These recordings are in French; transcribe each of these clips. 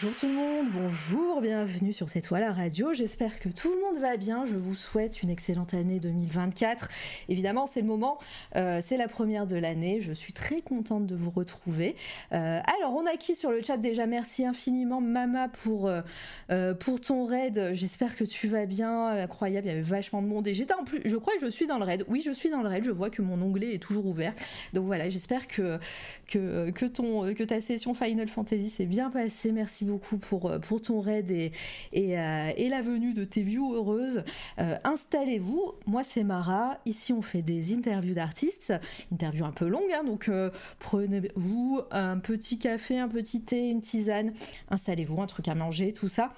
bonjour tout le monde, bonjour, bienvenue sur cette toile à radio. J'espère que tout le monde va bien. Je vous souhaite une excellente année 2024. Évidemment, c'est le moment, euh, c'est la première de l'année. Je suis très contente de vous retrouver. Euh, alors, on a qui sur le chat déjà? Merci infiniment, Mama, pour, euh, pour ton raid. J'espère que tu vas bien. Incroyable, il y avait vachement de monde. Et j'étais en plus, je crois que je suis dans le raid. Oui, je suis dans le raid. Je vois que mon onglet est toujours ouvert. Donc voilà, j'espère que, que, que, ton, que ta session Final Fantasy s'est bien passée. Merci beaucoup pour, pour ton raid euh, et la venue de tes views heureuses. Euh, Installez-vous. Moi, c'est Mara. Ici, on fait des interviews d'artistes. Interviews un peu longues, hein, donc euh, prenez-vous un petit café, un petit thé, une tisane. Installez-vous, un truc à manger, tout ça.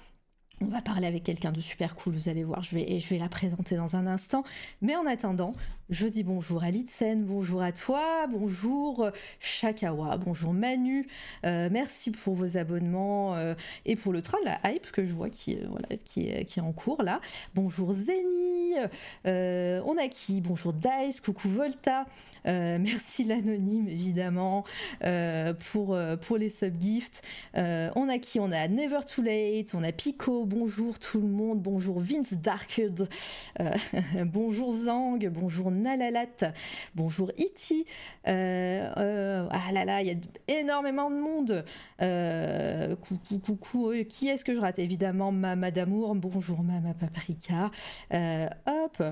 On va parler avec quelqu'un de super cool, vous allez voir, je vais, je vais la présenter dans un instant. Mais en attendant, je dis bonjour à Litsen, bonjour à toi, bonjour Shakawa, bonjour Manu, euh, merci pour vos abonnements euh, et pour le train de la hype que je vois qui, euh, voilà, qui, est, qui est en cours là. Bonjour Zeni, euh, on a qui? Bonjour Dice, coucou Volta, euh, merci l'anonyme évidemment euh, pour, euh, pour les subgifts. On a qui? On a Never Too Late, on a Pico, bonjour tout le monde, bonjour Vince Darked, bonjour Zang, bonjour Nalalat, bonjour Iti. Ah là là, il y a énormément de monde. Coucou, coucou, qui est-ce que je rate? Évidemment, Mama d'amour, bonjour Mama Paprika. Hop.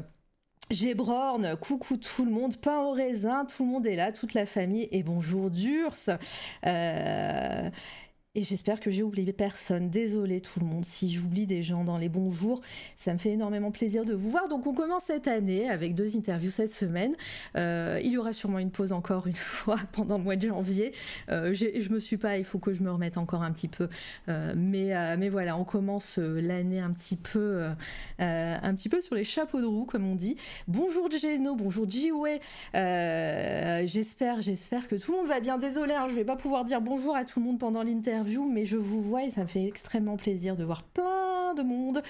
Gébrorn, coucou tout le monde, pain au raisin, tout le monde est là, toute la famille, et bonjour Durs. Euh, et j'espère que j'ai oublié personne. Désolé tout le monde si j'oublie des gens dans les bons jours. Ça me fait énormément plaisir de vous voir. Donc on commence cette année avec deux interviews cette semaine. Euh, il y aura sûrement une pause encore une fois pendant le mois de janvier. Euh, je me suis pas, il faut que je me remette encore un petit peu. Euh, mais, euh, mais voilà, on commence l'année un petit peu, un petit peu sur les chapeaux de roue comme on dit. Bonjour Geno, bonjour Jiwei. J'espère, j'espère que tout le monde va bien. Désolé, hein, je vais pas pouvoir dire bonjour à tout le monde pendant l'interview, mais je vous vois et ça me fait extrêmement plaisir de voir plein de monde.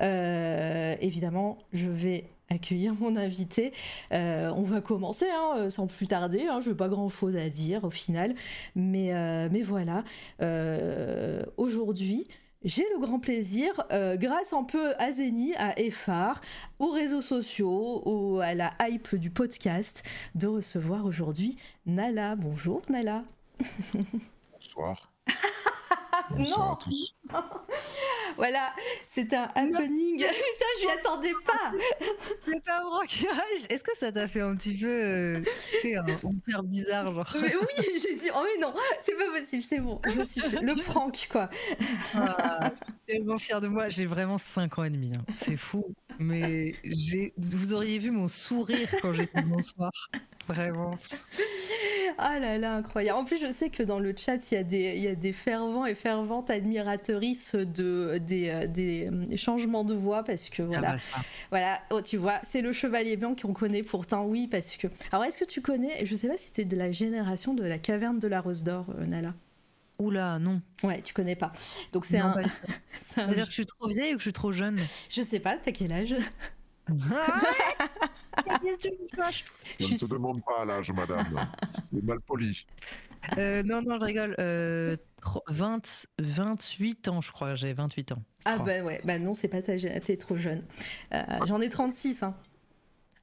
Euh, évidemment, je vais accueillir mon invité. Euh, on va commencer hein, sans plus tarder. Hein, je n'ai pas grand-chose à dire au final, mais, euh, mais voilà. Aujourd'hui, j'ai le grand plaisir, grâce un peu à Zeni, à Effar, aux réseaux sociaux, au- à la hype du podcast, de recevoir aujourd'hui Nala. Bonjour Nala. Bonsoir. non. À tous. Voilà, c'est un happening. Putain, je m'y attendais pas. C'est un braquage Est-ce que ça t'a fait un petit peu, euh, tu sais, un hyper bizarre, genre? Mais oui, j'ai dit, oh mais non, c'est pas possible, c'est bon. Je me suis fait le prank, quoi. ah, tellement fière de moi. J'ai vraiment 5 ans et demi. hein. C'est fou. Mais vous auriez vu mon sourire quand j'ai dit bonsoir. Vraiment. Ah là là, incroyable. En plus, je sais que dans le chat, il y a des, y a des fervents et ferventes admiratrices de, des, euh, des euh, changements de voix parce que voilà, Ah bah voilà, oh, tu vois, c'est le chevalier blanc qu'on connaît pourtant, oui, parce que. Alors, est-ce que tu connais, je sais pas si t'es de la génération de la caverne de la Rose d'Or, euh, Nala Oula, non. Ouais, tu connais pas. Donc, c'est un. Ça veut dire que je suis trop vieille ou que je suis trop jeune? Je sais pas, t'as quel âge? Fâches Je ne te demande pas à l'âge, madame. C'est mal poli. Euh, Non, non, je rigole. Euh, tro- 20, 28 ans, je crois. J'ai 28 ans. Ah Oh. bah ouais, bah non, c'est pas ta t'es trop jeune. Euh, J'en ai 36, hein.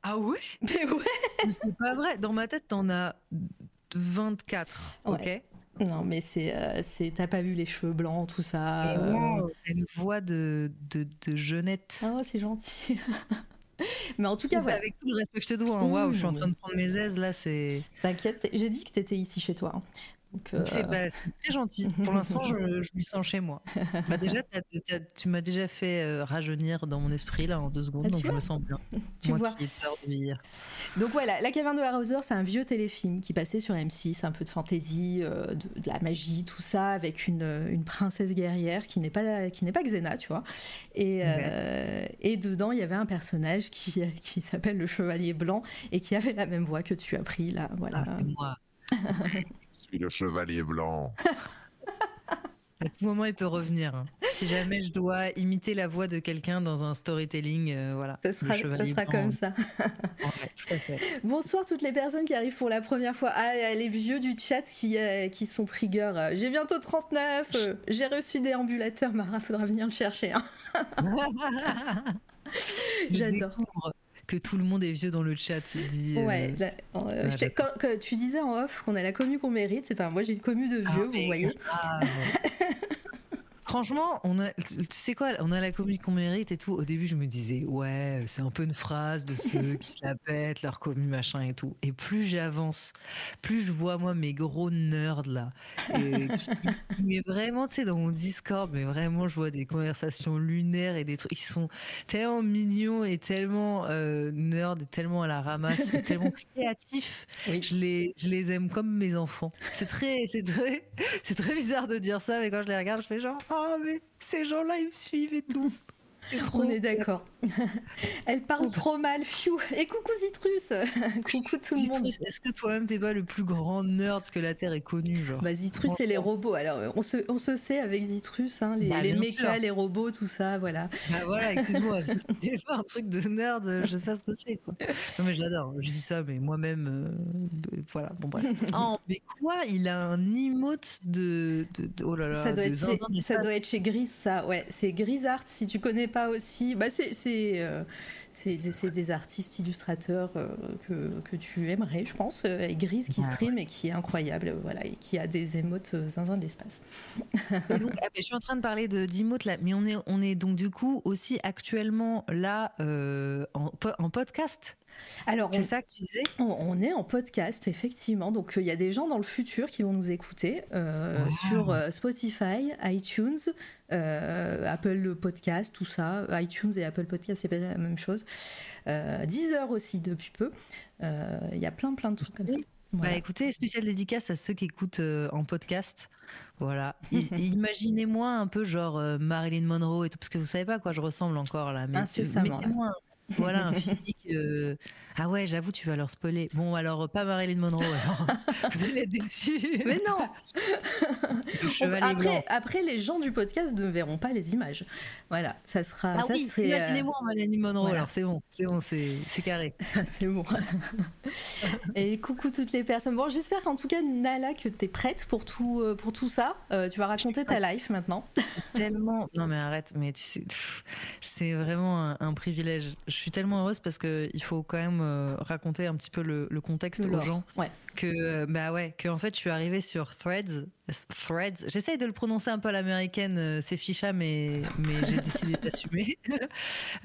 Ah ouais? Mais ouais C'est pas vrai. Dans ma tête, t'en as 24. Ouais. Non, mais c'est, euh, c'est, t'as pas vu les cheveux blancs, tout ça. Euh, Wow, T'as une voix de, de, de jeunette. Oh, c'est gentil. mais en tout cas, voilà. Avec tout le respect que je te dois. hein. Waouh, je suis en Mmh. train de prendre mes aises là. C'est T'inquiète, j'ai dit que t'étais ici chez toi. hein. Donc, euh, c'est bah, c'est très gentil. Pour l'instant, je, je m'y sens chez moi. Bah, déjà, tu m'as déjà fait euh, rajeunir dans mon esprit là en deux secondes, Ah, donc je me sens bien. Tu moi vois. qui ai peur de vieillir. Donc voilà, La Caverne de la Roseur, c'est un vieux téléfilm qui passait sur M6, un peu de fantasy, euh, de, de la magie, tout ça, avec une, une princesse guerrière qui n'est pas qui n'est pas Xena, tu vois. Et, euh, et dedans, il y avait un personnage qui, qui s'appelle le Chevalier Blanc et qui avait la même voix que tu as pris là. Voilà. Ah, c'est moi. Suis le chevalier blanc. À tout moment, il peut revenir. hein. Si jamais je dois imiter la voix de quelqu'un dans un storytelling, euh, voilà. Ça le sera, ça sera comme ça. ouais, tout à fait. Bonsoir toutes les personnes qui arrivent pour la première fois. Ah, les vieux du chat qui, euh, qui sont trigger. Euh, J'ai bientôt 39. euh, J'ai reçu des ambulateurs. Mara, faudra venir le chercher. hein. J'adore. Que tout le monde est vieux dans le chat. Dit, euh, Ouais, euh, ouais, je t'ai- quand, quand tu disais en off qu'on a la commu qu'on mérite, pas moi j'ai une commu de Ah, vieux, vous mais voyez. Franchement, on a, tu sais quoi, on a la commu qu'on mérite et tout. Au début, je me disais, ouais, c'est un peu une phrase de ceux qui se la pètent, leur commu machin et tout. Et plus j'avance, plus je vois moi mes gros nerds là, et mais vraiment, tu sais, dans mon Discord, mais vraiment, je vois des conversations lunaires et des trucs qui sont tellement mignons et tellement euh, nerds et tellement à la ramasse et tellement créatifs. Oui. Je les, je les aime comme mes enfants. C'est très, c'est très, c'est très bizarre de dire ça, mais quand je les regarde, je fais genre, ah, mais ces gens-là, ils me suivent et tout. Trop. On est d'accord. Elle parle trop mal, fiou. Et coucou Zitrus Coucou tout le monde est-ce que toi-même t'es pas le plus grand nerd que la Terre ait connu, genre? Bah, Zitrus, c'est les robots. Alors, euh, on se, on se sait avec Zitrus, hein, les, Bah, les sûr. robots, tout ça, voilà. Bah voilà, excuse-moi, c'est pas un truc de nerd, je sais pas ce que c'est. quoi. Non mais j'adore, je dis ça, mais moi-même, euh, voilà, bon bref. Oh, mais quoi? Il a un emote de, de, de- oh là là, ça, doit être, ça doit être chez Gris, ça. Ouais, c'est Gris Art. Si tu connais pas aussi, bah c'est c'est euh, c'est des- artistes illustrateurs euh, que, que tu aimerais, je pense. euh, Et Gris qui ouais. stream et qui est incroyable, euh, voilà, et qui a des émotes euh, zinzin de l'espace. Ah, mais je suis en train de parler de d'emotes là, mais on est, on est donc du coup aussi actuellement là euh, en, po- en podcast? Alors, C'est ça que tu disais? on- on est en podcast, effectivement. Donc, euh, il y a des gens dans le futur qui vont nous écouter euh, Wow. sur euh, Spotify, iTunes, euh, Apple Podcast, tout ça. iTunes et Apple Podcast, c'est pas la même chose. Euh, Deezer aussi, depuis peu. Euh, Il y a plein, plein de trucs comme ça. Voilà. Bah écoutez, spéciale dédicace à ceux qui écoutent euh, en podcast. Voilà. Imaginez-moi un peu genre euh, Marilyn Monroe et tout, parce que vous savez pas à quoi je ressemble encore là. Mais Incessamment, mettez-moi un- voilà un physique. euh, Ah ouais, j'avoue, tu vas leur spoiler. Bon, alors pas Marilyn Monroe. alors. vous allez être déçus. Mais non Le chevalier blanc. après, les gens du podcast ne verront pas les images. Voilà, ça sera. Ah ça, oui, c'est, euh, imaginez-moi Marilyn Monroe. voilà. Alors c'est bon, c'est bon, c'est c'est carré. c'est bon. Et coucou toutes les personnes. Bon, j'espère en tout cas, Nala, que tu es prête pour tout, euh, pour tout ça. Euh, tu vas raconter ta life maintenant. tellement. Non, mais arrête, mais tu sais, c'est vraiment un, un privilège. Je suis tellement heureuse parce que il faut quand même euh, raconter un petit peu le, le contexte Le aux gens. ouais. Que, bah ouais, que en fait, je suis arrivée sur Threads. Threads. J'essaye de le prononcer un peu à l'américaine, euh, c'est ficha, mais, mais j'ai décidé d'assumer.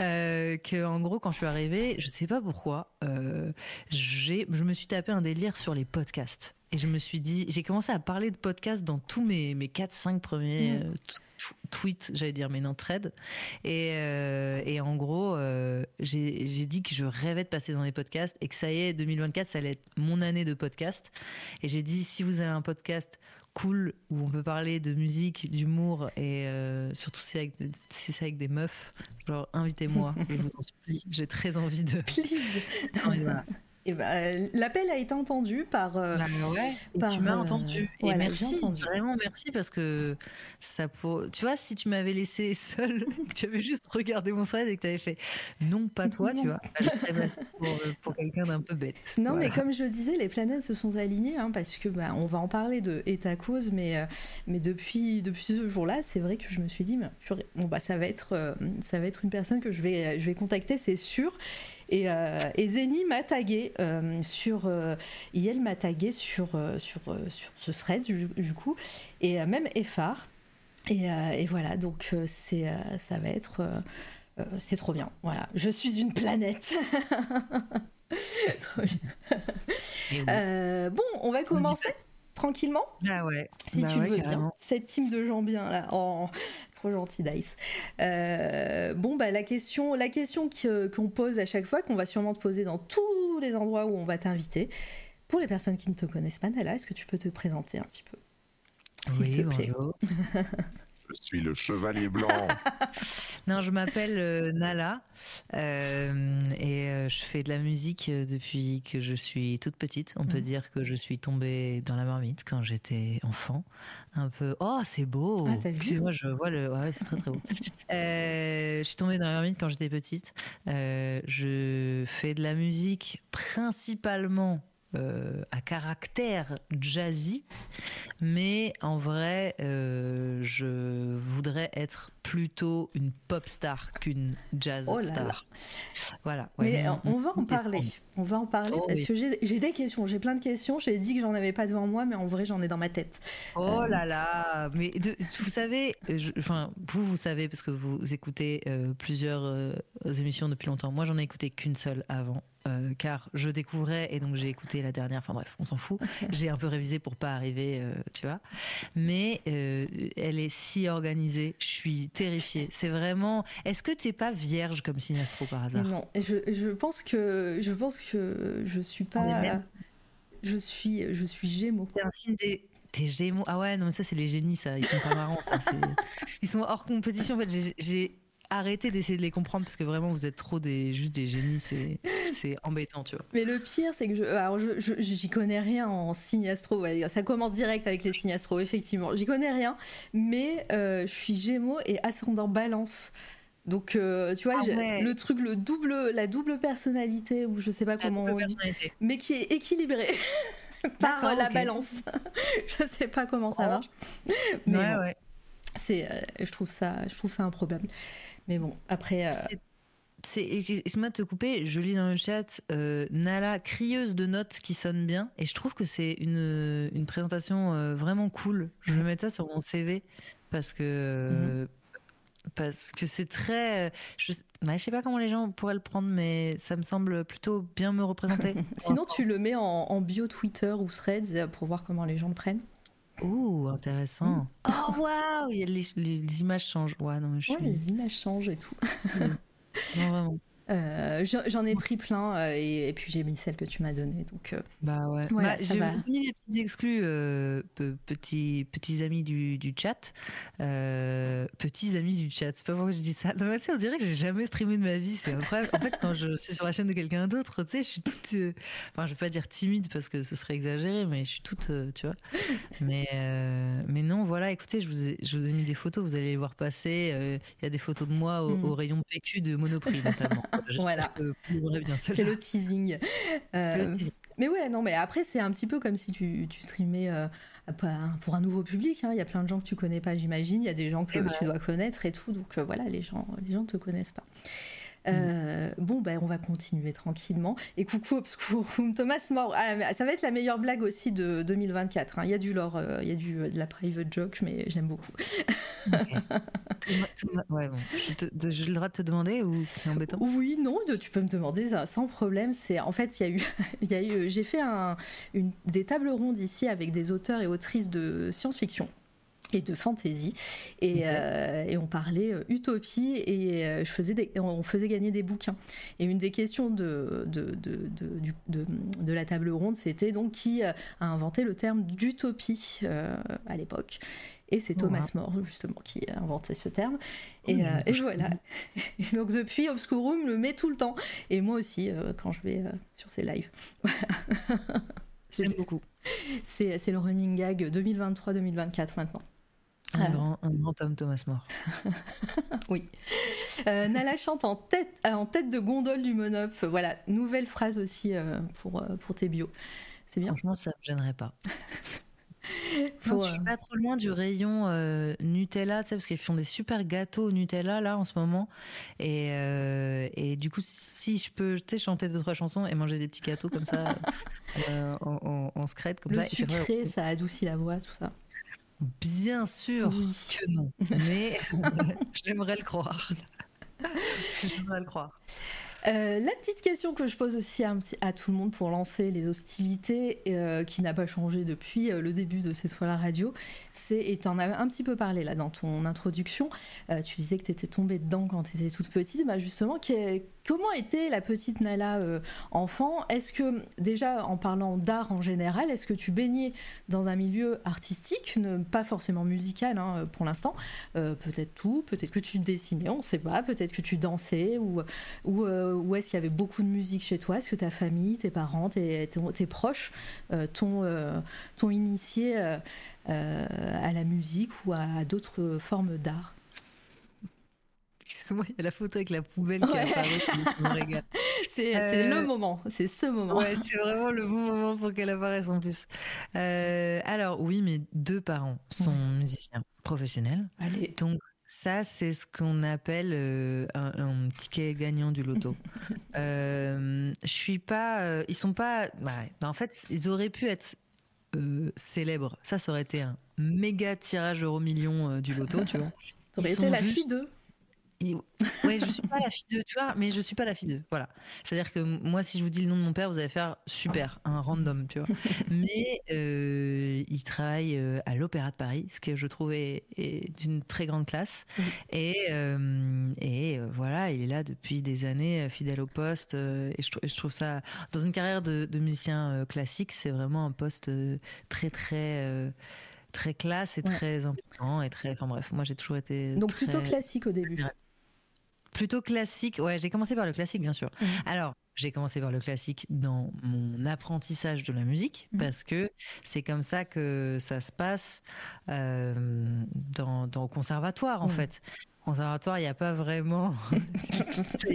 Euh, que, en gros, quand je suis arrivée, je sais pas pourquoi, euh, j'ai, je me suis tapé un délire sur les podcasts. Et je me suis dit, j'ai commencé à parler de podcasts dans tous mes, mes 4-5 premiers Mm. euh, t- t- tweets, j'allais dire, mais non, threads. Et, euh, et en gros, euh, j'ai j'ai dit que je rêvais de passer dans les podcasts et que ça y est, 2024, ça allait être mon année de podcast. Et j'ai dit, si vous avez un podcast cool où on peut parler de musique, d'humour et euh, surtout si, avec, si c'est avec des meufs, genre invitez-moi, je vous en supplie. J'ai très envie de. Please. Non, mais voilà. Et ben, l'appel a été entendu par. euh, Ah ouais, et par, tu m'as euh, entendu. Et merci, entendu. vraiment merci parce que ça pour... Tu vois, si tu m'avais laissé seule, que tu avais juste regardé mon thread et que tu avais fait non, pas toi, Non. tu vois, bah, je pour, euh, pour quelqu'un d'un peu bête. Non, mais comme je disais, les planètes se sont alignées hein, parce que bah, on va en parler de ta cause, mais, euh, mais depuis, depuis ce jour-là, c'est vrai que je me suis dit, mais, purée, bon, bah, ça, va être, ça va être une personne que je vais, je vais contacter, c'est sûr. Et, euh, et Zeni m'a tagué euh, sur. Euh, Yel m'a tagué sur, sur, sur ce thread, du, du coup, et même Effar. Et, et voilà, donc c'est, ça va être. c'est trop bien. Voilà, je suis une planète. Trop bien. Oui. Euh, bon, on va commencer tranquillement, Ah ouais. si Bah tu ouais, veux bien. Cette team de gens bien là. Oh, trop gentil Dice. Euh, bon, bah la question, la question que- qu'on pose à chaque fois, qu'on va sûrement te poser dans tous les endroits où on va t'inviter. Pour les personnes qui ne te connaissent pas, Nala, est-ce que tu peux te présenter un petit peu? S'il Oui, te plaît. bonjour. Je suis le chevalier blanc. Non, je m'appelle euh, Nala euh, et euh, je fais de la musique depuis que je suis toute petite. On peut Mhm. dire que je suis tombée dans la marmite quand j'étais enfant. Un peu. Oh, c'est beau. Ah, Excuse-moi, je vois le. Ouais, c'est très très beau. Euh, je suis tombée dans la marmite quand j'étais petite. Euh, je fais de la musique principalement. Euh, à caractère jazzy, mais en vrai, euh, je voudrais être plutôt une pop star qu'une jazz Oh là star. là. Voilà. ouais, Mais euh, on va en mon parler. On va en parler Oh parce oui. que j'ai des questions. J'ai plein de questions. J'ai dit que j'en avais pas devant moi, mais en vrai, j'en ai dans ma tête. Oh Euh, là là Mais de- vous savez, je- enfin, vous, vous savez, parce que vous écoutez euh, plusieurs euh, émissions depuis longtemps. Moi, j'en ai écouté qu'une seule avant. euh, car je découvrais et donc j'ai écouté la dernière. Enfin bref, on s'en fout. J'ai un peu révisé pour pas arriver, euh, tu vois. Mais euh, elle est si organisée. Je suis terrifiée. C'est vraiment. Est-ce que tu n'es pas vierge comme Sinastro par hasard? Non, je, je pense que je pense que je suis On est pas. Je suis je suis Gémeaux. C'est un signe des. T'es Gémeaux. Ah ouais, non, mais ça, c'est les génies, ça. Ils sont pas marrants, ça. Ils sont hors compétition. En fait, j'ai- arrêté d'essayer de les comprendre parce que vraiment, vous êtes trop des, juste des génies. C'est c'est embêtant, tu vois. Mais le pire, c'est que je, alors je, je- j'y connais rien en signe astro. ouais, ça commence direct avec les signes astro, effectivement. J'y connais rien, mais euh, je suis Gémeaux et ascendant Balance. Donc, euh, tu vois, Ah ouais. le truc, le double, la double personnalité, ou je sais pas La comment, on dit, mais qui est équilibrée par la balance. je sais pas comment ça marche, mais ouais, bon, ouais. c'est, euh, je trouve ça, je trouve ça improbable. Mais bon, après, euh, excuse-moi de te couper, je lis dans le chat euh, Nala, crieuse de notes qui sonne bien, et je trouve que c'est une, une présentation euh, vraiment cool. Je vais mettre ça sur mon CV parce que euh, parce que c'est très, je, ouais, je sais pas comment les gens pourraient le prendre, mais ça me semble plutôt bien me représenter. sinon tu le mets en, en bio Twitter ou Threads euh, pour voir comment les gens le prennent. Ouh, intéressant. Oh waouh, les, les- les images changent. Ouais, non, mais je Ouais, suis. les images changent et tout. Non, vraiment. Euh, j'en ai pris plein euh, et, et puis j'ai mis celle que tu m'as donnée. Donc, euh, Bah ouais. Ouais, Bah, ça je va. vous ai mis des petites exclus, euh, pe- petits, petits amis du, du chat. Petits amis du chat. C'est pas pourquoi je dis ça. Non, on dirait que j'ai jamais streamé de ma vie. C'est incroyable. En fait, quand je suis sur la chaîne de quelqu'un d'autre, tu sais, je suis toute. Enfin, je vais pas dire timide parce que ce serait exagéré, mais je suis toute. tu vois. Mais, mais non, voilà, écoutez, je vous, ai, je vous ai mis des photos. Vous allez les voir passer. Il y a des photos de moi au, Mm. au rayon PQ de Monoprix, notamment. Voilà. c'est le teasing. Euh, C'est le teasing. mais ouais, non, mais après, c'est un petit peu comme si tu, tu streamais euh, pour un- nouveau public. hein. Il y a plein de gens que tu connais pas, j'imagine. Il y a des gens que tu dois connaître et tout. Donc euh, voilà, les gens les gens te connaissent pas. Euh, Bon, ben, on va continuer tranquillement. Et coucou Obscurum, Thomas More. Ah, ça va être la meilleure blague aussi de 2024. hein. Il y a du lore, euh, il y a du, de la private joke, mais j'aime beaucoup. Ouais, bon. J'ai le droit de te demander ou c'est embêtant? Oui, non, tu peux me demander ça, sans problème. C'est en fait, il y a eu, il y a eu, j'ai fait un, une, des tables rondes ici avec des auteurs et autrices de science-fiction et de fantasy et, euh, et on parlait euh, utopie et euh, je faisais des, on faisait gagner des bouquins. Et une des questions de de, de, de, de- la table ronde c'était donc qui a inventé le terme d'utopie euh, à l'époque. Et c'est Thomas More justement qui a inventé ce terme. Et, Oh, euh, et voilà. et donc depuis Obscurum le met tout le temps. Et moi aussi euh, quand je vais euh, sur ses lives. Voilà. J'aime C'est- beaucoup. c'est c'est le running gag 2023-2024 maintenant Un, Ah. grand, un grand homme Thomas More. Oui. Euh, Nala chante en tête, euh, en tête de gondole du Monop. Voilà, nouvelle phrase aussi euh, pour, pour tes bios. C'est bien. Franchement, ça me gênerait pas. Faut, Non, je suis pas trop loin du rayon euh, Nutella, tu sais, parce qu'ils font des super gâteaux au Nutella là en ce moment. Et, euh, et du coup, si je peux, tu sais, chanter deux trois chansons et manger des petits gâteaux comme ça euh, en, en, en secrète comme le ça. et faire- sucré, ça adoucit la voix, tout ça. Bien sûr Oui. que non, mais j'aimerais le croire. j'aimerais le croire. Euh, la petite question que je pose aussi à, à tout le monde pour lancer les hostilités, euh, qui n'a pas changé depuis euh, le début de cette fois la radio, c'est, et tu en as un petit peu parlé là dans ton introduction, tu disais que tu étais tombée dedans quand tu étais toute petite, bah justement, comment était la petite Nala enfant? Est-ce que, déjà en parlant d'art en général, est-ce que tu baignais dans un milieu artistique, pas forcément musical hein, pour l'instant, peut-être tout, peut-être que tu dessinais, on ne sait pas, peut-être que tu dansais, ou, ou est-ce qu'il y avait beaucoup de musique chez toi? Est-ce que ta famille, tes parents, tes, proches euh, euh, t'ont initié euh, à la musique ou à, d'autres formes d'art? Moi il y a la photo avec la poubelle qui apparaît, C'est le moment, c'est ce moment. Ouais, c'est vraiment le bon moment pour qu'elle apparaisse en plus. alors oui, mes deux parents sont musiciens professionnels. Allez. Donc ça, c'est ce qu'on appelle euh, un, ticket gagnant du loto. euh, je suis pas. Euh, ils sont pas. Bah, en fait, ils auraient pu être euh, célèbres. Ça, ça aurait été un méga tirage euro million du loto, tu vois. T'aurais été la fille d'eux. Ouais, je suis pas la fille de, tu vois, mais je suis pas la fille de. Voilà. C'est-à-dire que moi, si je vous dis le nom de mon père, vous allez faire super, un random, tu vois. mais euh, il travaille euh, à l'Opéra de Paris, ce que je trouve est, d'une très grande classe. Et, euh, et voilà, il est là depuis des années, fidèle au poste. et, je, trouve ça, dans une carrière de, de musicien classique, c'est vraiment un poste très, très très classe et très important et très enfin bref moi j'ai toujours été donc plutôt classique au début Plutôt classique. Ouais, j'ai commencé par le classique, bien sûr. Mhm. Alors, j'ai commencé par le classique dans mon apprentissage de la musique mhm. parce que c'est comme ça que ça se passe euh, dans, dans, au conservatoire, en fait conservatoire, il n'y a pas vraiment.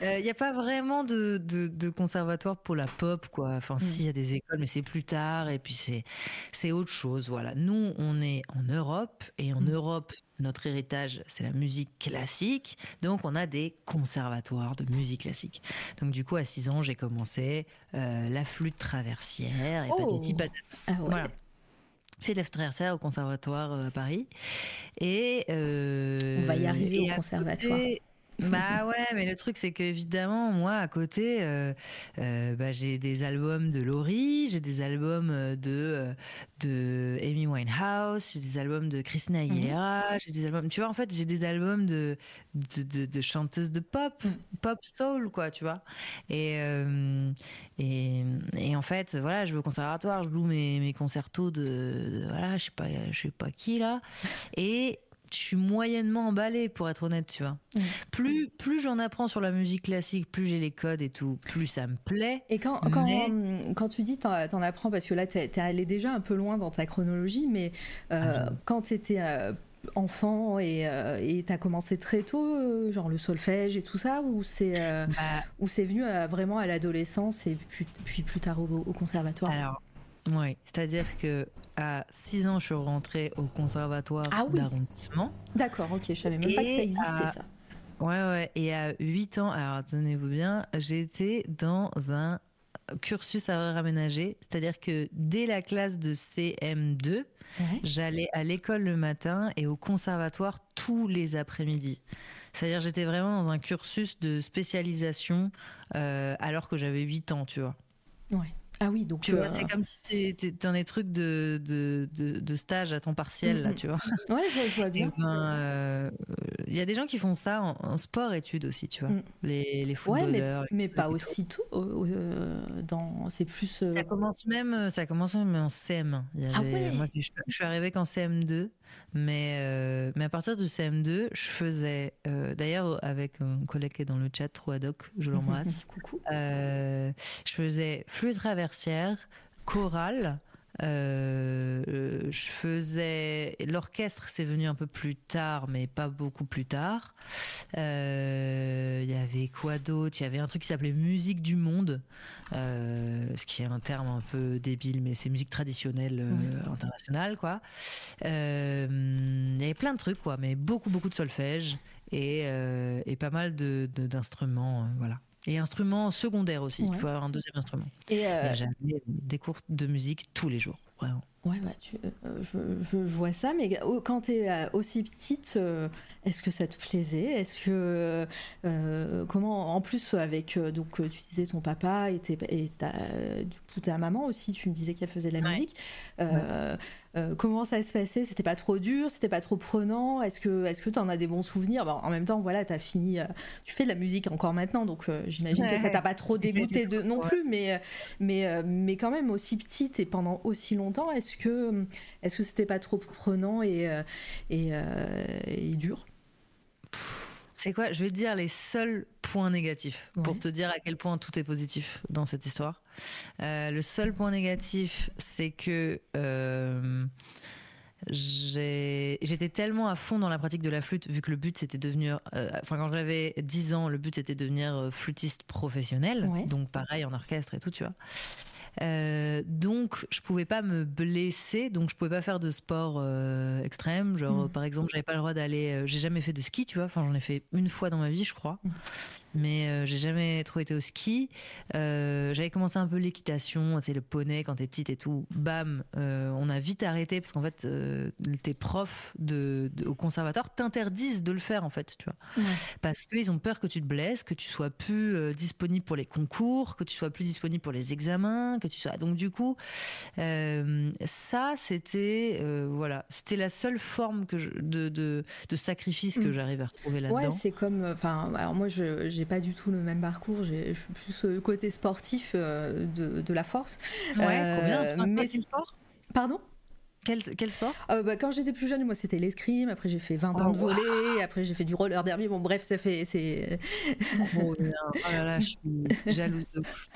Il n'y a pas vraiment de, de, conservatoire pour la pop, quoi. Enfin, si, il y a des écoles, mais c'est plus tard, et puis c'est, c'est autre chose, voilà. Nous, on est en Europe, et en mm. Europe, notre héritage, c'est la musique classique, donc on a des conservatoires de musique classique. Donc du coup, à 6 ans, j'ai commencé euh, la flûte traversière, et oh. Ah voilà fait traverser au conservatoire euh, à Paris. Et euh, on va y arriver au conservatoire. Bah ouais, mais le truc c'est que évidemment moi à côté, euh, euh, bah, j'ai des albums de Laurie, j'ai des albums euh, de de Amy Winehouse, j'ai des albums de Christina mhm. Aguilera, j'ai des albums, tu vois en fait j'ai des albums de de, de, chanteuses de pop, mm. pop soul quoi, tu vois. Et, et, et en fait voilà, je vais au conservatoire, je loue mes mes concertos de, de voilà, je sais pas je sais pas qui là et je suis moyennement emballée pour être honnête, tu vois. Mm. Plus plus j'en apprends sur la musique classique, plus j'ai les codes et tout, plus ça me plaît. Et quand quand, quand tu dis t'en, en apprends parce que là t'es, es allé déjà un peu loin dans ta chronologie, mais euh, ah quand t'étais euh, enfant et euh, et t'as commencé très tôt, genre le solfège et tout ça, ou c'est bah. ou c'est venu vraiment à l'adolescence et puis, puis plus tard au, au conservatoire? Alors oui, c'est-à-dire que à 6 ans, je suis rentrée au conservatoire ah d'arrondissement. D'accord, ok, je savais même pas que ça existait ça. Ouais, ouais, et à 8 ans, alors tenez-vous bien, j'étais dans un cursus à heure aménagée, c'est-à-dire que dès la classe de CM2, j'allais à l'école le matin et au conservatoire tous les après-midi. C'est-à-dire j'étais vraiment dans un cursus de spécialisation euh, alors que j'avais 8 ans, tu vois. Ouais. Ah oui, donc tu vois, c'est euh, comme si t'étais dans des trucs de, de, de, stage à ton partiel, là, mm, mm. tu vois. Ouais, je, vois bien. Il ben, euh, y a des gens qui font ça en, sport-études aussi, tu vois. Mm. Les, les footballeurs. Ouais, mais, mais pas aussi tout. Euh, dans, c'est plus. Ça commence même, ça commence même en CM. Il y ah avait, ah moi, je, je, suis arrivée qu'en CM2. Mais, euh, mais à partir de CM2, je faisais, euh, d'ailleurs avec un collègue qui est dans le chat, Troadoc, je l'embrasse. Coucou. Euh, je faisais flûte traversière, chorale, euh, je faisais l'orchestre, c'est venu un peu plus tard, mais pas beaucoup plus tard. Euh, il y avait quoi d'autre? Il y avait un truc qui s'appelait musique du monde, euh, ce qui est un terme un peu débile, mais c'est musique traditionnelle internationale, quoi. Il y avait plein de trucs, quoi, mais beaucoup beaucoup de solfège et, et pas mal de d'instruments, voilà. Et instrument secondaire aussi, tu peux avoir un deuxième instrument. Et, euh... j'avais des cours de musique tous les jours. vraiment. Ouais, bah, tu, euh, je, je, vois ça, mais quand tu es aussi petite, est-ce que ça te plaisait? Est-ce que comment en plus avec donc tu disais ton papa et, et ta, du coup ta maman aussi, tu me disais qu'elle faisait de la musique. Euh, comment ça se passait? C'était pas trop dur? C'était pas trop prenant? Est-ce que est-ce que tu en as des bons souvenirs? En même temps, voilà, as fini, euh, tu fais de la musique encore maintenant, donc euh, j'imagine que ça t'a pas trop dégoûté de, non plus, mais mais mais quand même aussi petite et pendant aussi longtemps, est-ce que est-ce que c'était pas trop prenant et et, et dur? C'est quoi? Je vais te dire les seuls points négatifs pour te dire à quel point tout est positif dans cette histoire. Euh, le seul point négatif, c'est que euh, j'étais tellement à fond dans la pratique de la flûte, vu que le but c'était de devenir. Euh, enfin, quand j'avais 10 ans, le but c'était de devenir flûtiste professionnel. Donc, pareil en orchestre et tout, tu vois. Euh, donc, je pouvais pas me blesser, donc je pouvais pas faire de sport euh, extrême. Genre, mm. par exemple, j'avais pas le droit d'aller. Euh, j'ai jamais fait de ski, tu vois. Enfin, j'en ai fait une fois dans ma vie, je crois. Mais euh, j'ai jamais trop été au ski. Euh, j'avais commencé un peu l'équitation, c'est le poney quand t'es petite et tout. Bam, euh, on a vite arrêté parce qu'en fait, tes profs de, au conservatoire t'interdisent de le faire en fait, tu vois, parce qu'ils ont peur que tu te blesses, que tu sois plus disponible pour les concours, que tu sois plus disponible pour les examens, que tu sois. Donc du coup, ça c'était voilà, c'était la seule forme que de, de, de sacrifice que mm. j'arrive à retrouver là-dedans. Ouais, c'est comme, enfin, alors moi je pas du tout le même parcours. Je suis plus euh, côté sportif euh, de, de la force. Ouais, euh, combien Mais sport? Pardon? Quel, quel, sport? Bah, Quand j'étais plus jeune, moi c'était l'escrime. Après j'ai fait 20 ans de oh, volley. Après j'ai fait du roller derby. Bon bref, ça fait c'est. oh, là là, je suis jalouse.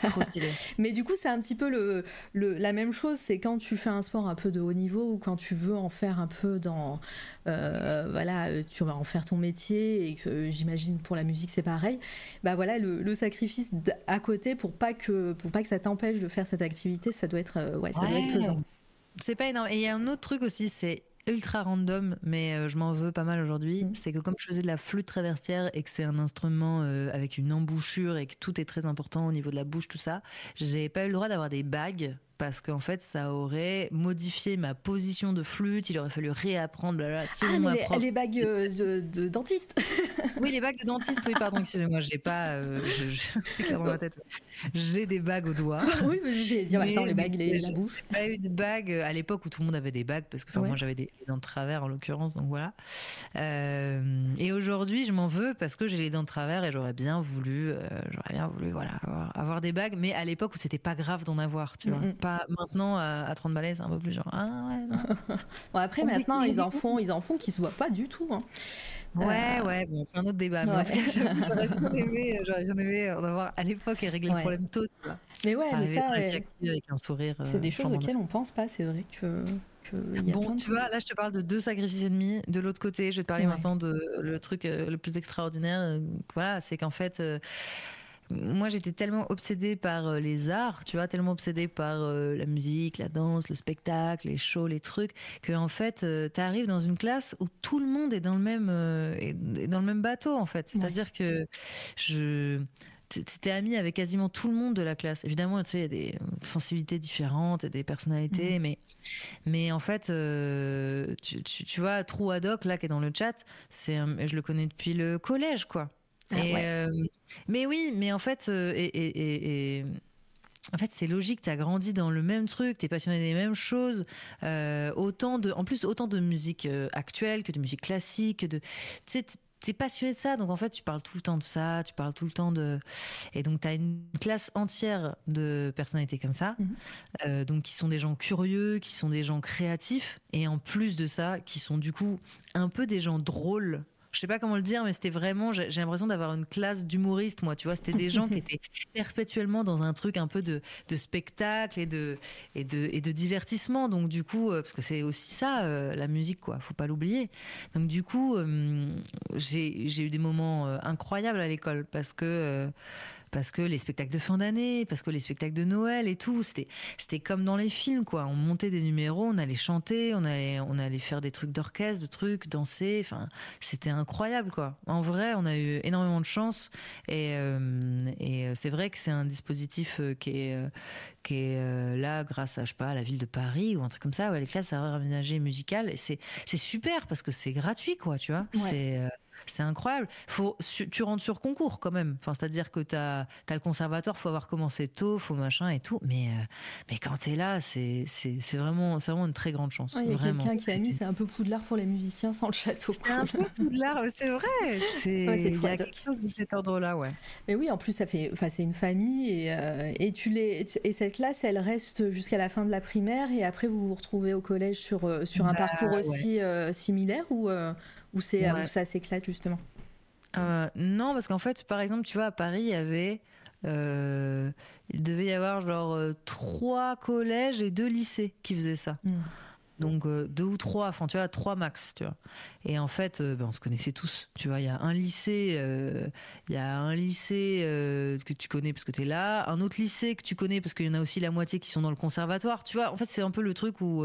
Trop stylé. Mais du coup, c'est un petit peu le, le, la même chose. C'est quand tu fais un sport un peu de haut niveau ou quand tu veux en faire un peu dans euh, voilà, euh, tu vas en faire ton métier et que j'imagine pour la musique c'est pareil. Bah voilà, le, sacrifice à côté pour pas que pour pas que ça t'empêche de faire cette activité, ça doit être euh, ouais, ça doit être pesant. C'est pas énorme. Et il y a un autre truc aussi, c'est ultra random, mais je m'en veux pas mal aujourd'hui. Mm. C'est que comme je faisais de la flûte traversière et que c'est un instrument avec une embouchure et que tout est très important au niveau de la bouche, tout ça, j'ai pas eu le droit d'avoir des bagues parce qu'en fait, ça aurait modifié ma position de flûte. Il aurait fallu réapprendre là, selon ah, les, bagues euh, de, dentiste. oui, les bagues de dentiste. Oui, pardon, excusez-moi, j'ai pas. Euh, dans ma tête. J'ai des bagues au doigt. oui, mais j'ai dit attends, les bagues, les, la bouche. J'ai pas eu de bagues à l'époque où tout le monde avait des bagues parce que moi j'avais des dents de travers en l'occurrence, donc voilà. Euh, et aujourd'hui, je m'en veux parce que j'ai les dents de travers et j'aurais bien voulu, j'aurais bien voulu, voilà, avoir, des bagues, mais à l'époque où c'était pas grave d'en avoir, tu vois maintenant à, 30 balais, c'est un peu plus genre ah ouais. bon, après maintenant ils en font, ils en font qui se voient pas du tout. Hein. Ouais, euh, ouais, bon, c'est un autre débat. Mais j'aurais bien aimé, j'aurais bien aimé en avoir à l'époque et régler le problème tôt, tu vois. Mais ouais, mais ça, avec un sourire. C'est des euh, choses auxquelles on pense pas, c'est vrai que. bon, tu vois, là, je te parle de deux sacrifices ennemis. De l'autre côté, je vais te parler maintenant de le truc euh, le plus extraordinaire. Voilà, c'est qu'en fait, moi j'étais tellement obsédée par euh, les arts, tu vois, tellement obsédée par euh, la musique, la danse, le spectacle, les shows, les trucs, que en fait, euh, tu arrives dans une classe où tout le monde est dans le même, est dans le même bateau, en fait. C'est-à-dire que je t'es ami avec quasiment tout le monde de la classe. Évidemment, tu sais, il y a des sensibilités différentes, des personnalités, mhm. mais, mais en fait, tu, tu, vois, Trou Adoc, là, qui est dans le chat, c'est je le connais depuis le collège, quoi. Ah euh, mais oui, mais en fait, euh, et, en fait, c'est logique. Tu as grandi dans le même truc, tu es passionné des mêmes choses. Euh, autant de, en plus, autant de musique actuelle que de musique classique. De, tu es passionné de ça, donc en fait, tu parles tout le temps de ça, tu parles tout le temps de. Et donc, tu as une classe entière de personnalités comme ça, mhm. donc qui sont des gens curieux, qui sont des gens créatifs, et en plus de ça, qui sont du coup un peu des gens drôles je sais pas comment le dire, mais c'était vraiment, j'ai l'impression d'avoir une classe d'humoristes, moi, tu vois. C'était des gens qui étaient perpétuellement dans un truc un peu de, spectacle et de, et, de, et de divertissement. Donc, du coup, euh, parce que c'est aussi ça, euh, la musique, quoi, faut pas l'oublier. Donc, du coup, euh, j'ai eu des moments incroyables à l'école parce que parce que les spectacles de fin d'année, parce que les spectacles de Noël et tout, c'était c'était comme dans les films quoi. On montait des numéros, on allait chanter, on allait on allait faire des trucs d'orchestre, de trucs, danser. Enfin, c'était incroyable quoi. En vrai, on a eu énormément de chance et euh, et c'est vrai que c'est un dispositif euh, qui est euh, qui est là grâce à je sais pas à la ville de Paris ou un truc comme ça, ou les classes à aménagées musicales. Et c'est c'est super parce que c'est gratuit quoi, tu vois. C'est c'est incroyable. Faut, tu rentres sur concours quand même. Enfin, c'est-à-dire que tu as, le conservatoire, faut avoir commencé tôt, faut machin et tout. Mais, euh, mais quand tu es là, c'est vraiment, vraiment une très grande chance. Il y a quelqu'un qui a mis, c'est un peu Poudlard pour les musiciens sans le château. C'est un peu Poudlard, c'est vrai. C'est il y a quelque chose de cet ordre-là, ouais. Mais oui, en plus, ça fait, enfin, c'est une famille et, euh, et, tu les, et cette classe, elle reste jusqu'à la fin de la primaire et après vous vous retrouvez au collège sur, euh, sur un bah, parcours aussi similaire ou ou c'est où ça s'éclate justement euh, Non, parce qu'en fait, par exemple, tu vois, à Paris, il y avait. Euh, il devait y avoir genre euh, trois collèges et deux lycées qui faisaient ça. Hmm. Donc deux ou trois, enfin tu vois, trois max, tu vois. Et en fait, ben, on se connaissait tous. Tu vois, il y a un lycée, il y a un lycée que tu connais parce que tu es là, un autre lycée que tu connais parce qu'il y en a aussi la moitié qui sont dans le conservatoire. Tu vois, en fait, c'est un peu le truc où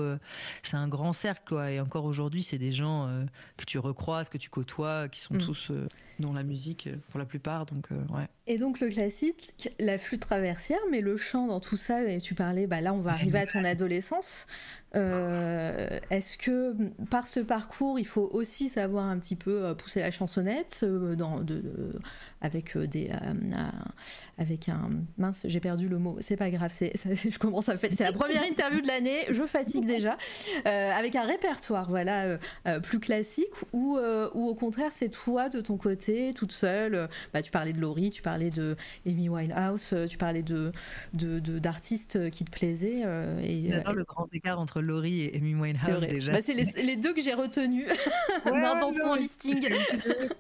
c'est un grand cercle, quoi. Et encore aujourd'hui, c'est des gens que tu recroises, que tu côtoies, qui sont mm. tous dans la musique pour la plupart. Donc, ouais. Et donc, le classique, la flûte traversière, mais le chant dans tout ça, et tu parlais, bah là, on va arriver à ton adolescence. Est-ce que par ce parcours, il faut aussi savoir un petit peu pousser la chansonnette dans, de, avec euh, des euh, avec un mince j'ai perdu le mot c'est pas grave c'est je commence à c'est la première interview de l'année je fatigue déjà euh, avec un répertoire voilà plus classique ou ou au contraire c'est toi de ton côté toute seule bah, tu parlais de Laurie tu parlais de Amy Winehouse tu parlais de d'artistes de, qui te plaisaient et le grand écart entre Laurie et Amy Winehouse déjà bah, c'est les, les, deux que j'ai retenus dans ton listing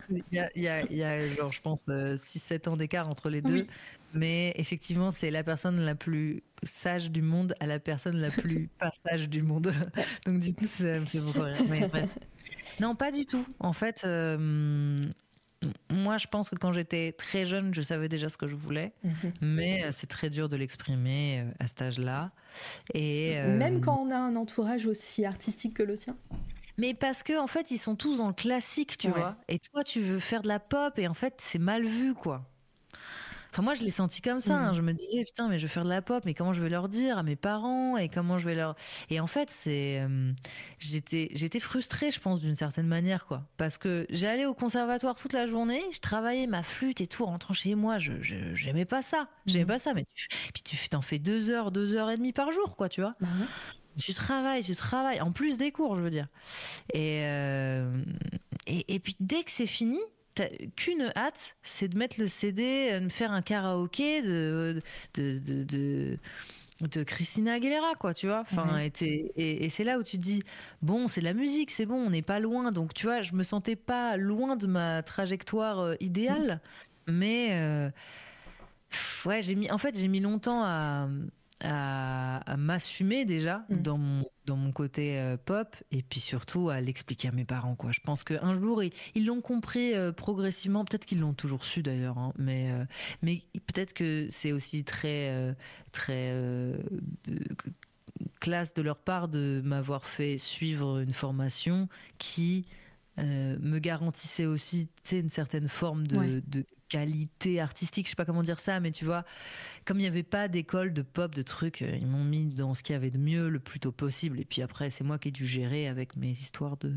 il y a, il y a, il y a genre je pense 6-7 ans d'écart entre les deux. Mais effectivement, c'est la personne la plus sage du monde à la personne la plus pas sage du monde. Donc du coup, ça me fait beaucoup rire. non, pas du tout. En fait, euh, moi, je pense que quand j'étais très jeune, je savais déjà ce que je voulais, mhm. mais euh, c'est très dur de l'exprimer euh, à cet âge-là. Et même quand on a un entourage aussi artistique que le tien. Mais parce que en fait, ils sont tous dans le classique, tu vois. Et toi, tu veux faire de la pop et en fait, c'est mal vu, quoi. Enfin, moi, je l'ai senti comme ça. Hein. Mm. Je me disais, putain, mais je veux faire de la pop, mais comment je vais leur dire à mes parents et comment je vais leur. Et en fait, c'est, euh, j'étais, j'étais frustrée, je pense, d'une certaine manière, quoi. Parce que j'allais au conservatoire toute la journée, je travaillais ma flûte et tout, rentrant chez moi, je, j'aimais pas ça. J'aimais mm. pas ça, mais tu... puis tu t'en fais deux heures, deux heures et demie par jour, quoi, tu vois. Bah tu travailles, tu travailles, en plus des cours, je veux dire. Et, euh, et, puis dès que c'est fini, qu'une hâte, c'est de mettre le CD, euh, de faire un karaoké de, de, de, de Christina Aguilera, quoi, tu vois. Enfin, et, et c'est là où tu te dis, bon, c'est de la musique, c'est bon, on n'est pas loin. Donc, tu vois, je me sentais pas loin de ma trajectoire euh, idéale, mais ouais, j'ai mis, en fait, j'ai mis longtemps à à, m'assumer déjà mm. dans, mon, dans mon côté euh, pop et puis surtout à l'expliquer à mes parents quoi. Je pense qu'un jour ils l'ont compris euh, progressivement, peut-être qu'ils l'ont toujours su d'ailleurs, hein, mais euh, mais peut-être que c'est aussi très très classe de leur part de m'avoir fait suivre une formation qui me garantissait aussi une certaine forme de, de, qualité artistique, je sais pas comment dire ça, mais tu vois, comme il n'y avait pas d'école de pop, de trucs, euh, ils m'ont mis dans ce qu'il y avait de mieux le plus tôt possible. Et puis après, c'est moi qui ai dû gérer avec mes histoires de,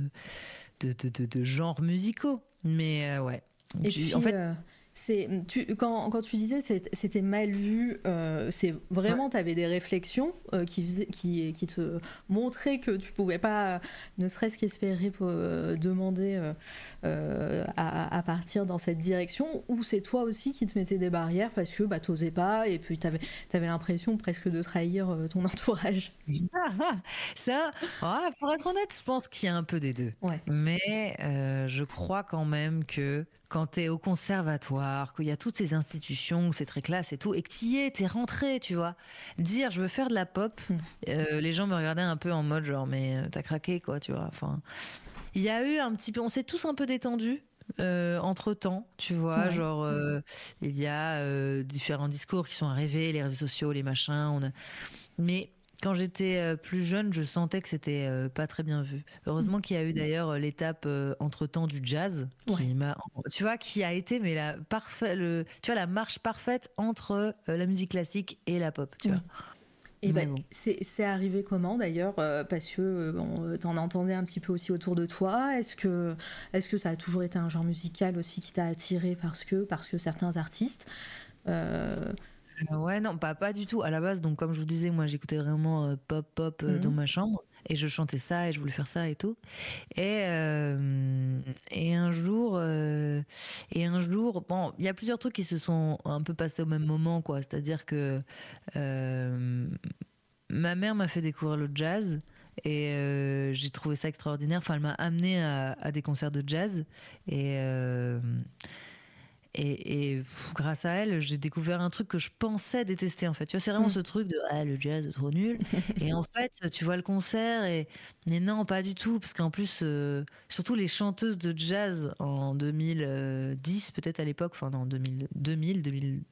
de, de, de, genres musicaux. Mais euh, ouais. Et puis, en fait, euh, c'est tu, quand, quand, tu disais c'était mal vu, euh, c'est vraiment tu avais des réflexions euh, qui, faisaient, qui, qui te montraient que tu pouvais pas, ne serait-ce qu'espérer euh, demander à, à, partir dans cette direction, ou c'est toi aussi qui te mettais des barrières parce que bah, t'osais pas et puis tu avais, avais l'impression presque de trahir ton entourage. Ça, pour être honnête, je pense qu'il y a un peu des deux. Mais je crois quand même que quand tu es au conservatoire, qu'il y a toutes ces institutions, c'est très classe et tout, et que tu y es, tu es rentré, tu vois. Dire je veux faire de la pop, hmm. euh, les gens me regardaient un peu en mode genre mais euh, t'as craqué quoi, tu vois. Enfin, il y a eu un petit peu, on s'est tous un peu détendus entre temps, tu vois, genre il y a différents discours qui sont arrivés, les réseaux sociaux, les machins, on a... mais quand j'étais euh, plus jeune, je sentais que c'était euh, pas très bien vu. Heureusement qu'il y a eu d'ailleurs euh, l'étape entre temps du jazz, qui m'a, tu vois, qui a été mais la parfait, le, tu vois, la marche parfaite entre la musique classique et la pop, tu vois. Et ben, c'est arrivé comment d'ailleurs Parce que bon, t'en entendais un petit peu aussi autour de toi. Est-ce que, est que ça a toujours été un genre musical aussi qui t'a attiré parce que, parce que certains artistes euh, ouais, non, pas, pas du tout. À la base, donc comme je vous disais, moi j'écoutais vraiment euh, pop pop euh, dans mhm. ma chambre et je chantais ça et je voulais faire ça et tout. Et, et un jour, et un jour, bon, il y a plusieurs trucs qui se sont un peu passés au même moment, quoi. C'est-à-dire que ma mère m'a fait découvrir le jazz. Et j'ai trouvé ça extraordinaire. Enfin, elle m'a amené à, à, des concerts de jazz. Et, et, grâce à elle, j'ai découvert un truc que je pensais détester en fait. Tu vois, c'est vraiment mm. ce truc de ah, le jazz trop nul. et en fait, tu vois le concert et mais non, pas du tout, parce qu'en plus, euh, surtout les chanteuses de jazz en 2010 peut-être à l'époque, enfin non 2000, 2000,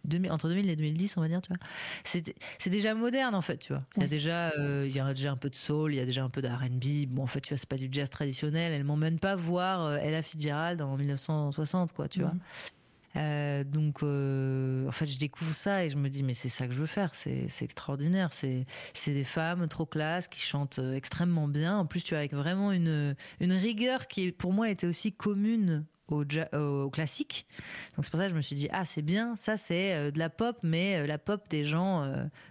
2000, entre 2000 et 2010 on va dire, tu vois. C'est déjà moderne en fait, tu vois. Il y a déjà, euh, il y a déjà un peu de soul, il y a déjà un peu d'R&B. Bon en fait, tu vois, c'est pas du jazz traditionnel. Elle m'emmène pas voir euh, Ella Fitzgerald en 1960 quoi, tu mm. vois. Euh, donc, euh, en fait, je découvre ça et je me dis, mais c'est ça que je veux faire. C'est extraordinaire. C'est des femmes trop classe qui chantent euh, extrêmement bien. En plus, tu as avec vraiment une, une rigueur qui, pour moi, était aussi commune au, au, classique. Donc c'est pour ça que je me suis dit ah c'est bien, ça c'est de la pop mais la pop des gens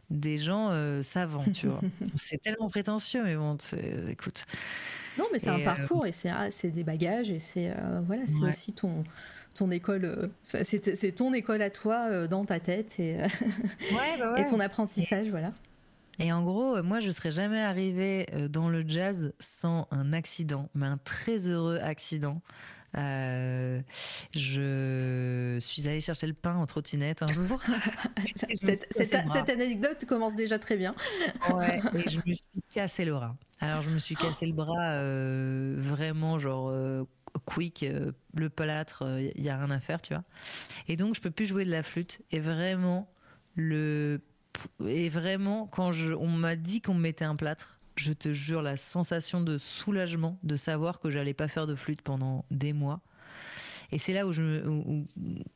des gens savants, tu vois. c'est tellement prétentieux mais bon, écoute. Non mais c'est un parcours et ah, c'est des bagages et c'est voilà, c'est aussi ton ton école, euh, c'est ton école à toi euh, dans ta tête et, euh, bah et ton apprentissage, voilà. Et en gros, moi, je serais jamais arrivée dans le jazz sans un accident, mais un très heureux accident. je suis allée chercher le pain en trottinette un jour. cette, anecdote commence déjà très bien. ouais, et je me suis cassé le bras. Alors, je me suis cassé le bras vraiment, genre quick, euh, le plâtre, il euh, y a rien à faire, tu vois. Et donc je peux plus jouer de la flûte. Et vraiment le et vraiment quand je, on m'a dit qu'on me mettait un plâtre, je te jure la sensation de soulagement de savoir que j'allais pas faire de flûte pendant des mois. Et c'est là où je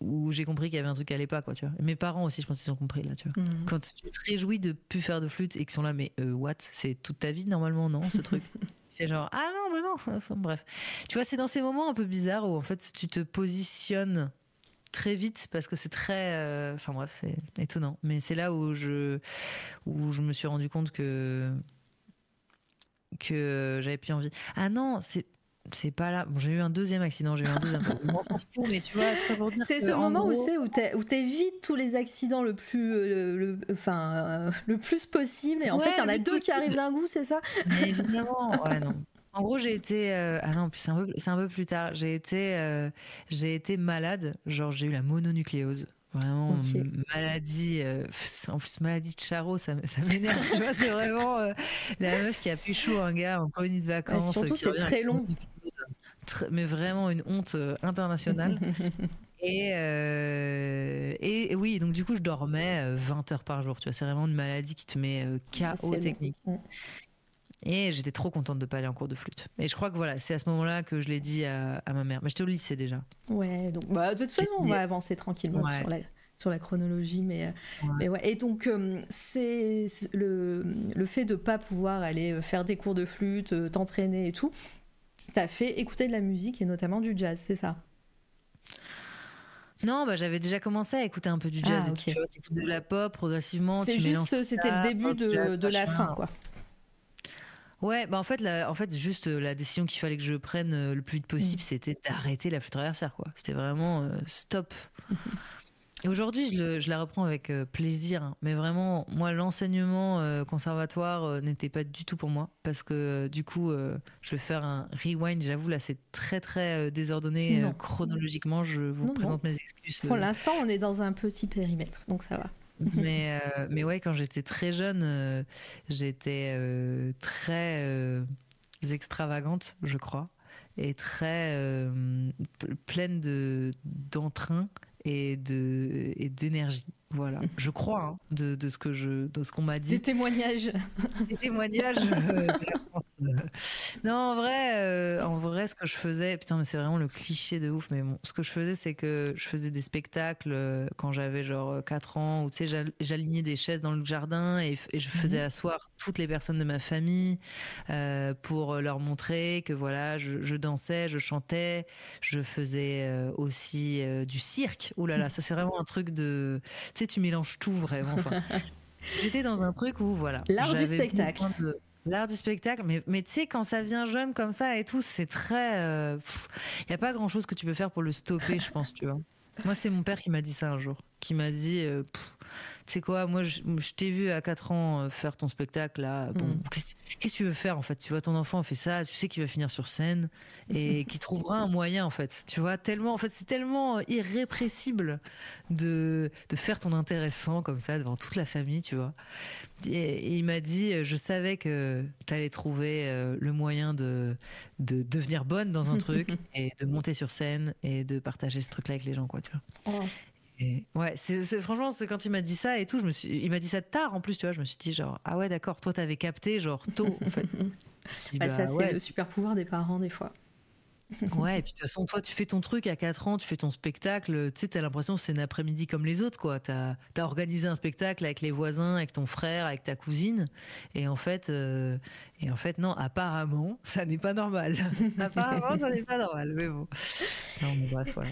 où, j'ai compris qu'il y avait un truc qui allait pas, quoi, tu vois. mes parents aussi, je pense qu'ils ont compris, là, tu vois. Mmh. Quand tu te réjouis de plus faire de flûte et qu'ils sont là, mais euh, what? C'est toute ta vie, normalement, non, ce truc? genre ah non mais non. Bref. Tu vois c'est dans ces moments un peu bizarres où en fait tu te positionnes très vite parce que c'est très euh, enfin bref c'est étonnant. Mais c'est là où je où je me suis rendu compte que que j'avais plus envie. Ah non c'est c'est pas là. Bon, j'ai eu un deuxième accident, j'ai eu un deuxième. mais tu vois, C'est ce moment où c'est où t'évites tous les accidents le plus, euh, le, enfin, euh, le plus possible. Et en fait, il y en a deux qui arrivent d'un goût, c'est ça? Mais Évidemment, ouais, non. En gros, j'ai été. Euh, ah non, c'est un, peu, un peu plus tard. J'ai été, j'ai été malade. Genre, j'ai eu la mononucléose. Vraiment, maladie, euh, en plus maladie de Charo, ça, ça m'énerve, tu vois, c'est vraiment euh, la meuf qui a pu chaud un gars en colonie de vacances. surtout, c'est très long. mais vraiment une honte euh, internationale. et, et, oui, donc du coup, je dormais 20 heures par jour, tu vois, c'est vraiment une maladie qui te met KO technique. Et j'étais trop contente de pas aller en cours de flûte. Et je crois que voilà, c'est à ce moment-là que je l'ai dit à, ma mère. Mais j'étais au lycée déjà. Ouais, donc bah, de toute façon, on va avancer tranquillement sur, la, sur la chronologie. Mais, euh, mais ouais. Et donc, euh, c'est le, le fait de pas pouvoir aller faire des cours de flûte, euh, t'entraîner et tout, t'as fait écouter de la musique et notamment du jazz, c'est ça? Non, bah, j'avais déjà commencé à écouter un peu du jazz. Ah, tu vois, de la pop progressivement. C'est juste, c'était le début de, de la fin, quoi. Ouais, bah en fait, en fait, juste euh, la décision qu'il fallait que je prenne euh, le plus vite possible, mm. c'était d'arrêter la flûte traversière, quoi. C'était vraiment euh, stop. Et aujourd'hui, je, la reprends avec plaisir, hein. mais vraiment, moi, l'enseignement conservatoire n'était pas du tout pour moi, parce que du coup, je vais faire un rewind. J'avoue, là, c'est très très désordonné chronologiquement. Je vous présente mes excuses. Pour l'instant, on est dans un petit périmètre, donc ça va. Mais, euh, mais ouais, quand j'étais très jeune, euh, j'étais euh, très extravagante, je crois. et très pleine de d'entrain et de et d'énergie. Voilà, je crois hein, de, de, ce que je de ce qu'on m'a dit. Des témoignages. Des témoignages euh, Non, en vrai, euh, en vrai, ce que je faisais, putain, mais c'est vraiment le cliché de ouf. Mais bon, ce que je faisais, c'est que je faisais des spectacles euh, quand j'avais genre 4 ans, où tu sais, j'alignais des chaises dans le jardin et, et je faisais mhm. asseoir toutes les personnes de ma famille pour leur montrer que voilà, je, je, dansais, je chantais, je faisais aussi du cirque. Ouh là là, ça c'est vraiment un truc de tu sais, tu mélanges tout vraiment. J'étais dans un truc où, voilà. L'art du spectacle. L'art du spectacle, mais, mais tu sais, quand ça vient jeune comme ça et tout, c'est très. Il euh, n'y a pas grand chose que tu peux faire pour le stopper, je pense, tu vois. Moi, c'est mon père qui m'a dit ça un jour. Qui m'a dit. Euh, tu sais quoi, moi, je, t'ai vu à 4 ans euh, faire ton spectacle là. Bon, mm. qu'est-ce que tu veux faire en fait? Tu vois, ton enfant fait ça, tu sais qu'il va finir sur scène et qu'il trouvera un moyen en fait. Tu vois, tellement, en fait, c'est tellement irrépressible de, de faire ton intéressant comme ça devant toute la famille, tu vois. Et, il m'a dit, euh, je savais que tu allais trouver euh, le moyen de, de devenir bonne dans un truc et de monter sur scène et de partager ce truc-là avec les gens, quoi, tu vois. Oh ouais, c'est, franchement, c'est quand il m'a dit ça et tout, je me suis, il m'a dit ça tard en plus, tu vois, je me suis dit genre ah ouais d'accord, toi t'avais capté genre tôt en fait. bah, ça c'est le super pouvoir des parents des fois. ouais, et puis de toute façon, toi, tu fais ton truc à 4 ans, tu fais ton spectacle, tu sais, t'as l'impression que c'est un après-midi comme les autres, quoi. T'as as organisé un spectacle avec les voisins, avec ton frère, avec ta cousine, et en fait, euh, et en fait, non, apparemment, ça n'est pas normal. apparemment, ça n'est pas normal, mais bon. Non, mais bref, voilà.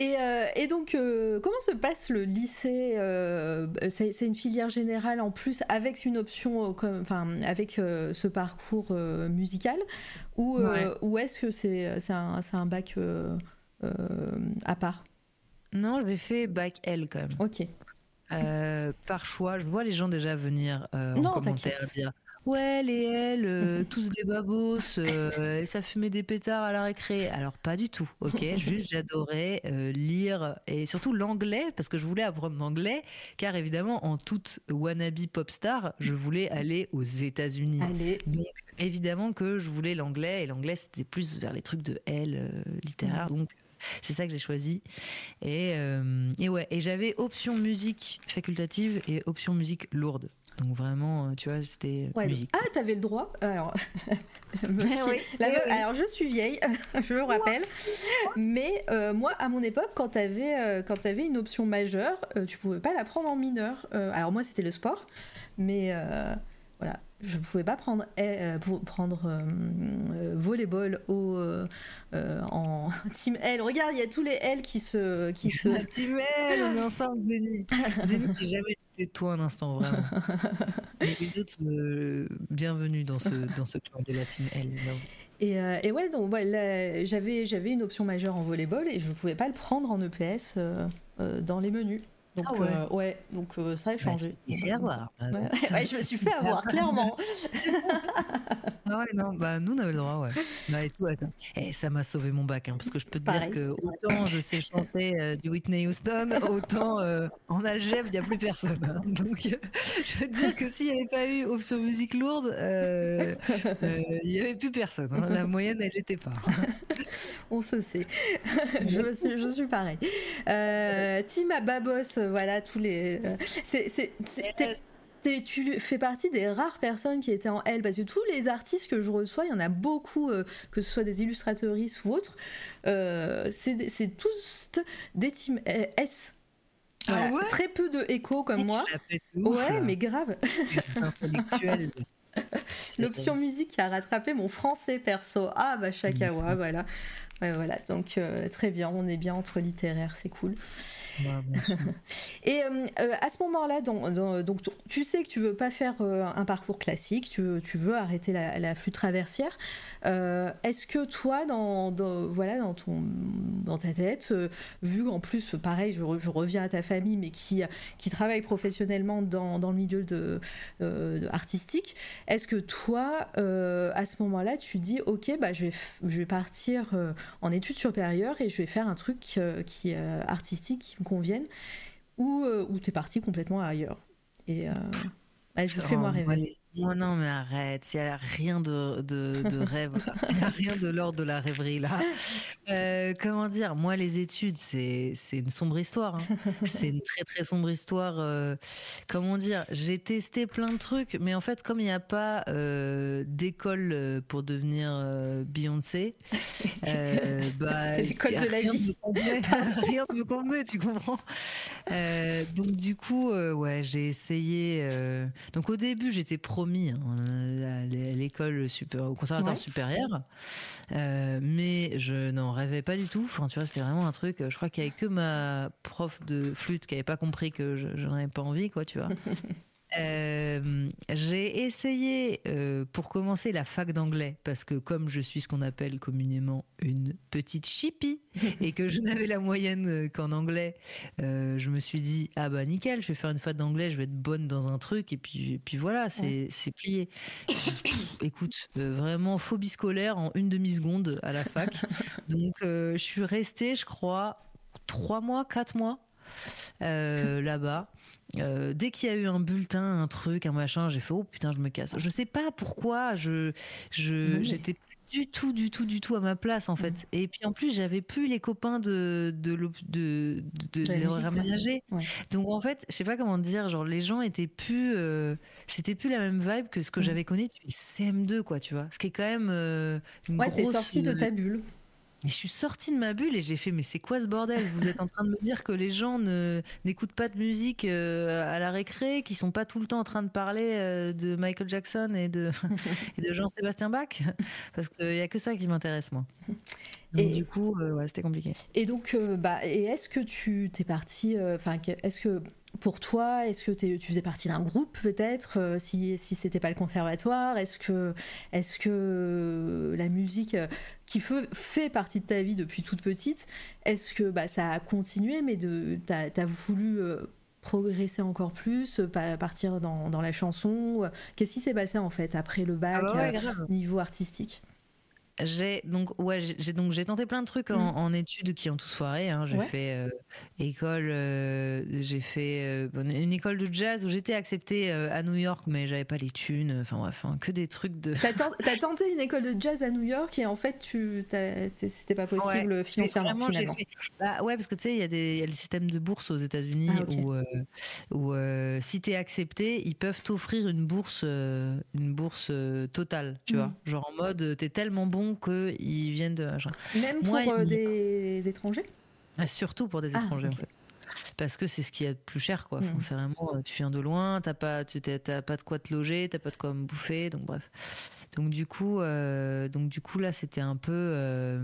Euh, et, donc, euh, comment se passe le lycée euh, C'est une filière générale en plus avec une option, enfin, avec ce parcours musical Ou, ou est-ce que c'est un, un, bac à part? Non, j'avais fait bac L quand même. Ok. par choix, je vois les gens déjà venir en commentaire dire Ouais, les L, euh, tous des babos, euh, et ça fumait des pétards à la récré. Alors pas du tout, ok. Juste j'adorais euh, lire et surtout l'anglais parce que je voulais apprendre l'anglais, car évidemment en toute wannabe pop star, je voulais aller aux États-Unis. Donc évidemment que je voulais l'anglais et l'anglais c'était plus vers les trucs de L littéraire. Donc c'est ça que j'ai choisi. Et, et ouais, et j'avais option musique facultative et option musique lourde. Donc vraiment, euh, tu vois, c'était musique. Ah, t'avais le droit. Alors, alors je suis vieille, je le rappelle. Mais euh, moi, à mon époque, quand t'avais euh, quand avais une option majeure, tu pouvais pas la prendre en mineur. alors moi, c'était le sport, mais voilà, je pouvais pas prendre pour prendre volleyball au en team L. Regarde, il y a tous les L qui se qui se team L, on est ensemble Zénith. Zénith, j'ai jamais de toi un instant, vraiment. les autres, euh, bienvenue dans ce, dans ce clan de la team L. Et, euh, et, ouais, donc j'avais, j'avais une option majeure en volleyball et je ne pouvais pas le prendre en EPS euh, dans les menus. Donc, ah ouais. ouais. donc ça a changé. Bah, avoir. Ouais, je me suis fait avoir, clairement. ah ouais, non, bah nous on avait le droit, ouais. Bah, et tout, attends. Et eh, ça m'a sauvé mon bac, hein, parce que je peux te dire que autant je sais chanter du Whitney Houston, autant en algèbre, il n'y a plus personne. Hein. Donc je veux te dire que s'il n'y avait pas eu option musique lourde, il n'y avait plus personne. Hein. La moyenne, elle n'était pas. on se sait. je, suis, je suis pareil. Euh, Team Babos, voilà, tous les. Euh, c'est, tu fais partie des rares personnes qui étaient en L parce que tous les artistes que je reçois, il y en a beaucoup, euh, que ce soit des illustratrices ou autres, euh, c'est tous des teams S. Ah très peu de écho comme moi. ouais, mais grave. L'option musique qui a rattrapé mon français perso. Ah bah chakawa, voilà. Ouais, voilà, donc très bien, on est bien entre littéraires, c'est cool. et euh, euh, à ce moment-là, donc, tu sais que tu veux pas faire euh, un parcours classique, tu veux, tu veux arrêter la, flûte traversière. Est-ce que toi, dans, voilà, dans, ton, dans ta tête, vu en plus, pareil, je, reviens à ta famille, mais qui, qui travaille professionnellement dans, dans le milieu de, artistique, est-ce que toi, à ce moment-là, tu dis, ok, bah, je, vais, je vais partir en études supérieures et je vais faire un truc qui est artistique, qui me conviennent, ou, euh, ou tu es parti complètement ailleurs. Et euh, Vas-y, fais-moi rêver. Oh non, mais arrête, il n'y a rien de, de, de rêve, il n'y a rien de l'ordre de la rêverie là. Euh, comment dire, moi les études, c'est une sombre histoire. Hein. C'est une très très sombre histoire. Euh, comment dire, j'ai testé plein de trucs, mais en fait, comme il n'y a pas euh, d'école pour devenir Beyoncé, bah, c'est l'école de la vie. rien ne me convenait, tu comprends Donc du coup, ouais, j'ai essayé. Donc au début, j'étais pro promis hein, à l'école super, au conservatoire supérieur, euh, mais je n'en rêvais pas du tout. Enfin, tu vois, c'était vraiment un truc. Je crois qu'il y avait que ma prof de flûte qui avait pas compris que je, je n'en avais pas envie, quoi, tu vois. Euh, j'ai essayé euh, pour commencer la fac d'anglais parce que comme je suis ce qu'on appelle communément une petite chippie et que je n'avais la moyenne euh, qu'en anglais, je me suis dit ah bah nickel, je vais faire une fac d'anglais, je vais être bonne dans un truc et puis puis voilà, c'est c'est plié. Écoute, vraiment phobie scolaire en une demi seconde à la fac. Donc je suis restée, je crois, trois mois, quatre mois là-bas. Euh, dès qu'il y a eu un bulletin, un truc, un machin, j'ai fait oh putain, je me casse. Je sais pas pourquoi, je, je, j'étais du tout, du tout, du tout à ma place en fait. Et puis en plus, j'avais plus les copains de de de, de, Donc en fait, je sais pas comment dire, genre les gens étaient plus, euh, c'était plus la même vibe que ce que mm. j'avais connu depuis CM2 quoi, tu vois. Ce qui est quand même euh, une ouais, t'es sorti de ta bulle. Et je suis sortie de ma bulle et j'ai fait mais c'est quoi ce bordel? Vous êtes en train de me dire que les gens ne n'écoutent pas de musique euh, à la récré, qui sont pas tout le temps en train de parler euh, de Michael Jackson et de, de Jean-Sébastien Bach? Parce qu'il y a que ça qui m'intéresse moi. et du coup, euh, ouais, c'était compliqué. Et donc, bah, et est-ce que tu t'es parti Enfin, est-ce que pour toi Est-ce que tu faisais partie d'un groupe peut-être euh, Si, si c'était pas le conservatoire Est-ce que, est que la musique euh, qui fait, fait, partie de ta vie depuis toute petite, est-ce que bah, ça a continué mais tu as, voulu euh, progresser encore plus, partir dans, dans la chanson Qu'est-ce qui s'est passé en fait après le bac ah niveau artistique? J'ai donc ouais j'ai donc j'ai tenté plein de trucs en, mm. études qui ont tous foiré. Hein. J'ai fait euh, école, euh, j'ai fait euh, une école de jazz où j'étais acceptée à New York, mais j'avais pas les thunes. Enfin bref, hein, que des trucs de. T'as, tenté une école de jazz à New York et en fait tu c'était pas possible financièrement. Finalement. Bah, ouais parce que tu sais il y a des y a le système de bourse aux États-Unis ah, où où si t'es accepté ils peuvent t'offrir une bourse une bourse totale tu vois genre en mode t'es tellement bon qu'ils viennent de. Même pour euh, des étrangers? Ah, Surtout pour des ah, étrangers, en fait. Parce que c'est ce qui est plus cher, quoi. Mm. C'est vraiment, euh, tu viens de loin, t'as pas, tu t'as pas de quoi te loger, t'as pas de quoi me bouffer, donc bref. Donc du coup, euh, donc du coup là, c'était un peu.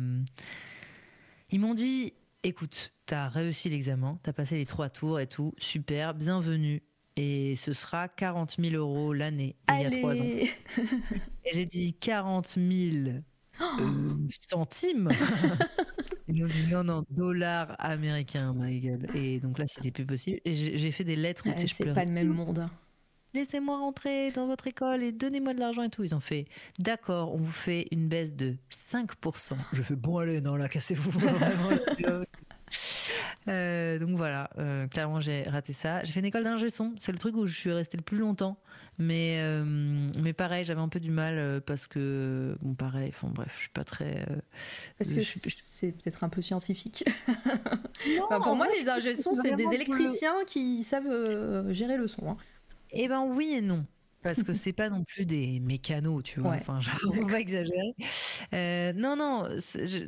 Ils m'ont dit, écoute, t'as réussi l'examen, t'as passé les trois tours et tout, super, bienvenue. Et ce sera 40 000 euros l'année, il y a trois ans. et j'ai dit 40 000 euh, centimes. Ils ont dit non, non, dollars américains, my gueule. Et donc là, c'était plus possible. Et j'ai fait des lettres où tu sais, C'est pas le même monde. Hein. Laissez-moi rentrer dans votre école et donnez-moi de l'argent et tout. Ils ont fait d'accord, on vous fait une baisse de 5%. Je fais bon, allez, non, là, cassez-vous. Euh, donc voilà, euh, clairement j'ai raté ça. J'ai fait une école d'ingé son, c'est le truc où je suis restée le plus longtemps. Mais, euh, mais pareil, j'avais un peu du mal parce que, bon, pareil, enfin bref, je suis pas très. parce que c'est peut-être un peu scientifique. pour moi, les ingé son, c'est des électriciens qui savent gérer le son. Hein. Eh ben oui et non parce que c'est pas non plus des mécanos, tu vois. Enfin, on va exagérer. Euh, non, non, je,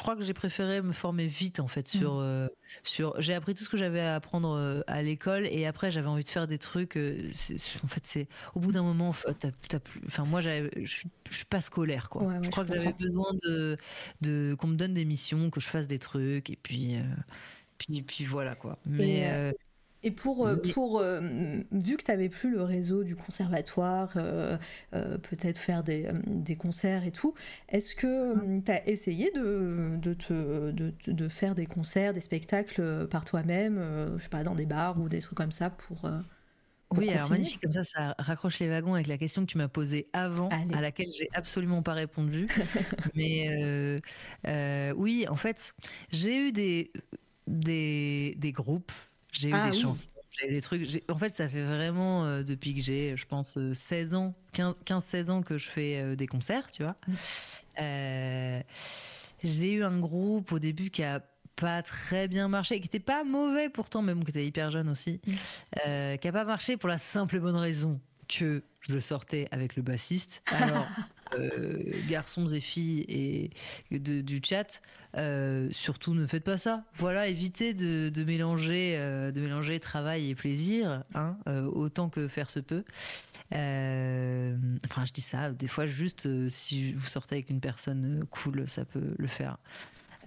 crois que j'ai préféré me former vite en fait sur mm. euh, sur. J'ai appris tout ce que j'avais à apprendre euh, à l'école et après j'avais envie de faire des trucs. en fait, c'est au bout d'un moment, enfin moi, je suis pas scolaire quoi. je crois que j'avais besoin de de qu'on me donne des missions, que je fasse des trucs et puis. Puis, puis voilà quoi. Mais et pour, euh, pour euh, vu que tu n'avais plus le réseau du conservatoire, euh, peut-être faire des, des, concerts et tout, est-ce que tu as essayé de, de, te, de, de, faire des concerts, des spectacles par toi-même, je sais pas, dans des bars ou des trucs comme ça pour... oui, alors magnifique, comme ça, ça raccroche les wagons avec la question que tu m'as posée avant, à laquelle j'ai absolument pas répondu. Mais oui, en fait, j'ai eu des, des, des groupes J'ai eu Ah des oui. chansons, j'ai eu des trucs. En fait, ça fait vraiment euh, depuis que j'ai, je pense, euh, 16 ans, 15-16 ans que je fais euh, des concerts, tu vois. Mm. Euh, j'ai eu un groupe au début qui a pas très bien marché, qui était pas mauvais pourtant, mais bon, qui était hyper jeune aussi, Mm. euh, qui a pas marché pour la simple et bonne raison que je le sortais avec le bassiste. Alors, euh, garçons et filles et du chat, euh, surtout ne faites pas ça. Voilà, évitez de, mélanger, euh, de mélanger travail et plaisir, hein, autant que faire se peut. Enfin, je dis ça. Des fois, juste si vous sortez avec une personne cool, ça peut le faire.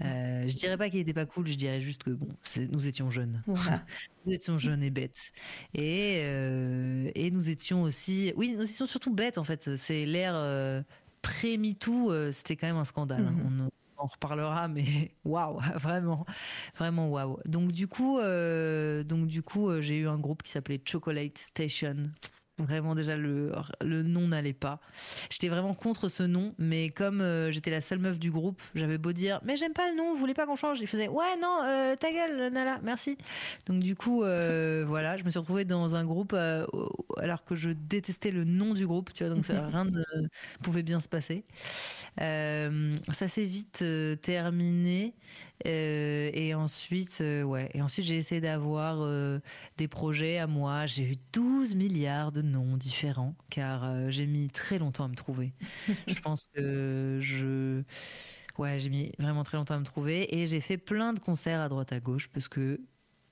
Euh, je dirais pas qu'il était pas cool, je dirais juste que bon, nous étions jeunes. Voilà. Nous étions jeunes et bêtes. Et, euh, et nous étions aussi. Oui, nous étions surtout bêtes en fait. C'est l'ère euh, pré-MeToo, euh, c'était quand même un scandale. hein. Mhm. On en reparlera, mais waouh, vraiment, vraiment waouh. Donc du coup, euh, donc du coup, euh, j'ai eu un groupe qui s'appelait Chocolate Station. Vraiment déjà le, le nom n'allait pas. J'étais vraiment contre ce nom, mais comme euh, j'étais la seule meuf du groupe, j'avais beau dire mais j'aime pas le nom, vous voulez pas qu'on change? Il faisait ouais non euh, ta gueule Nala, merci. Donc du coup euh, voilà, je me suis retrouvée dans un groupe alors que je détestais le nom du groupe, tu vois, donc ça, rien ne pouvait bien se passer. Ça s'est vite terminé. Euh, et ensuite, euh, ouais, et ensuite j'ai essayé d'avoir euh, des projets à moi. J'ai eu 12 milliards de noms différents car j'ai mis très longtemps à me trouver. je pense que je, ouais, j'ai mis vraiment très longtemps à me trouver et j'ai fait plein de concerts à droite à gauche parce que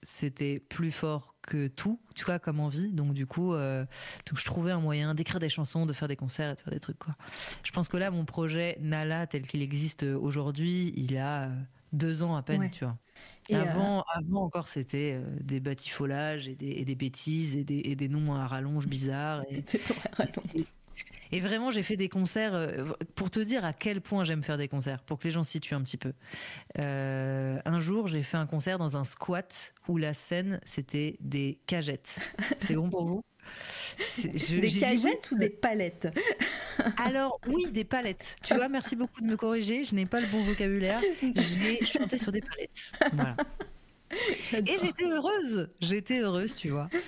c'était plus fort que tout, tu vois, comme envie. Donc du coup, euh, donc je trouvais un moyen d'écrire des chansons, de faire des concerts et de faire des trucs quoi. Je pense que là, mon projet Nala tel qu'il existe aujourd'hui, il a deux ans à peine, Ouais. tu vois. Et, euh, avant, avant encore, c'était euh, des batifolages et des, et des bêtises et des, et des noms à rallonge bizarres. Et, et vraiment, j'ai fait des concerts euh, pour te dire à quel point j'aime faire des concerts, pour que les gens se situent un petit peu. Un jour, j'ai fait un concert dans un squat où la scène, c'était des cagettes. C'est bon pour vous? Je- des oui. cagettes ou des palettes Alors oui, des palettes. Tu vois, merci beaucoup de me corriger. Je n'ai pas le bon vocabulaire. J'ai chanté sur des palettes. Voilà. Et j'étais heureuse. J'étais heureuse, tu vois. Oui,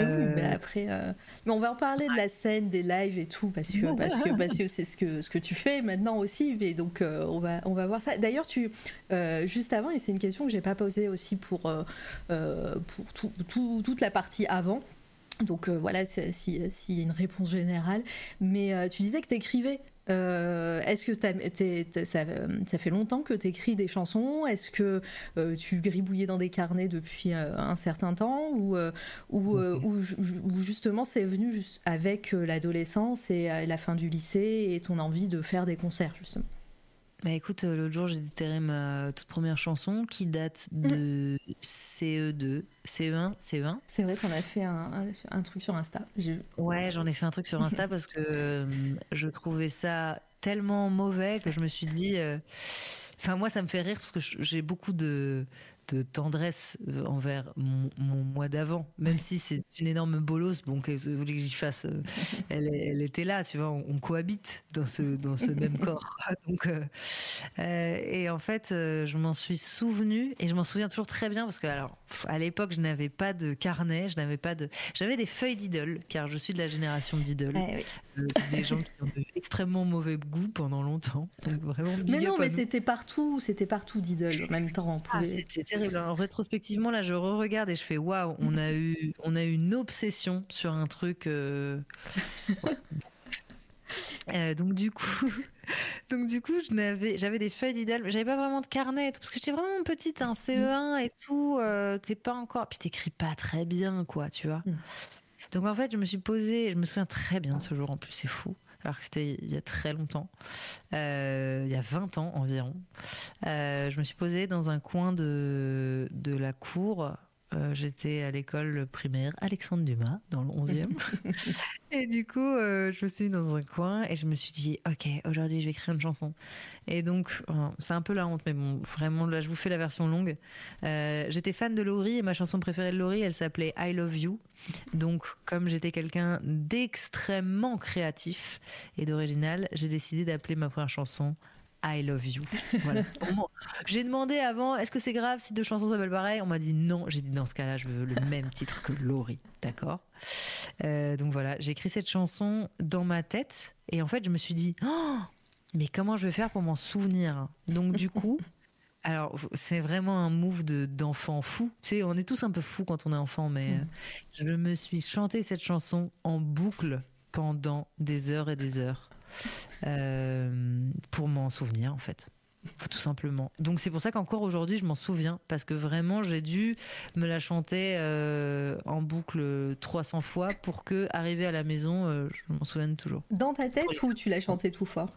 Euh, mais après, euh, mais on va en parler de la scène, des lives et tout, parce que parce que parce que c'est ce que ce que tu fais maintenant aussi. Mais donc euh, on va on va voir ça. D'ailleurs, tu juste avant, et c'est une question que j'ai pas posée aussi pour pour tout- tout- toute la partie avant. Donc euh, voilà, c'est- si s'il y a une réponse générale. Mais euh, tu disais que tu écrivais. Est-ce que t'es- ça, ça fait longtemps que tu écris des chansons? Est-ce que euh, tu gribouillais dans des carnets depuis euh, un certain temps? Ou, euh, ou, euh, ou ou justement c'est venu avec euh, l'adolescence et euh, la fin du lycée et ton envie de faire des concerts justement? Bah écoute, euh, l'autre jour j'ai déterré ma toute première chanson qui date de CE2, CE1, CE1. C'est vrai qu'on a fait un, truc sur Insta. Ouais, j'en ai fait un truc sur Insta parce que euh, je trouvais ça tellement mauvais que je me suis dit. euh, Enfin, moi, ça me fait rire parce que j'ai beaucoup de, de tendresse euh, envers mon, mon moi d'avant, même si c'est une énorme bolosse. Bon, que vous voulez que j'y fasse euh, elle, était là, tu vois, on, on cohabite dans ce, dans ce même corps. Donc, euh, euh, et en fait, euh, je m'en suis souvenue et je m'en souviens toujours très bien parce que, alors, à l'époque, je n'avais pas de carnet, je n'avais pas de. J'avais des feuilles d'idole, car je suis de la génération d'idole, Ouais, oui. euh, des gens qui ont eu extrêmement mauvais goût pendant longtemps. Donc, vraiment, Mais non, mais c'était partout, c'était partout d'idole en même temps. On Ah, pouvait... terrible. hein. Rétrospectivement, là, je re-regarde et je fais waouh, on a eu, on a eu une obsession sur un truc. euh, ouais. Euh, donc du coup, donc du coup, je n'avais, j'avais des feuilles mais j'avais pas vraiment de carnet, et tout, parce que j'étais vraiment petite, un CE1 et tout. euh, t'es pas encore, puis t'écris pas très bien, quoi, tu vois. Mm. Donc en fait, je me suis posée, je me souviens très bien de ce jour. En plus, c'est fou. Alors que c'était il y a très longtemps, euh, il y a 20 ans environ. Euh, je me suis posée dans un coin de, de la cour. Euh, J'étais à l'école primaire Alexandre Dumas, dans le 11e. et du coup, euh, je me suis dans un coin et je me suis dit, OK, aujourd'hui, je vais écrire une chanson. Et donc, c'est un peu la honte, mais bon, vraiment, là, je vous fais la version longue. Euh, j'étais fan de Laurie et ma chanson préférée de Laurie, elle s'appelait I Love You. Donc, comme j'étais quelqu'un d'extrêmement créatif et d'original, j'ai décidé d'appeler ma première chanson I love you. Voilà. J'ai demandé avant, est-ce que c'est grave si deux chansons s'appellent pareil? On m'a dit non. J'ai dit dans ce cas-là, je veux le même titre que Laurie. D'accord? Euh, Donc voilà, j'ai écrit cette chanson dans ma tête. Et en fait, je me suis dit, oh, mais comment je vais faire pour m'en souvenir? Donc du coup. Alors, c'est vraiment un move d'enfant fou. Tu sais, on est tous un peu fous quand on est enfant, mais mm. euh, je me suis chanté cette chanson en boucle pendant des heures et des heures euh, pour m'en souvenir, en fait. Tout simplement. Donc c'est pour ça qu'encore aujourd'hui je m'en souviens parce que vraiment j'ai dû me la chanter euh, en boucle 300 fois pour que arrivé à la maison je m'en souvienne toujours. Dans ta tête ou tu l'as chanté tout fort?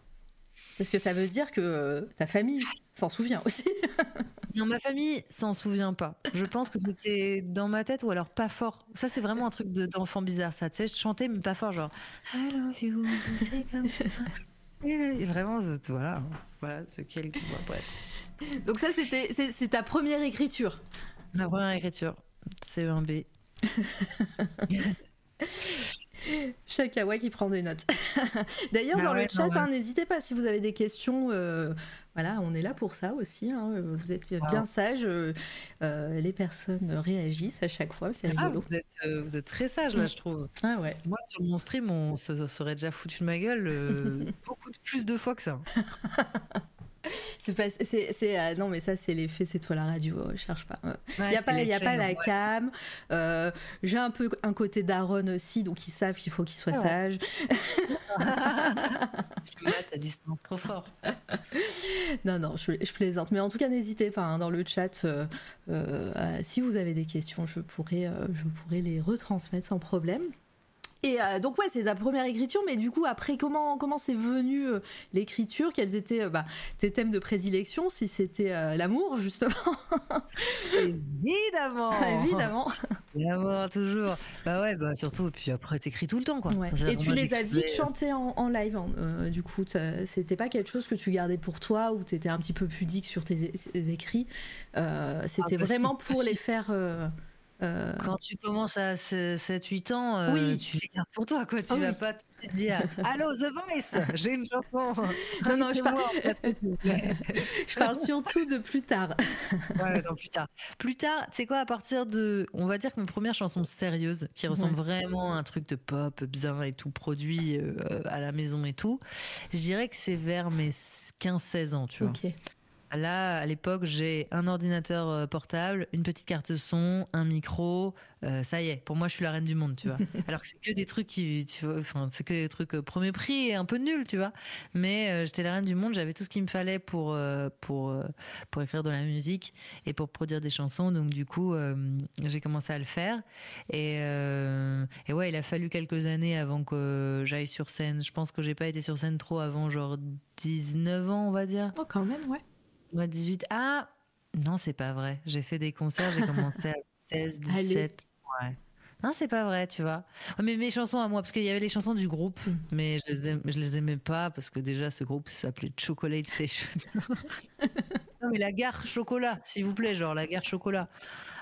Parce que ça veut dire que euh, ta famille s'en souvient aussi. non, ma famille s'en souvient pas. Je pense que c'était dans ma tête ou alors pas fort. Ça, c'est vraiment un truc d'enfant bizarre, ça. Tu sais, je chantais, mais pas fort, genre I love you, c'est comme ça. Et vraiment, voilà, voilà, ce qu'elle. Bref. Donc, ça, c'était c'est ta première écriture. Ma première écriture, CE1B. Chakawa qui prend des notes. D'ailleurs, bah dans le chat, hein, n'hésitez pas si vous avez des questions. Euh, voilà, on est là pour ça aussi. Hein. Vous êtes bien sages. Euh, euh, les personnes réagissent à chaque fois. C'est ah, vous, êtes, vous êtes très sage là, je trouve. Ah ouais. Moi, sur mon stream, on se serait déjà foutu de ma gueule beaucoup plus de fois que ça. c'est pas, c'est, euh, non mais ça c'est l'effet, c'est toi la radio, je cherche pas. Il n'y a pas, y a pas la cam. Euh, j'ai un peu un côté daron aussi, donc ils savent qu'il faut qu'ils soient ah sages. je mets à distance trop fort. non non, je, plaisante. Mais en tout cas n'hésitez pas hein, dans le chat. Euh, si vous avez des questions, je pourrais, je pourrais les retransmettre sans problème. Et euh, donc ouais, c'est ta première écriture, mais du coup après comment comment c'est venu euh, l'écriture? Quels étaient euh, bah, tes thèmes de prédilection? Si c'était l'amour justement? Évidemment, évidemment, l'amour toujours. Bah ouais, bah surtout. Et puis après t'écris tout le temps quoi. Et tu les as vite chantés en, live. Hein, du coup, c'était pas quelque chose que tu gardais pour toi ou t'étais un petit peu pudique sur tes, écrits. c'était ah, vraiment pour les faire. Euh, Quand tu commences à 7-8 ans, euh, oui. tu les gardes pour toi, quoi. Tu oh vas pas tout de suite dire Allô, The Voice, j'ai une chanson. Non, non, je parle... je parle surtout de plus tard. ouais, non, plus tard. Plus tard, tu sais quoi, à partir de. On va dire que mes premières chansons sérieuses, qui ressemblent vraiment à un truc de pop bien et tout, produit euh, à la maison et tout, je dirais que c'est vers mes 15-16 ans, tu vois. Ok. Là, à l'époque, j'ai un ordinateur euh, portable, une petite carte son, un micro. Euh, ça y est, pour moi, je suis la reine du monde, tu vois. Alors que c'est que des trucs qui, tu vois, enfin, c'est que des trucs euh, premier prix et un peu nuls, tu vois. Mais j'étais la reine du monde, j'avais tout ce qu'il me fallait pour pour pour écrire de la musique et pour produire des chansons. Donc du coup, j'ai commencé à le faire. Et et ouais, il a fallu quelques années avant que j'aille sur scène. Je pense que j'ai pas été sur scène trop avant genre 19 ans, on va dire. Oh, quand même, ouais. Moi, 18. Ah Non, c'est pas vrai. J'ai fait des concerts, j'ai commencé à 16, 17. Ouais. Non, c'est pas vrai, tu vois. Mais mes chansons à moi, parce qu'il y avait les chansons du groupe, mais je les, je les aimais pas parce que déjà ce groupe s'appelait Chocolate Station. non, mais la gare chocolat, s'il vous plaît, genre la gare chocolat.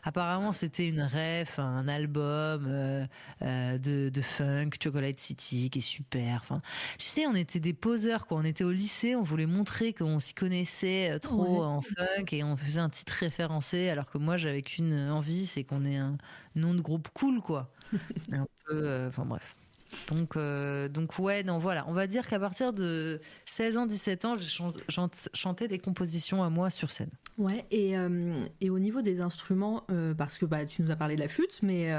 Apparemment, c'était une ref, un album euh, euh, de, funk, Chocolate City, qui est super. Enfin, tu sais, on était des poseurs, quoi. On était au lycée, on voulait montrer qu'on s'y connaissait euh, trop en funk et on faisait un titre référencé, alors que moi, j'avais qu'une envie, c'est qu'on ait un nom de groupe cool, quoi. un peu, enfin bref. Donc, euh, donc ouais, non, voilà. On va dire qu'à partir de 16 ans, 17 ans, j'ai chanté des compositions à moi sur scène. Ouais, et, euh, et au niveau des instruments, euh, parce que bah, tu nous as parlé de la flûte, mais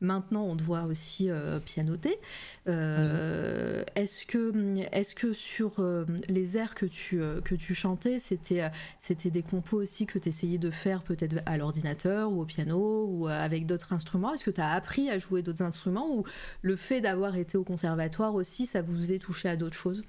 maintenant on te voit aussi pianoter. Est-ce que, est que sur les airs que tu, que tu chantais, c'était c'était des compos aussi que tu essayais de faire peut-être à l'ordinateur ou au piano ou avec d'autres instruments? Est-ce que tu as appris à jouer d'autres instruments ou le fait d'avoir été au conservatoire aussi, ça vous est touché à d'autres choses?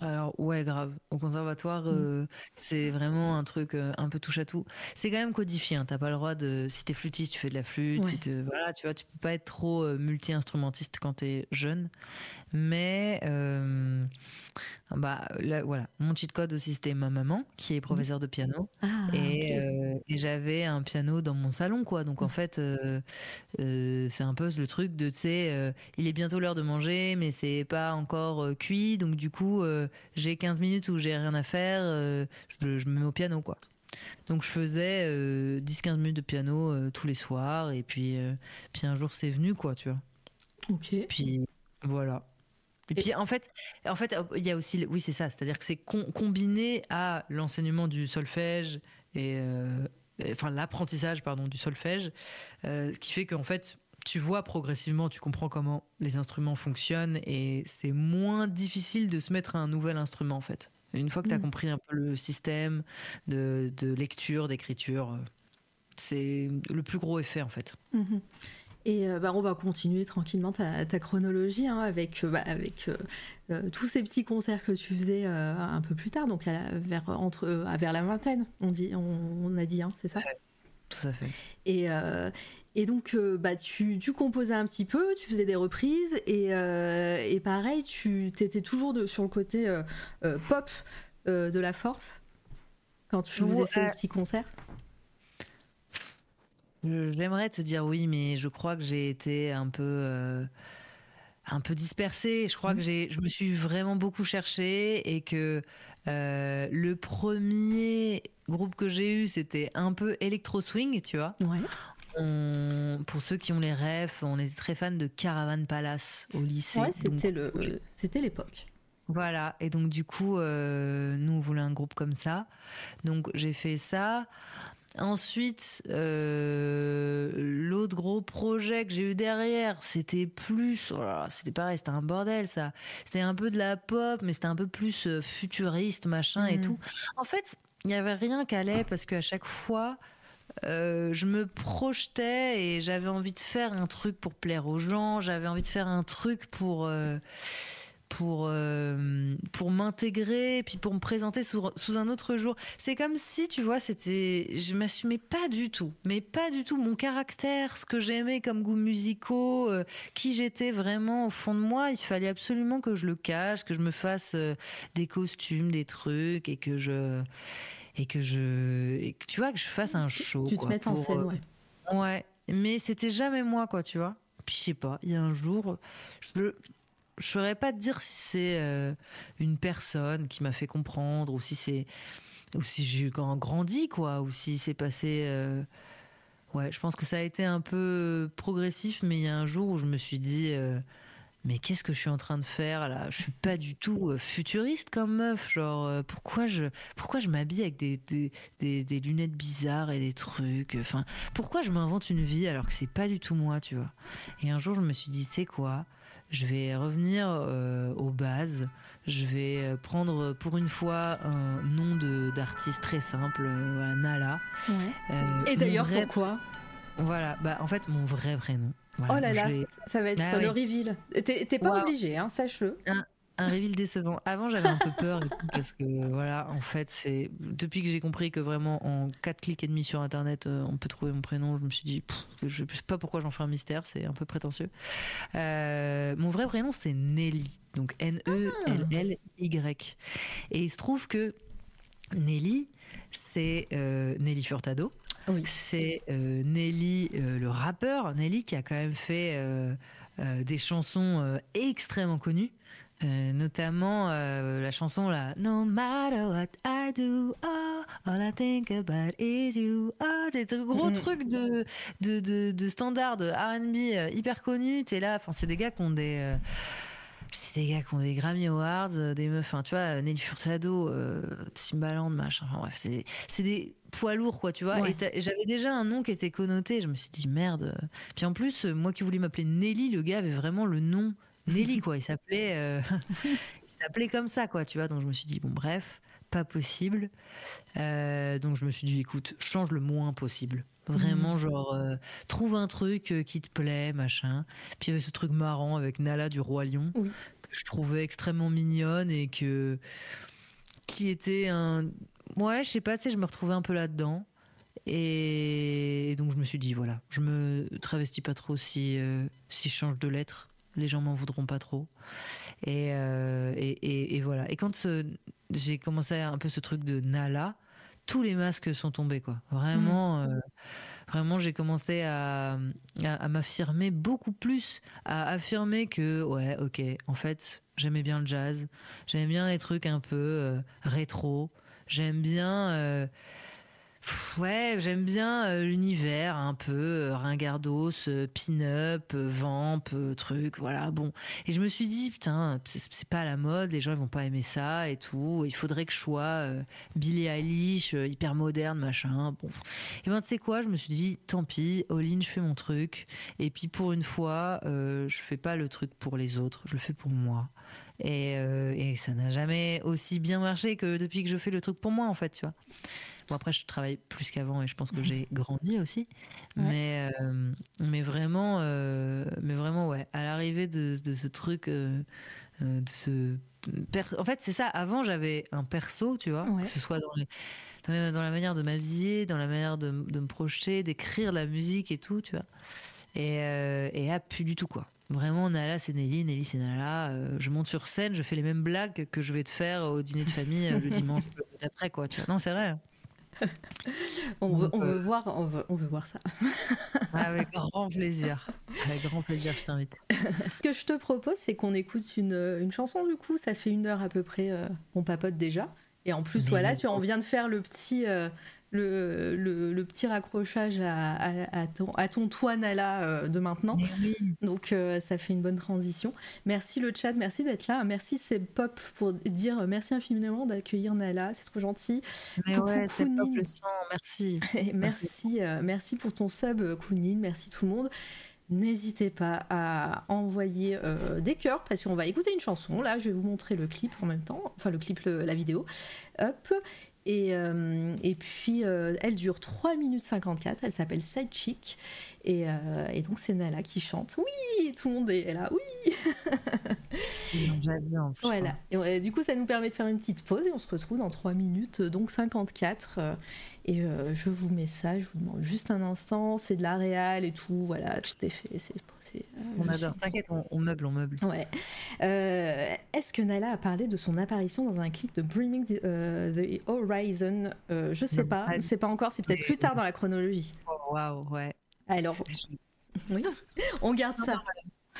Alors ouais, grave. Au conservatoire, mm. euh, c'est vraiment un truc euh, un peu touche à tout. C'est quand même codifié. Hein. T'as pas le droit de. Si t'es flûtiste, tu fais de la flûte. Si voilà, tu vois, tu peux pas être trop euh, multi-instrumentiste quand t'es jeune. Mais bah voilà, mon cheat code aussi c'était ma maman qui est professeure de piano ah, et, j'avais un piano dans mon salon quoi. Donc en mm. fait, c'est un peu le truc de tu sais, il est bientôt l'heure de manger, mais c'est pas encore cuit. Donc du coup j'ai 15 minutes où j'ai rien à faire, je, je, me mets au piano, quoi. Donc je faisais 10-15 minutes de piano tous les soirs, et puis, puis un jour c'est venu, quoi, tu vois. Ok. Puis voilà. Et, puis en fait, en fait, il y a aussi, oui, c'est ça, c'est-à-dire que c'est combiné à l'enseignement du solfège et, enfin l'apprentissage, pardon, du solfège, ce qui fait qu'en fait, tu vois progressivement, tu comprends comment les instruments fonctionnent et c'est moins difficile de se mettre à un nouvel instrument en fait. Une fois que tu as mm. compris un peu le système de, lecture, d'écriture, euh, c'est le plus gros effet en fait. Mm-hmm. Et euh, bah, on va continuer tranquillement ta, chronologie hein, avec, euh, bah, avec tous ces petits concerts que tu faisais un peu plus tard, donc vers, entre, vers la vingtaine, on, dit, on, a dit, hein, c'est ça Tout à fait. Et, et donc, euh, bah, tu, composais un petit peu, tu faisais des reprises, et, euh, pareil, tu étais toujours sur le côté euh, pop de la force quand tu faisais ces petits concerts? J'aimerais te dire oui, mais je crois que j'ai été un peu, un peu dispersée. Je crois mmh. que je me suis vraiment beaucoup cherchée et que le premier groupe que j'ai eu, c'était un peu électro swing, tu vois. Ouais pour ceux qui ont les rêves, on était très fans de Caravan Palace au lycée. Ouais, c'était le, c'était l'époque. Voilà, et donc du coup, euh, nous on voulait un groupe comme ça. Donc j'ai fait ça. Ensuite, euh, l'autre gros projet que j'ai eu derrière, c'était plus, oh c'était pareil, c'était un bordel ça. C'était un peu de la pop, mais c'était un peu plus euh, futuriste, machin et mm. tout. En fait, il n'y avait rien qui allait parce qu'à chaque fois, euh, je me projetais et j'avais envie de faire un truc pour plaire aux gens, j'avais envie de faire un truc pour euh, pour euh, pour m'intégrer puis pour me présenter sous, sous un autre jour. C'est comme si tu vois, c'était je m'assumais pas du tout, mais pas du tout mon caractère, ce que j'aimais comme goûts musicaux, qui j'étais vraiment au fond de moi, il fallait absolument que je le cache, que je me fasse des costumes, des trucs et que je et que je, tu vois, que je fasse un show. Tu te mets en scène, ouais. Euh, ouais, mais c'était jamais moi, quoi, tu vois. Puis je sais pas, il y a un jour, je je saurais pas te dire si c'est euh, une personne qui m'a fait comprendre ou si c'est ou si j'ai grandi quoi ou si c'est passé euh, ouais je pense que ça a été un peu progressif mais il y a un jour où je me suis dit mais qu'est-ce que je suis en train de faire là? Je suis pas du tout euh, futuriste comme meuf. Genre, euh, pourquoi je, pourquoi je m'habille avec des, des, des, lunettes bizarres et des trucs Enfin, pourquoi je m'invente une vie alors que c'est pas du tout moi, tu vois? Et un jour, je me suis dit, c'est quoi? Je vais revenir euh, aux bases. Je vais prendre pour une fois un nom d'artiste très simple, Nala. et d'ailleurs, pourquoi? Voilà, bah en fait, mon vrai prénom oh là là, ça va être ah le reveal. T'es pas obligé, hein, sache-le. Un, reveal décevant. Avant, j'avais un peu peur parce que voilà, en fait, c'est depuis que j'ai compris que vraiment en 4 clics et demi sur Internet, euh, on peut trouver mon prénom. Je me suis dit, je sais pas pourquoi j'en fais un mystère, c'est un peu prétentieux. Euh, mon vrai prénom, c'est Nelly, donc N-E-L-L-Y. Et il se trouve que Nelly, c'est euh, Nelly Furtado. C'est euh, Nelly, euh, le rappeur, Nelly, qui a quand même fait des chansons extrêmement connues. Notamment la chanson là No matter what I do, oh, all I think about is you. Oh, c'est un gros mm-hmm. truc de, de, de, de standard de RB hyper connu. T'es là, enfin, c'est des gars qui ont des c'est des gars qui ont des Grammy Awards, des meufs, tu vois, Nelly Furtado, euh, Timbaland, machin, enfin bref, c'est des poids lourds, quoi, tu vois. Et j'avais déjà un nom qui était connoté, je me suis dit merde. Puis en plus, moi qui voulais m'appeler Nelly, le gars avait vraiment le nom Nelly, quoi. Il s'appelait, euh, il s'appelait comme ça, quoi, tu vois. Donc je me suis dit bon, bref, pas possible. Euh, donc je me suis dit écoute, change le moins possible. Vraiment, mmh. genre, euh, trouve un truc euh, qui te plaît, machin. Puis il y avait ce truc marrant avec Nala du Roi Lion, que je trouvais extrêmement mignonne et que. qui était un. Ouais, je sais pas, tu sais, je me retrouvais un peu là-dedans. Et... donc je me suis dit, voilà, je me travestis pas trop si, euh, si je change de lettre. Les gens m'en voudront pas trop. Et, et, et, voilà. Et quand j'ai commencé un peu ce truc de Nala, tous les masques sont tombés, quoi. Vraiment. Mm. Euh, vraiment, j'ai commencé à, à, m'affirmer beaucoup plus, à affirmer que, ouais, ok, en fait, j'aimais bien le jazz, j'aimais bien les trucs un peu euh, rétro, j'aime bien ouais, j'aime bien euh, l'univers un peu euh, ringardos, euh, pin-up, vamp, truc, voilà, bon. Et je me suis dit, putain, c'est pas à la mode, les gens ils vont pas aimer ça et tout. Il faudrait que je sois Billie Eilish, hyper moderne, machin. Bon. Et ben, tu sais quoi, je me suis dit, tant pis, all-in, je fais mon truc. Et puis pour une fois, je fais pas le truc pour les autres, je le fais pour moi. Et, et ça n'a jamais aussi bien marché que depuis que je fais le truc pour moi, en fait, tu vois. Bon, après, je travaille plus qu'avant et je pense que j'ai grandi aussi. Mais, euh, mais, vraiment, euh, mais vraiment, ouais, à l'arrivée de, de, ce truc, euh, de ce. En fait, c'est ça. Avant, j'avais un perso, tu vois, que ce soit dans, dans la manière de m'habiller, dans la manière de, de me projeter, d'écrire la musique et tout, tu vois. Et, et là, plus du tout, quoi. Vraiment, Nala, c'est Nelly, Nelly, c'est Nala. je monte sur scène, je fais les mêmes blagues que je vais te faire au dîner de famille le dimanche d'après, quoi. Tu vois. Non, c'est vrai. on, veut, voir, on veut, voir ça. avec grand plaisir. Avec grand plaisir, je t'invite. Ce que je te propose, c'est qu'on écoute une, chanson, du coup. Ça fait une heure à peu près euh, qu'on papote déjà. Et en plus, voilà, tu, on vient de faire le petit, euh, le, le, petit raccrochage à, à, ton, à ton toit Nala euh, de maintenant. Donc euh, ça fait une bonne transition. Merci le chat, merci d'être là. Merci c'est Pop pour dire merci infiniment d'accueillir Nala, c'est trop gentil. Mais ouais, c'est Pop le sang, merci. merci, euh, merci pour ton sub Kounin, merci tout le monde. N'hésitez pas à envoyer des cœurs parce qu'on va écouter une chanson. Là, je vais vous montrer le clip en même temps, enfin le clip, la vidéo. Hop. Et, euh, et puis, euh, elle dure 3 minutes 54. Elle s'appelle Side Chick. Et, euh, et donc, c'est Nala qui chante. Oui Tout le monde est là. Oui Voilà. Et, du coup, ça nous permet de faire une petite pause et on se retrouve dans 3 minutes, donc 54. Et je vous mets ça. Je vous demande juste un instant. C'est de la réal et tout. Voilà, tout est fait. Euh, on adore, t'inquiète, on, meuble, on meuble. Ouais. Euh, est-ce que Nala a parlé de son apparition dans un clip de Dreaming the, euh, Horizon? Je sais pas, je sais pas encore, c'est peut-être plus tard dans la chronologie. Oh, waouh, ouais. Alors, oui, on garde ça.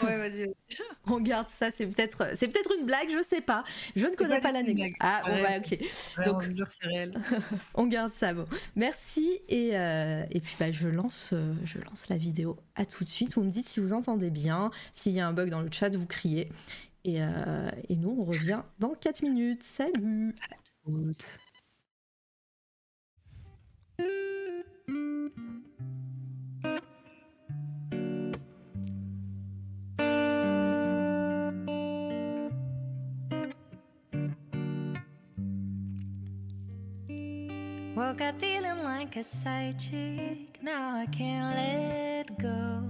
Ouais, vas-y. On garde ça. C'est peut-être, c'est peut-être une blague. Je sais pas. Je ne connais pas, l'anecdote. Ah, bon, ouais, ok. Donc, réel. on garde ça. Bon, merci. Et, euh, et puis, bah, je lance, euh, je lance la vidéo. À tout de suite. Vous me dites si vous entendez bien. S'il y a un bug dans le chat, vous criez. Et, euh, et nous, on revient dans 4 minutes. Salut. À toutes. Woke up feeling like a side chick. Now I can't let go.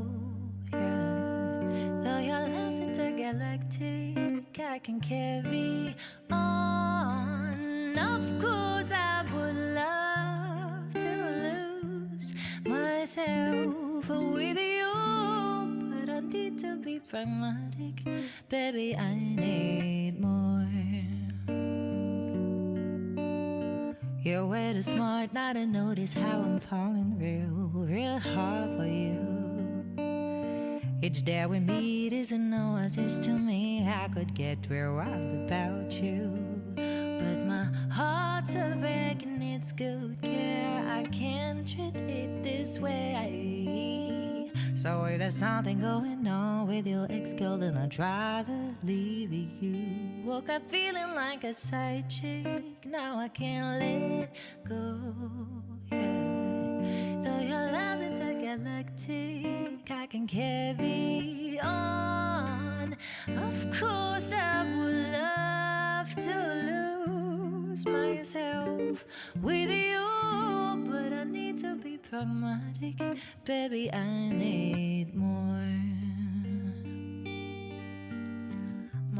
Yeah. Though your love's intergalactic, I can carry on. Of course, I would love to lose myself with you, but I need to be pragmatic. Baby, I need more. You're way too smart not to notice how I'm falling real, real hard for you. Each day we meet is an oasis to me. I could get real wild about you. But my heart's a wreck and it's good care. I can't treat it this way. So if there's something going on with your ex girl, then I'd rather leave you. Woke up feeling like a side chick. Now I can't let go. Yeah. Though your love's intergalactic, I can carry on. Of course, I would love to lose myself with you, but I need to be pragmatic. Baby, I need more.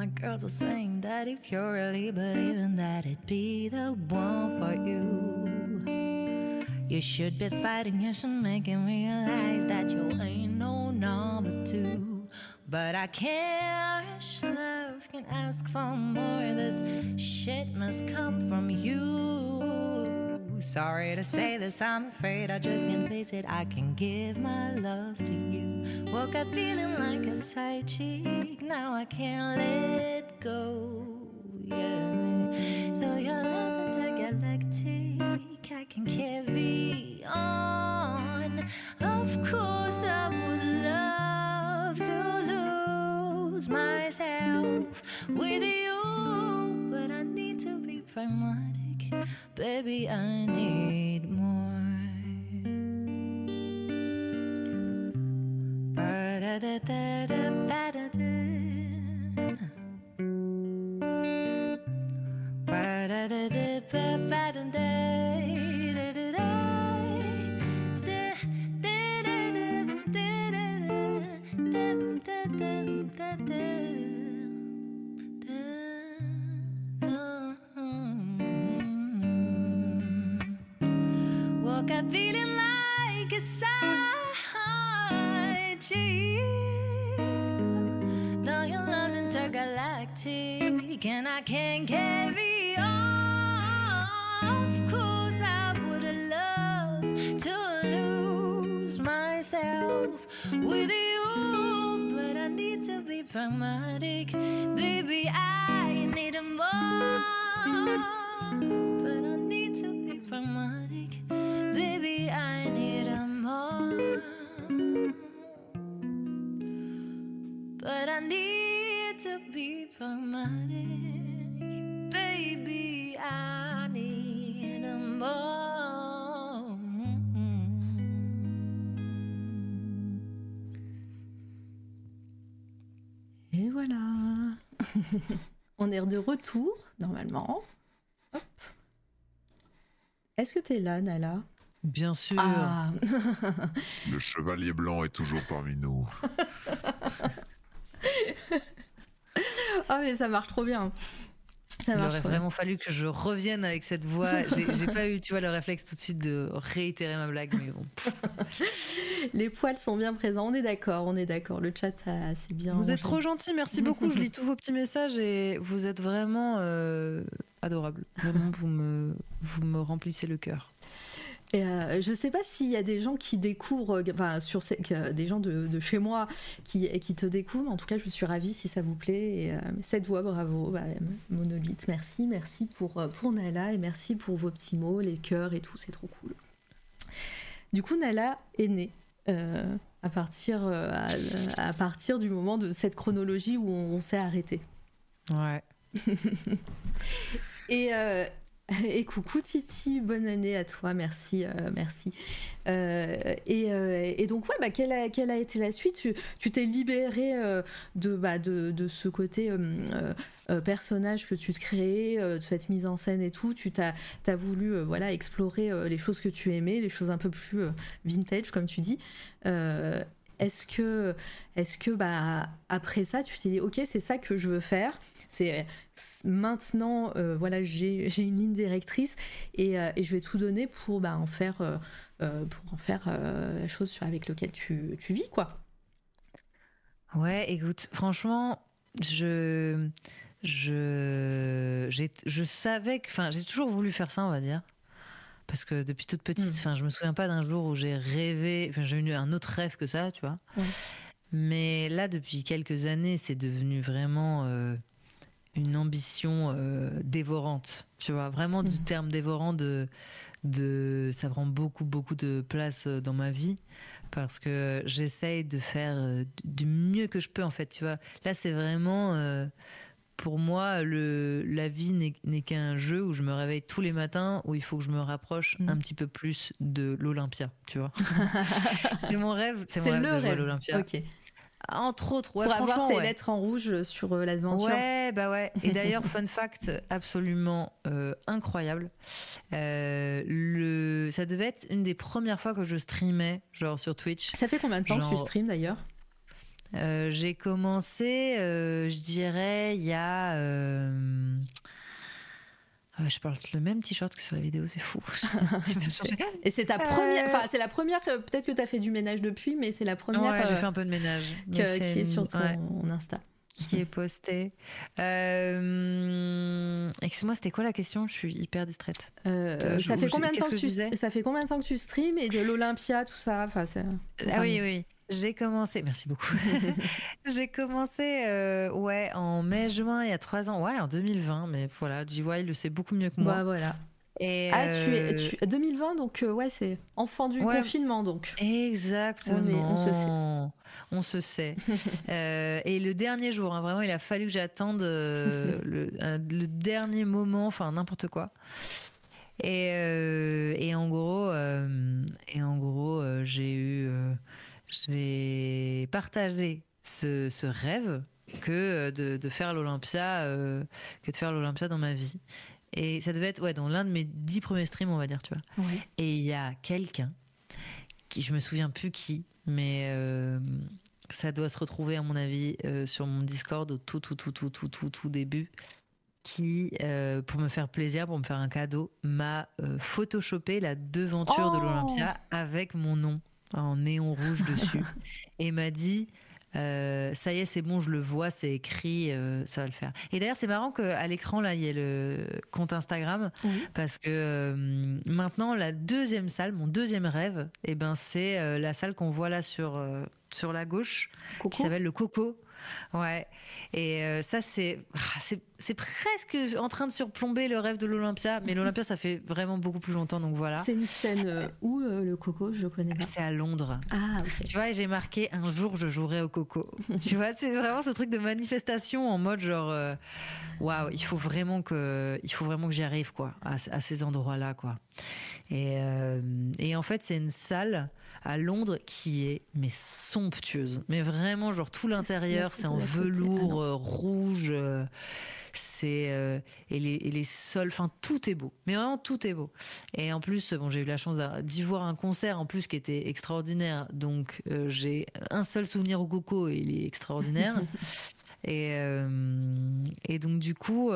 My girls are saying that if you're really believing that, it'd be the one for you. You should be fighting You should make him realize that you ain't no number two. But I can't rush love, can ask for more. This shit must come from you. Sorry to say this, I'm afraid I just can't face it. I can give my love to you. Woke up feeling like a side chick, now I can't let go. Yeah, though your love's intergalactic, I can carry on. Of course, I would love to lose myself with you, but I need to be pragmatic baby i need more. Woke up feeling like a side chick. Though your love's intergalactic, and I can't carry on. Of course, I would love to lose myself with you, but I need to be pragmatic, baby. I need more, but I need to be pragmatic, baby. I need more. But I need to be pragmatic, baby. I need more. Et voilà. On est de retour, normalement. Hop. Est-ce que t'es là, Nala? Bien sûr. Ah, Le chevalier blanc est toujours parmi nous. Ah, mais ça marche trop bien. Ça Il marche aurait trop bien. vraiment fallu que je revienne avec cette voix. J'ai pas eu, tu vois, le réflexe tout de suite de réitérer ma blague, mais bon. Les poils sont bien présents, on est d'accord, on est d'accord. Le chat, a- c'est bien. Vous êtes trop gentil, merci beaucoup. Je lis tous vos petits messages et vous êtes vraiment euh, adorables. Vraiment, vous me, vous me remplissez le cœur. Euh, je sais pas s'il y a des gens qui découvrent, euh, enfin, sur ces- que- des gens de, de chez moi qui, qui te découvrent. En tout cas, je suis ravie si ça vous plaît. Et, euh, cette voix, bravo. Bah, monolithe, merci. Merci pour, euh, pour Nala et merci pour vos petits mots, les cœurs et tout. C'est trop cool. Du coup, Nala est née. euh, à, partir, euh, à, à partir du moment de cette chronologie où on, on s'est arrêté. Ouais. Et, euh, et coucou Titi, bonne année à toi, merci, euh, merci. Euh, et, euh, et donc ouais, bah, quelle, a, été la suite? Tu t'es libéré de, bah, de, de ce côté personnage que tu te créais, de cette mise en scène et tout. Tu t'as as voulu voilà explorer les choses que tu aimais, les choses un peu plus vintage comme tu dis. Est-ce que, est-ce que bah, après ça, tu t'es dit, ok, c'est ça que je veux faire? C'est c'est- maintenant, euh, voilà, j'ai une ligne directrice et, euh, et je vais tout donner pour bah, en faire, euh, euh, pour en faire euh, la chose sur- avec laquelle tu, tu vis, quoi. Ouais, écoute, franchement, je, je, j'ai- je savais que, enfin, j'ai toujours voulu faire ça, on va dire. Parce que depuis toute petite, Mm. enfin, je me souviens pas d'un jour où j'ai rêvé, enfin, j'ai eu un autre rêve que ça, tu vois. Ouais. Mais là, depuis quelques années, c'est devenu vraiment euh, une ambition euh, dévorante, tu vois. Vraiment du Mhm. terme dévorant de, de, ça prend beaucoup, beaucoup de place euh, dans ma vie parce que j'essaye de faire euh, du mieux que je peux en fait tu vois là c'est vraiment euh, pour moi le la vie n'est qu'un jeu où je me réveille tous les matins où il faut que je me rapproche Mhm. un petit peu plus de l'Olympia tu vois c'est mon rêve c'est mon rêve de jouer à rêve. l'Olympia. Entre autres ouais pour avoir tes ouais. lettres en rouge sur euh, l'aventure. Ouais, bah ouais. Et d'ailleurs, fun fact absolument euh, incroyable. Euh, le, ça devait être une des premières fois que je streamais, genre sur Twitch. Ça fait combien de temps que tu streams d'ailleurs? Euh, J'ai commencé, je dirais, il y a. ah, je porte le même t-shirt que sur la vidéo, c'est fou. Et c'est ta première, enfin c'est la première. euh, Peut-être que tu as fait du ménage depuis, mais c'est la première ouais, j'ai euh, fait un peu de ménage. que- qui est sur ton ouais. Insta. qui est posté. Euh, Excuse-moi, c'était quoi la question? Je suis hyper distraite. Euh, je- ça, fait je- combien de temps que que tu, ça fait combien de temps que tu streams et de l'Olympia, tout ça? Enfin, Ah oui, oui. J'ai commencé, merci beaucoup. J'ai commencé, euh, ouais, en mai-juin, il y a trois ans, ouais, en 2020, mais voilà, DY il le sait beaucoup mieux que moi. Bah voilà. Et, Ah, tu es, euh, tu- 2020, donc euh, ouais, c'est enfant du Ouais. confinement, donc. Exactement. On est- on se sait. On se sait. Euh, et le dernier jour, hein, vraiment, il a fallu que j'attende euh, le, le dernier moment, enfin n'importe quoi. Et, euh, et en gros, euh, et en gros, euh, j'ai eu, euh, j'ai partagé ce, ce rêve que euh, de, de faire l'Olympia, euh, que de faire l'Olympia dans ma vie. Et ça devait être ouais dans l'un de mes dix premiers streams, on va dire, tu vois. Et il y a quelqu'un qui, je me souviens plus qui, mais euh, ça doit se retrouver à mon avis euh, sur mon Discord au tout tout tout tout tout tout tout début, qui euh, pour me faire plaisir, pour me faire un cadeau, m'a euh, photoshopé la devanture de Oh l'Olympia avec mon nom en néon rouge dessus et m'a dit euh, ça y est, c'est bon, je le vois, c'est écrit, euh, ça va le faire. Et d'ailleurs, c'est marrant qu'à l'écran, là, il y ait le compte Instagram, Oui. parce que euh, maintenant, la deuxième salle, mon deuxième rêve, eh ben, c'est la salle qu'on voit là sur, sur la gauche, qui s'appelle le Coco. Ouais. Et euh, ça, c'est, ah, c'est, c'est presque en train de surplomber le rêve de l'Olympia, mais l'Olympia, ça fait vraiment beaucoup plus longtemps, donc voilà. C'est une scène euh, où euh, le Coco Je connais pas? C'est à Londres. Ah, ok. Tu vois, j'ai marqué un jour je jouerai au coco. tu vois, c'est vraiment ce truc de manifestation en mode genre waouh, il faut vraiment que il faut vraiment que j'y arrive quoi, à, à ces endroits-là quoi. Et, euh, et en fait, c'est une salle à Londres qui est mais somptueuse, mais vraiment genre tout l'intérieur, c'est en. Ah velours non. euh, rouge. euh, c'est euh, et, les, et les sols, enfin tout est beau, mais vraiment tout est beau. Et en plus, bon, j'ai eu la chance d'y voir un concert en plus qui était extraordinaire. Donc euh, j'ai un seul souvenir au coco et il est extraordinaire. et, et donc du coup,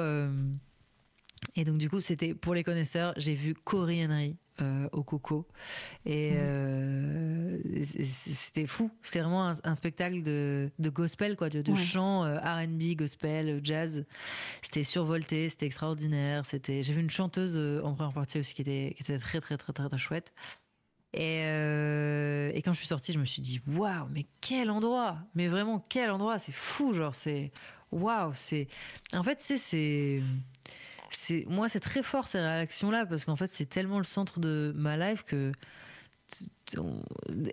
et donc du coup, c'était pour les connaisseurs. J'ai vu Corey Henry. Euh, au Coco et euh, c- c- c'était fou c'était vraiment un, un spectacle de, de gospel quoi de, de Ouais. chant euh, R&B gospel jazz c'était survolté, c'était extraordinaire. C'était, j'ai vu une chanteuse euh, en première partie aussi qui était, qui était très très très très, très chouette. Et, euh, et quand je suis sortie, je me suis dit waouh, mais quel endroit Mais vraiment quel endroit C'est fou, genre c'est waouh, c'est. En fait, c'est c'est c'est moi c'est très fort ces réactions là parce qu'en fait c'est tellement le centre de ma life que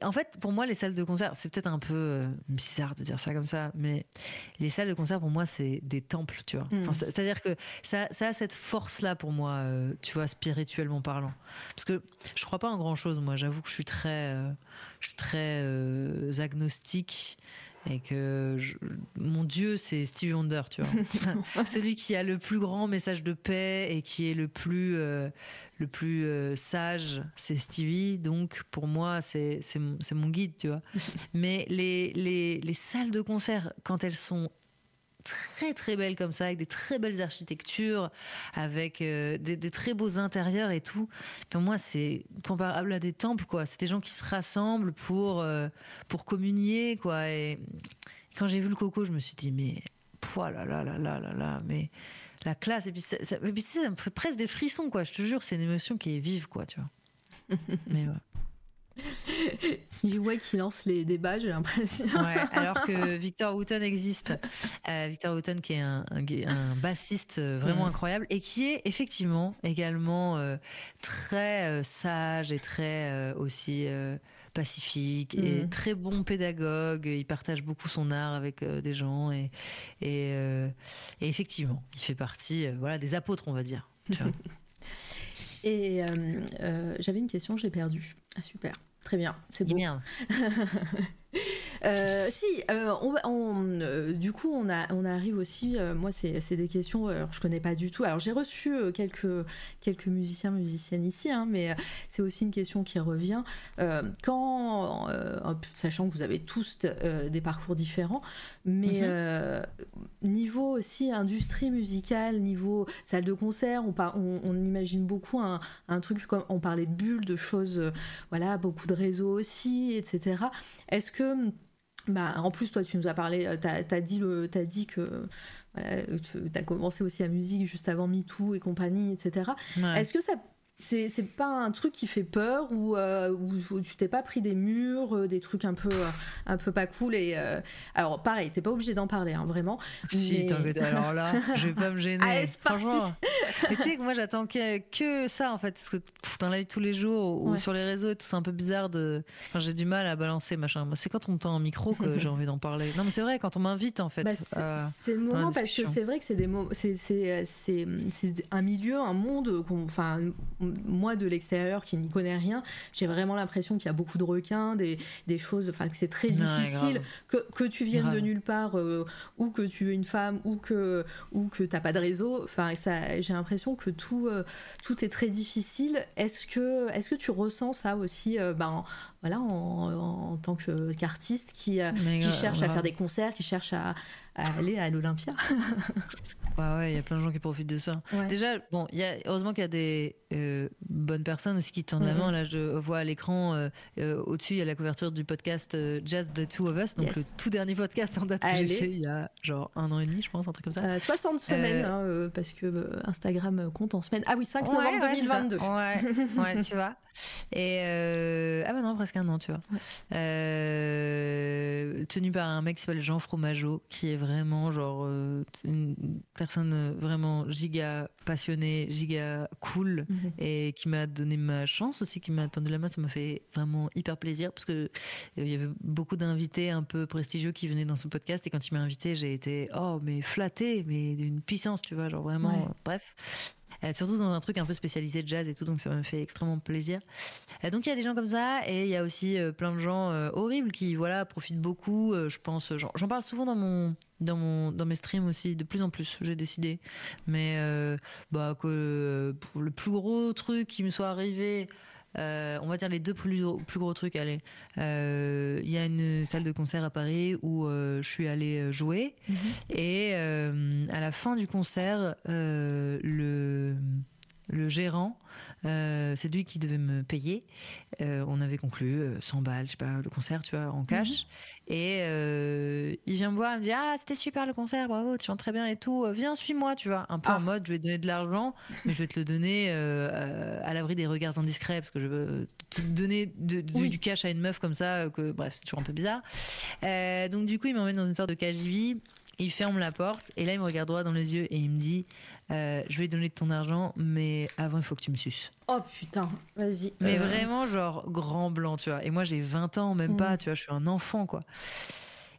en fait, pour moi, les salles de concert, c'est peut-être un peu euh, bizarre de dire ça comme ça, mais les salles de concert, pour moi, c'est des temples, tu vois. Mm. Enfin, c'est- C'est-à-dire que ça, ça a cette force-là pour moi, euh, tu vois, spirituellement parlant. Parce que je crois pas en grand-chose, moi. J'avoue que je suis très, euh, je suis très euh, agnostique. Et que je- mon Dieu, c'est Stevie Wonder, tu vois. Celui qui a le plus grand message de paix et qui est le plus, euh, le plus euh, sage, c'est Stevie. Donc, pour moi, c'est c'est mon, c'est mon guide, tu vois. Mais les, les, les salles de concert, quand elles sont très très belles comme ça, avec des très belles architectures, avec euh, des, des très beaux intérieurs et tout. Pour moi, c'est comparable à des temples, quoi. C'est des gens qui se rassemblent pour euh, pour communier, quoi. Et quand j'ai vu le coco, je me suis dit, mais pouah là là là là là là, mais la classe. Et puis, ça, ça- et puis, tu sais, ça me fait presque des frissons, quoi. Je te jure, c'est une émotion qui est vive, quoi, tu vois. mais ouais. Si ouais qui lance les débats, j'ai l'impression. Ouais, alors que Victor Wooten existe. Euh, Victor Wooten qui est un, un, gai- un bassiste euh, vraiment incroyable et qui est effectivement également euh, très euh, sage et très aussi pacifique et Mm. très bon pédagogue. Il partage beaucoup son art avec des gens et, et, et effectivement, il fait partie voilà, des apôtres, on va dire. tu vois. Et euh, euh, j'avais une question, je l'ai perdue. Ah, super, très bien, c'est Dis beau. Euh, si, euh, on, va- on, euh, du coup, on, a, on arrive aussi. moi, c'est des questions. Alors, je connais pas du tout. Alors, j'ai reçu quelques quelques musiciens, musiciennes ici, hein, mais c'est aussi une question qui revient. Quand, sachant que vous avez tous des parcours différents, mais Mhm. niveau aussi industrie musicale, niveau salle de concert, on, par- on, on imagine beaucoup un, un truc comme on parlait de bulles, de choses, voilà, beaucoup de réseaux aussi, etc. Est-ce que bah, en plus, toi, tu nous as parlé, euh, t'as as dit, le, as dit que voilà, tu as commencé aussi à musique juste avant MeToo et compagnie, etc. Ouais. Est-ce que ça c'est c'est pas un truc qui fait peur ou, euh, tu t'es pas pris des murs, euh, des trucs un peu, euh, un peu pas cool et alors pareil, t'es pas obligé d'en parler, hein, vraiment. Si, mais- alors là, je vais pas me gêner. Allez, c'est parti. Franchement. Mais tu sais que moi j'attends que, que ça en fait, parce que pff, dans la vie de tous les jours ou Ouais. sur les réseaux et tout, c'est un peu bizarre de. Enfin, j'ai du mal à balancer machin. C'est quand on me tend un micro que j'ai envie d'en parler. Non, mais c'est vrai, quand on m'invite en fait. Bah, c'est le moment parce que c'est vrai que c'est des c'est c'est c'est c'est un milieu un monde qu'on enfin moi de l'extérieur qui n'y connais rien j'ai vraiment l'impression qu'il y a beaucoup de requins des, des choses enfin que c'est très difficile que, que tu viennes de nulle part euh, ou que tu es une femme ou que ou que t'as pas de réseau. Enfin ça j'ai l'impression que tout euh, tout est très difficile. Est-ce que est-ce que tu ressens ça aussi euh, ben, en- voilà en, en tant qu'artiste qui qui grave, cherche à faire des concerts, qui cherche à, à aller à l'Olympia? Ouais, ouais, il y a plein de gens qui profitent de ça. Ouais. Déjà, bon, y a, heureusement qu'il y a des euh, bonnes personnes aussi qui tendent la main. Mhm. Là, je vois à l'écran, euh, euh, au-dessus, il y a la couverture du podcast Just the Two of Us, donc Yes. le tout dernier podcast en date que j'ai fait il y a genre un an et demi, je pense, un truc comme ça. Euh, 60 semaines, hein, parce que Instagram compte en semaines. Ah oui, 5 novembre Ouais, ouais, c'est ça. 2022. Ouais, ouais, tu vois. Et ah bah non, presque un an, tu vois. Tenu par un mec qui s'appelle Jean Fromageau, qui est vraiment genre une personne euh, vraiment giga passionnée, giga cool, Mhm. et qui m'a donné ma chance aussi, qui m'a tendu la main. Ça m'a fait vraiment hyper plaisir parce que euh, il y avait beaucoup d'invités un peu prestigieux qui venaient dans ce podcast, et quand il m'a invité, j'ai été oh mais flatté, mais d'une puissance, tu vois, genre vraiment. Ouais. euh, bref. Euh, surtout dans un truc un peu spécialisé de jazz et tout, donc ça m'a fait extrêmement plaisir. Euh, donc il y a des gens comme ça, et il y a aussi euh, plein de gens horribles qui voilà profitent beaucoup. je pense, j'en parle souvent dans mon dans mon dans mes streams aussi, de plus en plus. J'ai décidé, mais bah que pour le plus gros truc qui me soit arrivé. Euh, on va dire les deux plus, gros- plus gros trucs. Allez, Euh, il y a une salle de concert à Paris où euh, je suis allée euh, jouer Mhm. et euh, à la fin du concert, euh, le, le gérant, euh, c'est lui qui devait me payer. Euh, on avait conclu euh, 100 balles, je sais pas, le concert, tu vois, en cash. Et euh, il vient me voir, il me dit Ah, c'était super le concert, bravo, tu chantes très bien et tout. Euh, Viens, suis-moi, tu vois. Un peu Ah. en mode, je vais te donner de l'argent, mais je vais te le donner euh, euh, à l'abri des regards indiscrets, parce que je veux te donner de- de- Oui. du cash à une meuf comme ça, euh, que bref, c'est toujours un peu bizarre. Euh, donc, du coup, il m'emmène dans une sorte de KGV. Il ferme la porte et là il me regarde droit dans les yeux et il me dit euh, je vais donner de ton argent mais avant il faut que tu me suces. Oh putain, vas-y. Mais Euh, vraiment genre grand blanc tu vois. Et moi j'ai 20 ans même Mm. pas tu vois je suis un enfant quoi.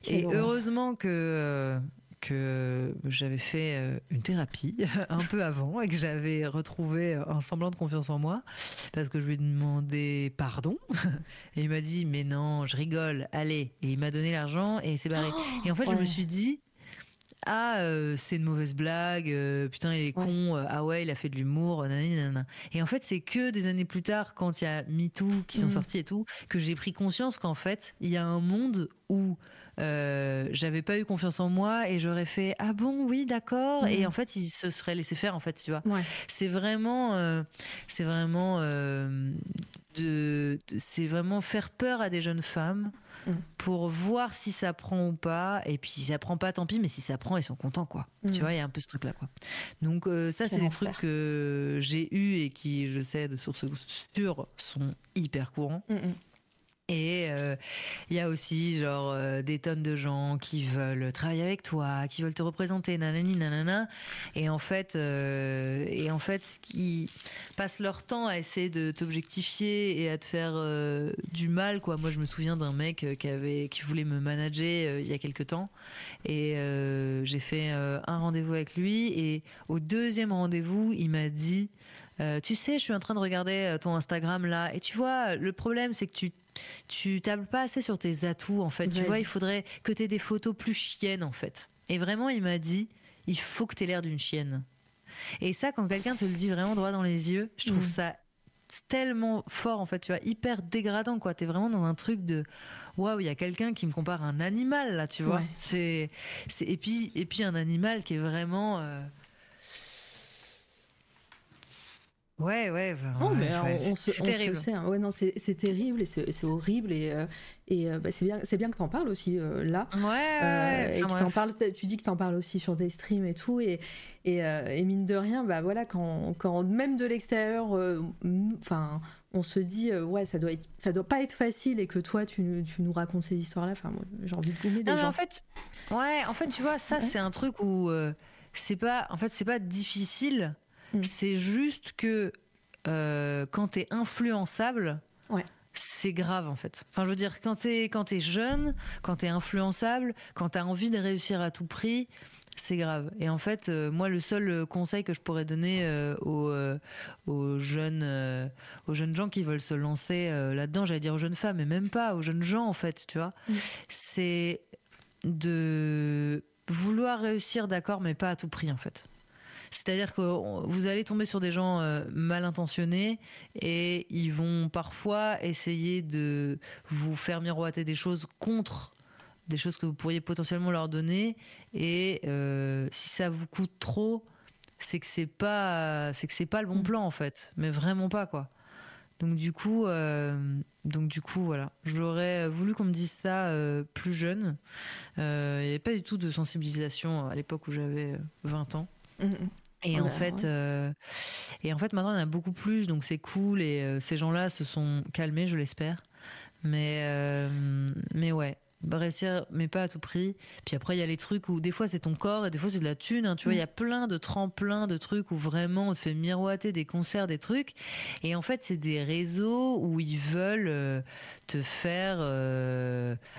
Et heureusement que euh, que j'avais fait une thérapie un peu avant et que j'avais retrouvé un semblant de confiance en moi parce que je lui ai demandé pardon et il m'a dit mais non je rigole allez et il m'a donné l'argent et il s'est barré et en fait je me suis dit ah euh, c'est une mauvaise blague euh, putain il est con euh, ah ouais il a fait de l'humour nanana. et en fait c'est que des années plus tard quand il y a MeToo qui sont Mhm. sortis et tout que j'ai pris conscience qu'en fait il y a un monde où euh, j'avais pas eu confiance en moi et j'aurais fait ah bon oui d'accord et en fait il se serait laissé faire en fait tu vois Ouais. c'est vraiment euh, c'est vraiment euh, de, de- c'est vraiment faire peur à des jeunes femmes Mm. pour voir si ça prend ou pas. Et puis si ça prend pas tant pis mais si ça prend ils sont contents quoi. Mm. tu vois il y a un peu ce truc là quoi. Donc euh, ça c'est des trucs que j'ai eu et qui je sais de sources sûres sont hyper courants. Mm, et euh, il y a aussi genre euh, des tonnes de gens qui veulent travailler avec toi, qui veulent te représenter, nanani nanana. Et en fait, euh, et en fait, qui passent leur temps à essayer de t'objectifier et à te faire euh, du mal, quoi. Moi, je me souviens d'un mec euh, qui avait, qui voulait me manager euh, il y a quelques temps, et euh, j'ai fait euh, un rendez-vous avec lui, et au deuxième rendez-vous, il m'a dit. Euh, tu sais, je suis en train de regarder euh, ton Instagram là, et tu vois, le problème c'est que tu tu tables pas assez sur tes atouts en fait. Tu vois, il faudrait que tu aies des photos plus chiennes en fait. Et vraiment, il m'a dit, il faut que tu aies l'air d'une chienne. Et ça, quand quelqu'un te le dit vraiment droit dans les yeux, je trouve Mhm. ça tellement fort en fait, tu vois, hyper dégradant quoi. T'es vraiment dans un truc de waouh, il y a quelqu'un qui me compare à un animal là, tu vois. Ouais. C'est, c'est et puis et puis un animal qui est vraiment euh, Ouais, ouais. Non, ouais, mais ouais, on, on se, c'est se terrible. sait, hein. Ouais, non, c'est c'est terrible et c'est c'est horrible et, euh, et euh, bah, c'est bien, c'est bien que t'en parles aussi euh, là. Ouais, Euh, ouais. et que t'en parles, tu dis que t'en parles aussi sur des streams et tout, et, et, euh, et mine de rien, bah voilà, quand, quand même de l'extérieur, euh, enfin, on se dit, ouais, ça doit, être, ça doit pas être facile, et que toi, tu, nous- tu nous racontes ces histoires-là, enfin, moi, j'ai envie de gommer des Non, mais gens. en fait, ouais, en fait, tu vois, ça, c'est un truc où c'est pas, en fait, c'est pas difficile. Mm. C'est juste que euh, quand t'es influençable, Ouais. c'est grave en fait. Enfin, je veux dire, quand t'es quand t'es jeune, quand t'es influençable, quand t'as envie de réussir à tout prix. C'est grave. Et en fait, euh, moi, le seul euh, conseil que je pourrais donner euh, aux, euh, aux jeunes, aux jeunes gens qui veulent se lancer là-dedans, j'allais dire aux jeunes femmes, mais même pas aux jeunes gens en fait, tu vois, Mm. c'est de vouloir réussir, d'accord, mais pas à tout prix en fait. C'est-à-dire que vous allez tomber sur des gens euh, mal intentionnés et ils vont parfois essayer de vous faire miroiter des choses contre des choses que vous pourriez potentiellement leur donner et euh, si ça vous coûte trop, c'est que c'est pas c'est que c'est pas le bon Mm. plan en fait, mais vraiment pas quoi. Donc du coup, euh, donc du coup voilà, j'aurais voulu qu'on me dise ça euh, plus jeune. Il n'y avait pas du tout de sensibilisation à l'époque où j'avais euh, 20 ans. Mm, mm. Et Oh en fait, ouais. euh, et en fait, maintenant, il y en a beaucoup plus, donc c'est cool. Et euh, ces gens-là se sont calmés, je l'espère. Mais, euh, mais ouais, réussir, mais pas à tout prix. Puis après, il y a les trucs où des fois c'est ton corps et des fois c'est de la thune. hein. tu vois, il y a plein de tremplins de trucs où vraiment on te fait miroiter des concerts, des trucs. Et en fait, c'est des réseaux où ils veulent te faire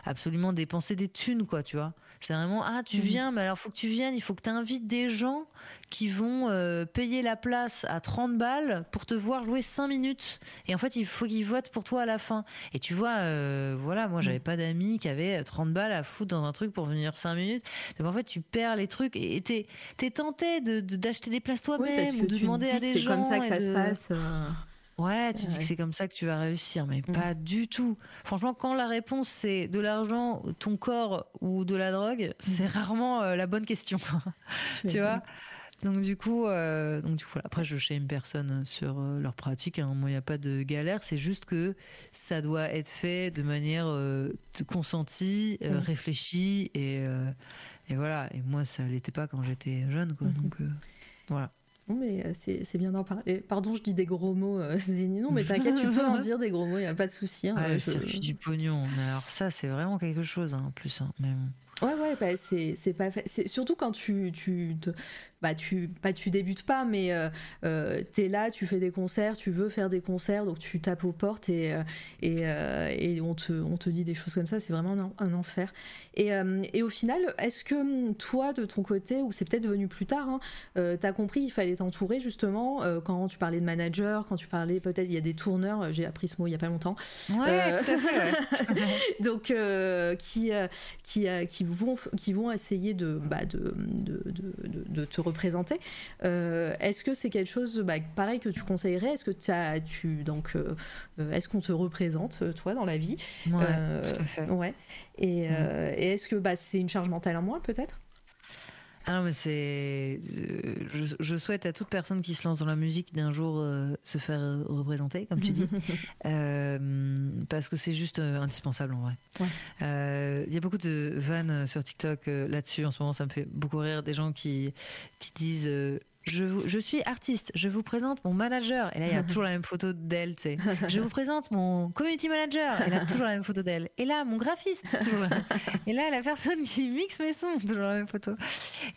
absolument dépenser des thunes, quoi, tu vois. C'est vraiment, ah, tu Mhm. viens, mais alors faut que tu viennes, il faut que tu invites des gens qui vont euh, payer la place à 30 balles pour te voir jouer 5 minutes. Et en fait, il faut qu'ils votent pour toi à la fin. Et tu vois, euh, voilà, moi, j'avais pas d'amis qui avaient 30 balles à foutre dans un truc pour venir 5 minutes. Donc en fait, tu perds les trucs et t'es es tenté de- de- d'acheter des places toi-même ou de demander à des c'est gens. comme ça que ça se de- passe. euh, Ouais, tu dis que c'est comme ça que tu vas réussir, mais Mm. pas du tout. Franchement, quand la réponse c'est de l'argent, ton corps ou de la drogue, c'est rarement euh, la bonne question. tu vois? donc du coup, euh, donc du coup, après je shame personne sur euh, leur pratique. Hein. Moi, il n'y a pas de galère. C'est juste que ça doit être fait de manière euh, consentie, Mm. réfléchie et et voilà. Et moi, ça l'était pas quand j'étais jeune, quoi. Mhm. Donc voilà. Bon, mais euh, c'est bien d'en parler. Pardon, je dis des gros mots. euh, c'est- non, mais t'inquiète, tu peux en dire des gros mots, il n'y a pas de souci. hein, euh, le je- circuit du pognon. Mais alors ça, c'est vraiment quelque chose, hein, en plus. hein. Mais. Ouais, ouais, bah, c'est pas fa- c'est Surtout quand tu, tu, te- bah, tu, pas tu débutes pas, mais euh, euh, t'es là, tu fais des concerts, tu veux faire des concerts, donc tu tapes aux portes et, euh, et, euh, et on, te, on te dit des choses comme ça, c'est vraiment un, un enfer. Et, et au final, est-ce que hum, toi, de ton côté, ou c'est peut-être devenu plus tard, hein, euh, t'as compris qu'il fallait t'entourer justement quand tu parlais de manager, quand tu parlais peut-être, il y a des tourneurs, j'ai appris ce mot il y a pas longtemps, Ouais, tout à fait. ouais. donc qui, qui, qui, vont, qui vont essayer de, bah, de, de- de te représenter. Euh, est-ce que c'est quelque chose, bah, pareil, que tu conseillerais Est-ce que tu, donc, euh, euh, est-ce qu'on te représente, toi, dans la vie? Ouais, tout à fait. Ouais. Et, et est-ce que bah, c'est une charge mentale en moins, peut-être? Ah mais c'est. Je, je souhaite à toute personne qui se lance dans la musique d'un jour euh, se faire euh, représenter, comme tu dis, Euh, parce que c'est juste euh, indispensable en vrai. Ouais. Il y a beaucoup de vannes sur TikTok là-dessus en ce moment, ça me fait beaucoup rire. Des gens qui, qui disent. Je, suis artiste, je vous présente mon manager. Et là, il y a toujours la même photo d'elle, tu sais. Je vous présente mon community manager. Et là, toujours la même photo d'elle. Et là, mon graphiste. Toujours la- Et là, la personne qui mixe mes sons. Toujours la même photo.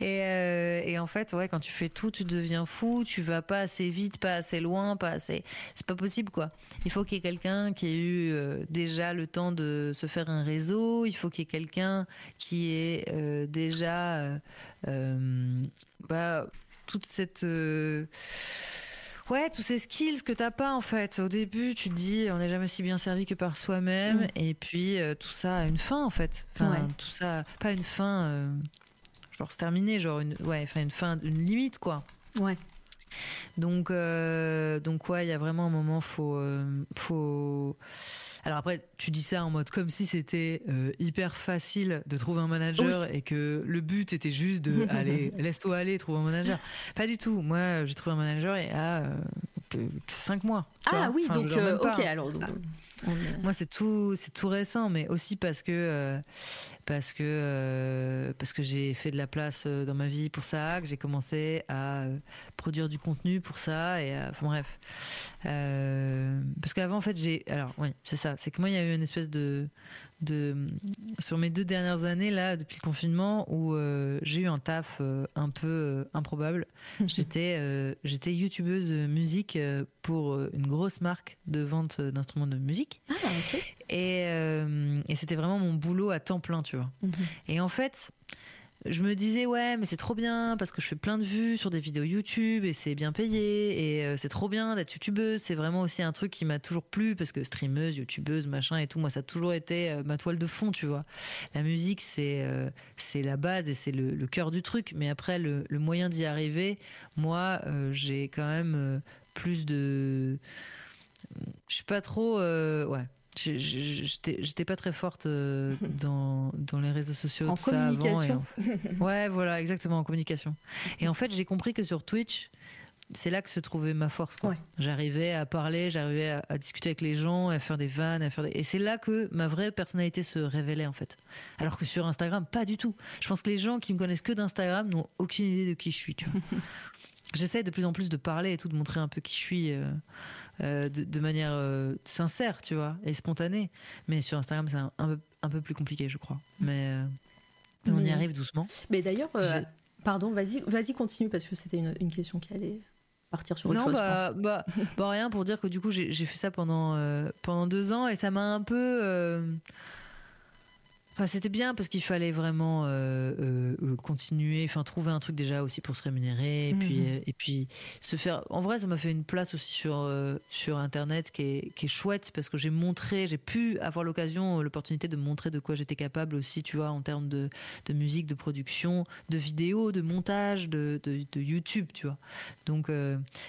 Et, euh, et en fait, ouais, quand tu fais tout, tu deviens fou. Tu vas pas assez vite, pas assez loin, pas assez. C'est pas possible, quoi. Il faut qu'il y ait quelqu'un qui ait eu euh, déjà le temps de se faire un réseau. Il faut qu'il y ait quelqu'un qui ait euh, déjà, bah, toute cette. euh, Ouais, tous ces skills que t'as pas en fait. Au début, tu te dis, on n'est jamais si bien servi que par soi-même. Mm. Et puis, euh, tout ça a une fin en fait. Enfin, Ouais. tout ça, pas une fin, euh, genre se terminer, genre une, ouais, enfin une fin, une limite quoi. Ouais. Donc, euh, donc ouais, il y a vraiment un moment, faut, faut. Alors après, tu dis ça en mode comme si c'était euh, hyper facile de trouver un manager et que le but était juste de aller, laisse-toi aller, trouve un manager. Pas du tout. Moi, j'ai trouvé un manager et ah, euh, 5 mois. Ah vois. oui, Enfin, donc euh, ok hein. alors. donc, on Moi, c'est tout, c'est tout récent, mais aussi parce que euh, parce que euh, parce que j'ai fait de la place euh, dans ma vie pour ça, que j'ai commencé à produire du contenu pour ça, et à- enfin bref. Euh, parce qu'avant, en fait, j'ai alors oui, c'est ça, c'est que moi, il y a eu une espèce de de sur mes deux dernières années là, depuis le confinement, où euh, j'ai eu un taf euh, un peu euh, improbable. J'étais j'étais youtubeuse musique pour une grosse marque de vente d'instruments de musique. Ah. Et, et c'était vraiment mon boulot à temps plein, tu vois. Mhm. Et en fait, je me disais, ouais, mais c'est trop bien parce que je fais plein de vues sur des vidéos YouTube et c'est bien payé et euh, c'est trop bien d'être youtubeuse. C'est vraiment aussi un truc qui m'a toujours plu parce que streameuse, youtubeuse, machin et tout, moi, ça a toujours été euh, ma toile de fond, tu vois. La musique, c'est euh, c'est la base et c'est le, cœur du truc. Mais après, le, le moyen d'y arriver, moi, j'ai quand même plus de. Je suis pas trop. ouais. J'étais pas très forte euh, dans, dans les réseaux sociaux, En tout ça avant. et communication. en- Ouais, voilà, exactement, en communication. Et en fait, j'ai compris que sur Twitch, c'est là que se trouvait ma force. Ouais. J'arrivais à parler, j'arrivais à, à discuter avec les gens, à faire des vannes, à faire des... Et c'est là que ma vraie personnalité se révélait, en fait. Alors que sur Instagram, pas du tout. Je pense que les gens qui me connaissent que d'Instagram n'ont aucune idée de qui je suis, tu vois. J'essaie de plus en plus de parler et tout, de montrer un peu qui je suis euh, euh, de, de manière euh, sincère, tu vois, et spontanée. Mais sur Instagram, c'est un, un peu, un peu plus compliqué, je crois. Mais, mais on y arrive doucement. Mais d'ailleurs, pardon, vas-y, vas-y, continue parce que c'était une, une question qui allait partir sur autre non, chose. je bah, bah, bah, rien pour dire que du coup j'ai fait ça pendant pendant deux ans et ça m'a un peu. Enfin, c'était bien parce qu'il fallait vraiment euh, euh, euh, continuer, enfin trouver un truc déjà aussi pour se rémunérer et puis Mhm. euh, et puis se faire. En vrai, ça m'a fait une place aussi sur sur internet qui est qui est chouette parce que j'ai montré, j'ai pu avoir l'occasion, l'opportunité de montrer de quoi j'étais capable aussi, tu vois, en termes de de musique, de production, de vidéo, de montage, de de, de YouTube, tu vois. Donc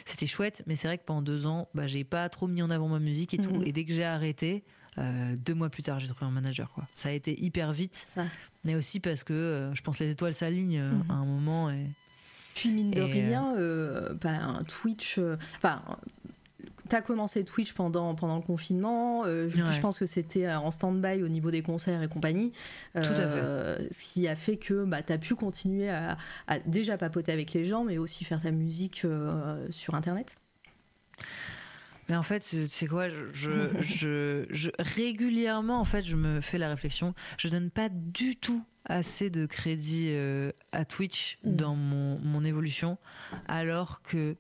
c'était chouette, mais c'est vrai que pendant deux ans, bah, j'ai pas trop mis en avant ma musique et tout. Mhm. Et dès que j'ai arrêté, euh, deux mois plus tard, j'ai trouvé un manager. Quoi. Ça a été hyper vite, Ça. mais aussi parce que euh, je pense que les étoiles s'alignent euh, Mhm. à un moment. Et... Puis mine de Et, rien, ben, Twitch. Enfin. T'as commencé Twitch pendant, pendant le confinement. euh, je, Ouais. je pense que c'était en stand-by au niveau des concerts et compagnie. Tout à Euh, Ce qui a fait que bah, t'as pu continuer à, à déjà papoter avec les gens, mais aussi faire ta musique euh, sur Internet. Mais en fait, sais quoi, je, je, je- je- régulièrement, en fait, je me fais la réflexion. Je donne pas du tout assez de crédit euh, à Twitch Mm. dans mon, mon évolution, alors que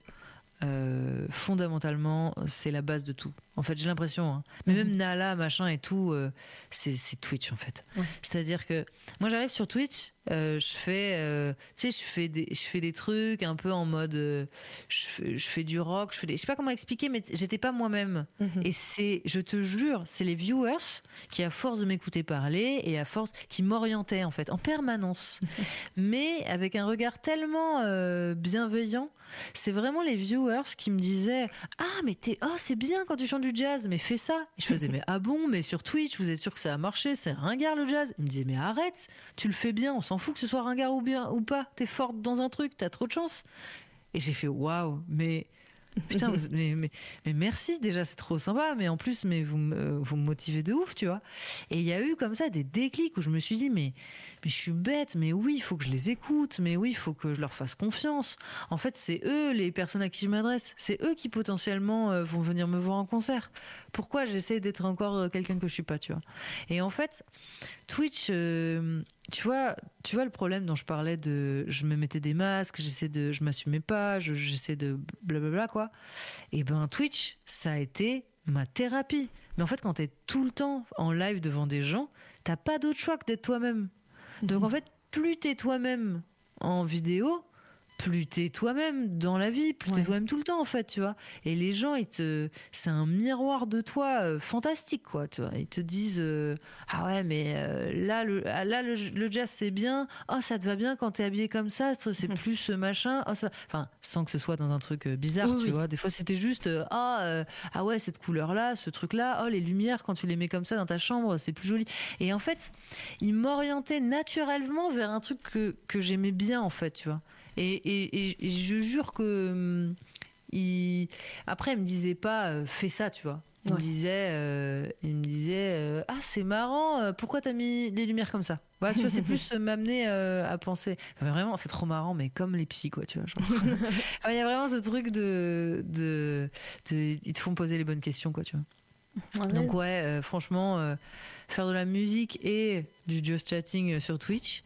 euh, fondamentalement, c'est la base de tout. En fait, j'ai l'impression. hein. Mais Mhm. même Nala, machin et tout, euh, c'est Twitch en fait. Ouais. C'est-à-dire que moi, j'arrive sur Twitch, euh, je fais, euh, tu sais, je fais des, je fais des trucs un peu en mode, je, fais, je fais du rock, je fais des, je sais pas comment expliquer, mais j'étais pas moi-même. Et c'est, je te jure, c'est les viewers qui, à force de m'écouter parler et à force, qui m'orientaient en fait, en permanence. Mais avec un regard tellement bienveillant, c'est vraiment les viewers qui me disaient Ah, mais t'es, oh, c'est bien quand tu chantes du jazz, mais fais ça. Je faisais Mais ah bon, mais sur Twitch, vous êtes sûr que ça a marché C'est ringard le jazz? Ils me disaient Mais arrête, tu le fais bien, on s'en fout que ce soit ringard ou bien ou pas. T'es forte dans un truc, t'as trop de chance. Et j'ai fait Waouh, mais. Putain, mais, mais, merci déjà, c'est trop sympa. Mais en plus, mais vous, vous me motivez de ouf, tu vois. Et il y a eu comme ça des déclics où je me suis dit, mais, mais je suis bête, mais oui, il faut que je les écoute, mais oui, il faut que je leur fasse confiance. En fait, c'est eux les personnes à qui je m'adresse. C'est eux qui potentiellement euh, vont venir me voir en concert. Pourquoi j'essaie d'être encore euh, quelqu'un que je suis pas, tu vois? Et en fait, Twitch, euh, tu vois, tu vois le problème dont je parlais de, je me mettais des masques, j'essaie de, je m'assumais pas, je- j'essaie de blablabla quoi. Et ben Twitch, ça a été ma thérapie. Mais en fait, quand t'es tout le temps en live devant des gens, t'as pas d'autre choix que d'être toi-même. Donc en fait, plus t'es toi-même en vidéo, plus t'es toi-même dans la vie, plus Ouais. t'es toi-même tout le temps en fait, tu vois. Et les gens, ils te, c'est un miroir de toi euh, fantastique quoi, tu vois. Ils te disent euh, ah ouais mais euh, là le ah, là le, le jazz c'est bien, oh ça te va bien quand t'es habillé comme ça, c'est plus euh, machin, oh, ça... enfin sans que ce soit dans un truc bizarre, Oui, tu oui. vois. Des fois c'était juste ah ah ouais cette couleur là, ce truc là, oh les lumières quand tu les mets comme ça dans ta chambre c'est plus joli. Et en fait il m'orientait naturellement vers un truc que, que j'aimais bien en fait, tu vois. Et, et- et- et je jure que hum, il... après, il me disait pas euh, fais ça, tu vois. Il me disait, euh, il me disait euh, ah c'est marrant, pourquoi t'as mis des lumières comme ça? Voilà, tu vois, c'est plus m'amener à penser. Enfin, vraiment, c'est trop marrant, mais comme les psys, quoi, tu vois. Enfin, Il y a vraiment ce truc de, de, de- ils te font poser les bonnes questions, quoi, tu vois. Ouais. Donc ouais, franchement, faire de la musique et du just chatting sur Twitch,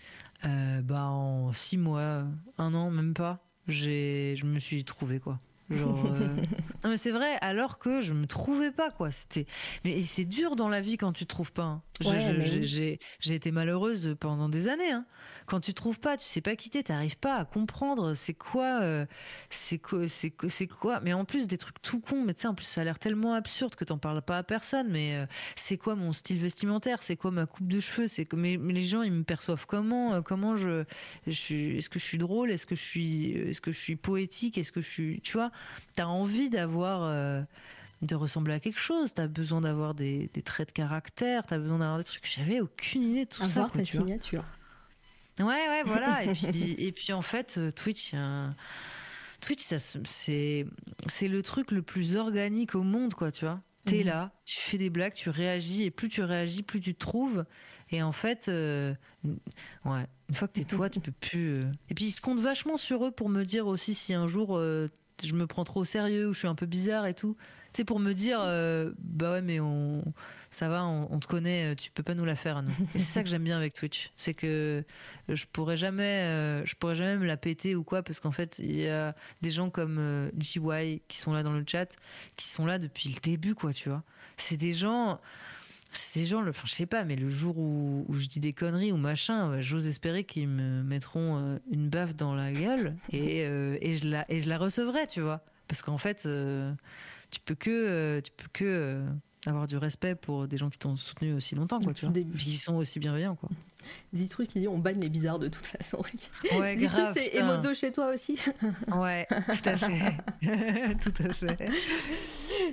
euh, bah en six mois, un an, même pas, j'ai, je me suis trouvé quoi. Genre, euh, non mais c'est vrai, alors que je me trouvais pas quoi. C'était, mais c'est dur dans la vie quand tu te trouves pas. hein. Ouais, mais j'ai, été malheureuse pendant des années. hein. Quand tu trouves pas, tu sais pas quitter, t'arrives pas à comprendre c'est quoi, euh, c'est quoi, c'est quoi. Mais en plus des trucs tout cons. Mais tu sais, en plus ça a l'air tellement absurde que t'en parles pas à personne. Mais euh, c'est quoi mon style vestimentaire? C'est quoi ma coupe de cheveux? C'est mais, mais les gens ils me perçoivent comment Euh, Comment je, je suis Est-ce que je suis drôle? Est-ce que je suis Est-ce que je suis poétique? Est-ce que je suis Tu vois? T'as envie d'avoir euh, de ressembler à quelque chose. T'as besoin d'avoir des, des traits de caractère. T'as besoin d'avoir des trucs. J'avais aucune idée de tout ça. Avoir quoi, ta tu vois. signature. Ouais, ouais, voilà. Et puis, et puis en fait, euh, Twitch, un- Twitch, ça, c'est, c'est le truc le plus organique au monde, quoi, tu vois. T'es Mhm. là, tu fais des blagues, tu réagis, et plus tu réagis, plus tu te trouves. Et en fait, euh, ouais, une fois que t'es toi, tu peux plus. euh. Et puis, je compte vachement sur eux pour me dire aussi si un jour euh, je me prends trop au sérieux ou je suis un peu bizarre et tout. Tu sais, pour me dire, euh, bah ouais, mais on, ça va, on, te connaît, euh, tu peux pas nous la faire, nous. Et c'est ça que j'aime bien avec Twitch, c'est que je pourrais jamais, euh, je pourrais jamais me la péter ou quoi, parce qu'en fait, il y a des gens comme euh, GY qui sont là dans le chat, qui sont là depuis le début, quoi, tu vois. C'est des gens. Des gens, le- enfin, je sais pas, mais le jour où, où je dis des conneries ou machin, euh, j'ose espérer qu'ils me mettront euh, une baffe dans la gueule et, euh, et, je, la, et je la recevrai, tu vois. Parce qu'en fait, euh, tu peux que, tu peux que avoir du respect pour des gens qui t'ont soutenu aussi longtemps, quoi, tu vois. Des- qui sont aussi bienveillants, quoi. Zitruc qui dit on banne les bizarres de toute façon. Ouais, grave. c'est. Emodo chez toi aussi. Ouais, tout à fait. tout à fait.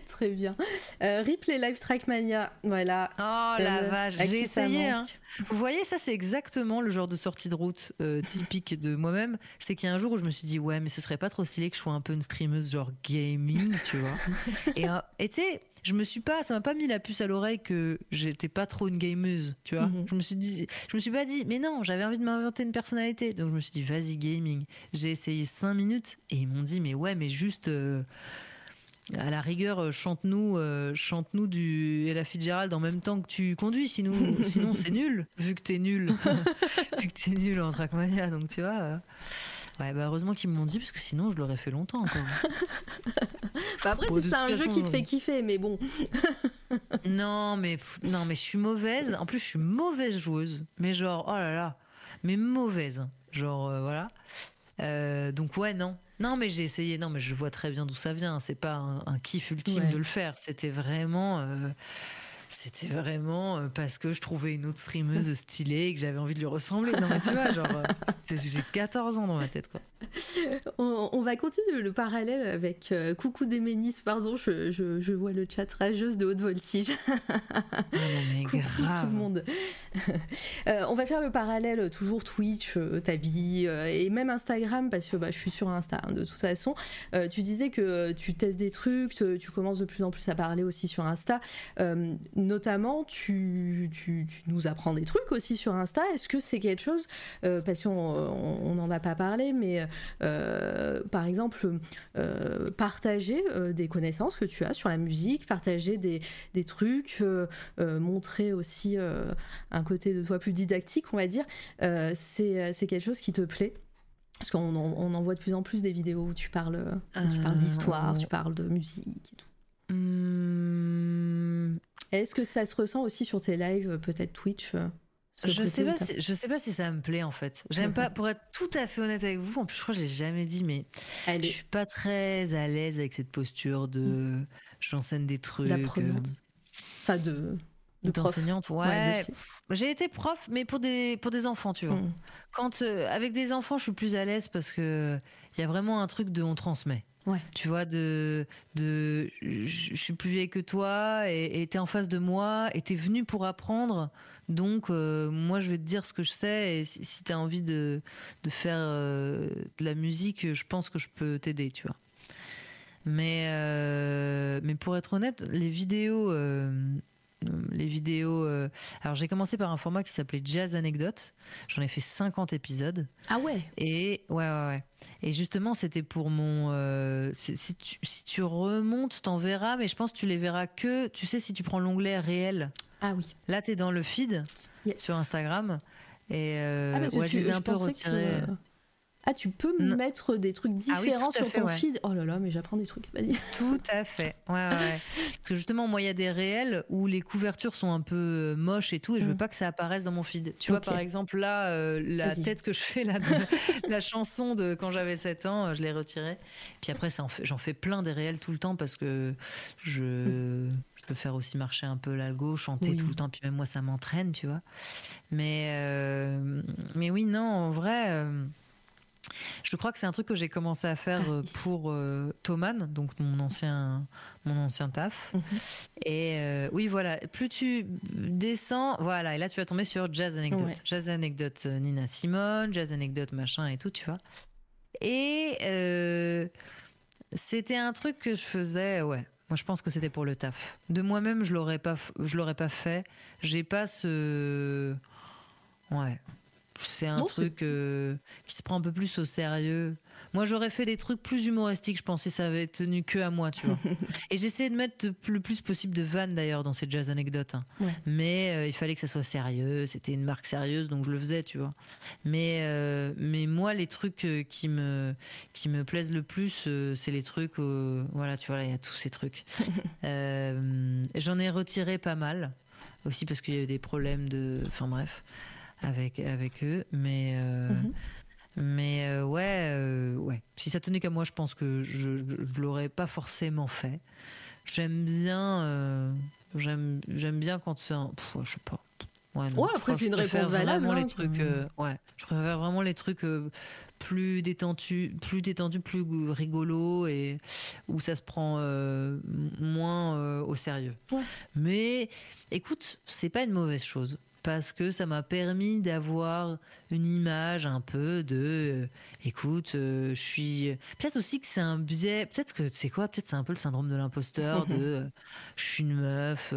Très bien. Euh, Replay Live Trackmania, voilà. Oh la Euh, vache, j'ai essayé. Hein. Vous voyez, ça c'est exactement le genre de sortie de route euh, typique de moi-même. C'est qu'il y a un jour où je me suis dit, ouais, mais ce serait pas trop stylé que je sois un peu une streameuse genre gaming, tu vois. et euh, et tu sais, je me suis pas, ça m'a pas mis la puce à l'oreille que j'étais pas trop une gameuse, tu vois. Mhm. Je me suis dit, je me suis pas dit, mais non, j'avais envie de m'inventer une personnalité. Donc je me suis dit, vas-y gaming. J'ai essayé 5 minutes et ils m'ont dit, mais ouais, mais juste. euh, à la rigueur, euh, chante-nous, euh, chante-nous du Ella Fitzgerald en même temps que tu conduis, sinon, sinon c'est nul, vu que t'es nul, vu que t'es nul en Trackmania, donc tu vois. Ouais, bah heureusement qu'ils m'ont dit parce que sinon je l'aurais fait longtemps encore. Bah après, Bon, c'est un jeu qui te fait kiffer, mais bon. non mais non mais je suis mauvaise. En plus je suis mauvaise joueuse, mais genre oh là là, mais mauvaise, genre euh, voilà. Euh, donc ouais non. Non mais j'ai essayé, non mais je vois très bien d'où ça vient. C'est pas un, un kiff ultime Ouais. de le faire. C'était vraiment, euh, c'était vraiment euh, parce que je trouvais une autre streameuse stylée et que j'avais envie de lui ressembler. Non mais tu vois genre, euh, j'ai 14 ans dans ma tête quoi. On, on va continuer le parallèle avec euh, Coucou Déménis, pardon, je, je, je vois le chat rageuse de haute voltige. Ah non mais Coucou tout grave. le monde. Euh, on va faire le parallèle toujours Twitch, euh, ta vie et même Instagram parce que bah, je suis sur Insta hein, de toute façon. Tu disais que tu testes des trucs, tu commences de plus en plus à parler aussi sur Insta. Euh, notamment, tu, tu- tu nous apprends des trucs aussi sur Insta. Est-ce que c'est quelque chose, euh, parce qu'on n'en a pas parlé, mais euh, par exemple, euh, partager euh, des connaissances que tu as sur la musique, partager des, des trucs, euh, euh, montrer aussi euh, un côté de toi plus didactique, on va dire, euh, c'est quelque chose qui te plaît? Parce qu'on en, on en voit de plus en plus des vidéos où tu parles, tu parles d'histoire, Euh, tu parles de musique et tout. Hum, Est-ce que ça se ressent aussi sur tes lives, peut-être Twitch euh, Je sais pas, si, je sais pas si ça me plaît en fait. J'aime pas, pour être tout à fait honnête avec vous. En plus, je crois que je l'ai jamais dit, mais je Allez, suis pas très à l'aise avec cette posture de j'enseigne des trucs. d'apprenante. Enfin, de, euh, de d'enseignante, ouais. J'ai été prof, mais pour des pour des enfants, tu vois. Mm. Quand euh, avec des enfants, je suis plus à l'aise parce que il y a vraiment un truc de on transmet. Tu vois, de, de je suis plus vieille que toi et t'es en face de moi et t'es venu pour apprendre. Donc, euh, moi, je vais te dire ce que je sais et si, si t'as envie de, de faire euh, de la musique, je pense que je peux t'aider, tu vois. Mais, euh, mais pour être honnête, les vidéos. Euh, les vidéos. euh, alors, j'ai commencé par un format qui s'appelait Jazz Anecdote. J'en ai fait 50 épisodes. Ah ouais. Et ouais, ouais, ouais. Et justement, c'était pour mon. euh, si, tu, si tu remontes, t'en verras, mais je pense que tu les verras que. Tu sais, si tu prends l'onglet réel, Ah oui. là, t'es dans le feed Yes. sur Instagram. Et euh, Ah, ouais, tu- je les ai un peu retirés. que- Ah, tu peux mettre des trucs Ah oui, différents sur fait, ton ouais. feed? Oh là là, mais j'apprends des trucs. Vas-y. Tout à fait. Ouais. Parce que justement, moi, il y a des réels où les couvertures sont un peu euh, moches et tout, et je veux Mm. pas que ça apparaisse dans mon feed. Tu vois, par exemple, là, euh, la tête que je fais là, de la chanson de quand j'avais 7 ans, euh, je l'ai retirée. Puis après, fait- j'en fais plein des réels tout le temps parce que je, je peux faire aussi marcher un peu l'algo, chanter Oui. tout le temps, puis même moi, ça m'entraîne, tu vois. Mais, euh, mais oui, non, en vrai. euh, je crois que c'est un truc que j'ai commencé à faire Ah, euh, pour euh, Thoman, donc mon ancien, mon ancien taf. Mhm. Et euh, oui, voilà, plus tu descends, voilà, et là tu vas tomber sur Jazz Anecdote. Ouais. Jazz Anecdote euh, Nina Simone, Jazz Anecdote machin et tout, tu vois. Et euh, c'était un truc que je faisais, ouais. Moi, je pense que c'était pour le taf. De moi-même, je l'aurais pas, je l'aurais pas fait. J'ai pas ce, ouais. C'est un Non, truc euh, qui se prend un peu plus au sérieux. Moi, j'aurais fait des trucs plus humoristiques, je pense, si ça avait tenu que à moi, tu vois. Et j'essayais de mettre le plus possible de vannes d'ailleurs dans ces jazz anecdotes. hein. Ouais. Mais euh, il fallait que ça soit sérieux. C'était une marque sérieuse, donc je le faisais, tu vois. Mais, euh, mais moi, les trucs qui me, qui me plaisent le plus, c'est les trucs. voilà, tu vois, là, il y a tous ces trucs. J'en ai retiré pas mal. Aussi parce qu'il y a eu des problèmes de. Enfin bref, avec, avec eux. Mais. euh, Mhm. mais euh, ouais, euh, ouais. Si ça tenait qu'à moi, je pense que je, je l'aurais pas forcément fait. J'aime bien, euh, j'aime, j'aime bien quand c'est un, pff, je sais pas. Ouais, non, Ouais, après, c'est une réponse valable, Vraiment hein, les trucs, euh, ouais. Je préfère vraiment les trucs euh, plus détendus, plus détendus, plus rigolos et où ça se prend euh, moins euh, au sérieux. Ouais. Mais écoute, c'est pas une mauvaise chose parce que ça m'a permis d'avoir une image un peu de euh, écoute euh, je suis peut-être aussi que c'est un biais peut-être que tu sais quoi peut-être c'est un peu le syndrome de l'imposteur de euh, je suis une meuf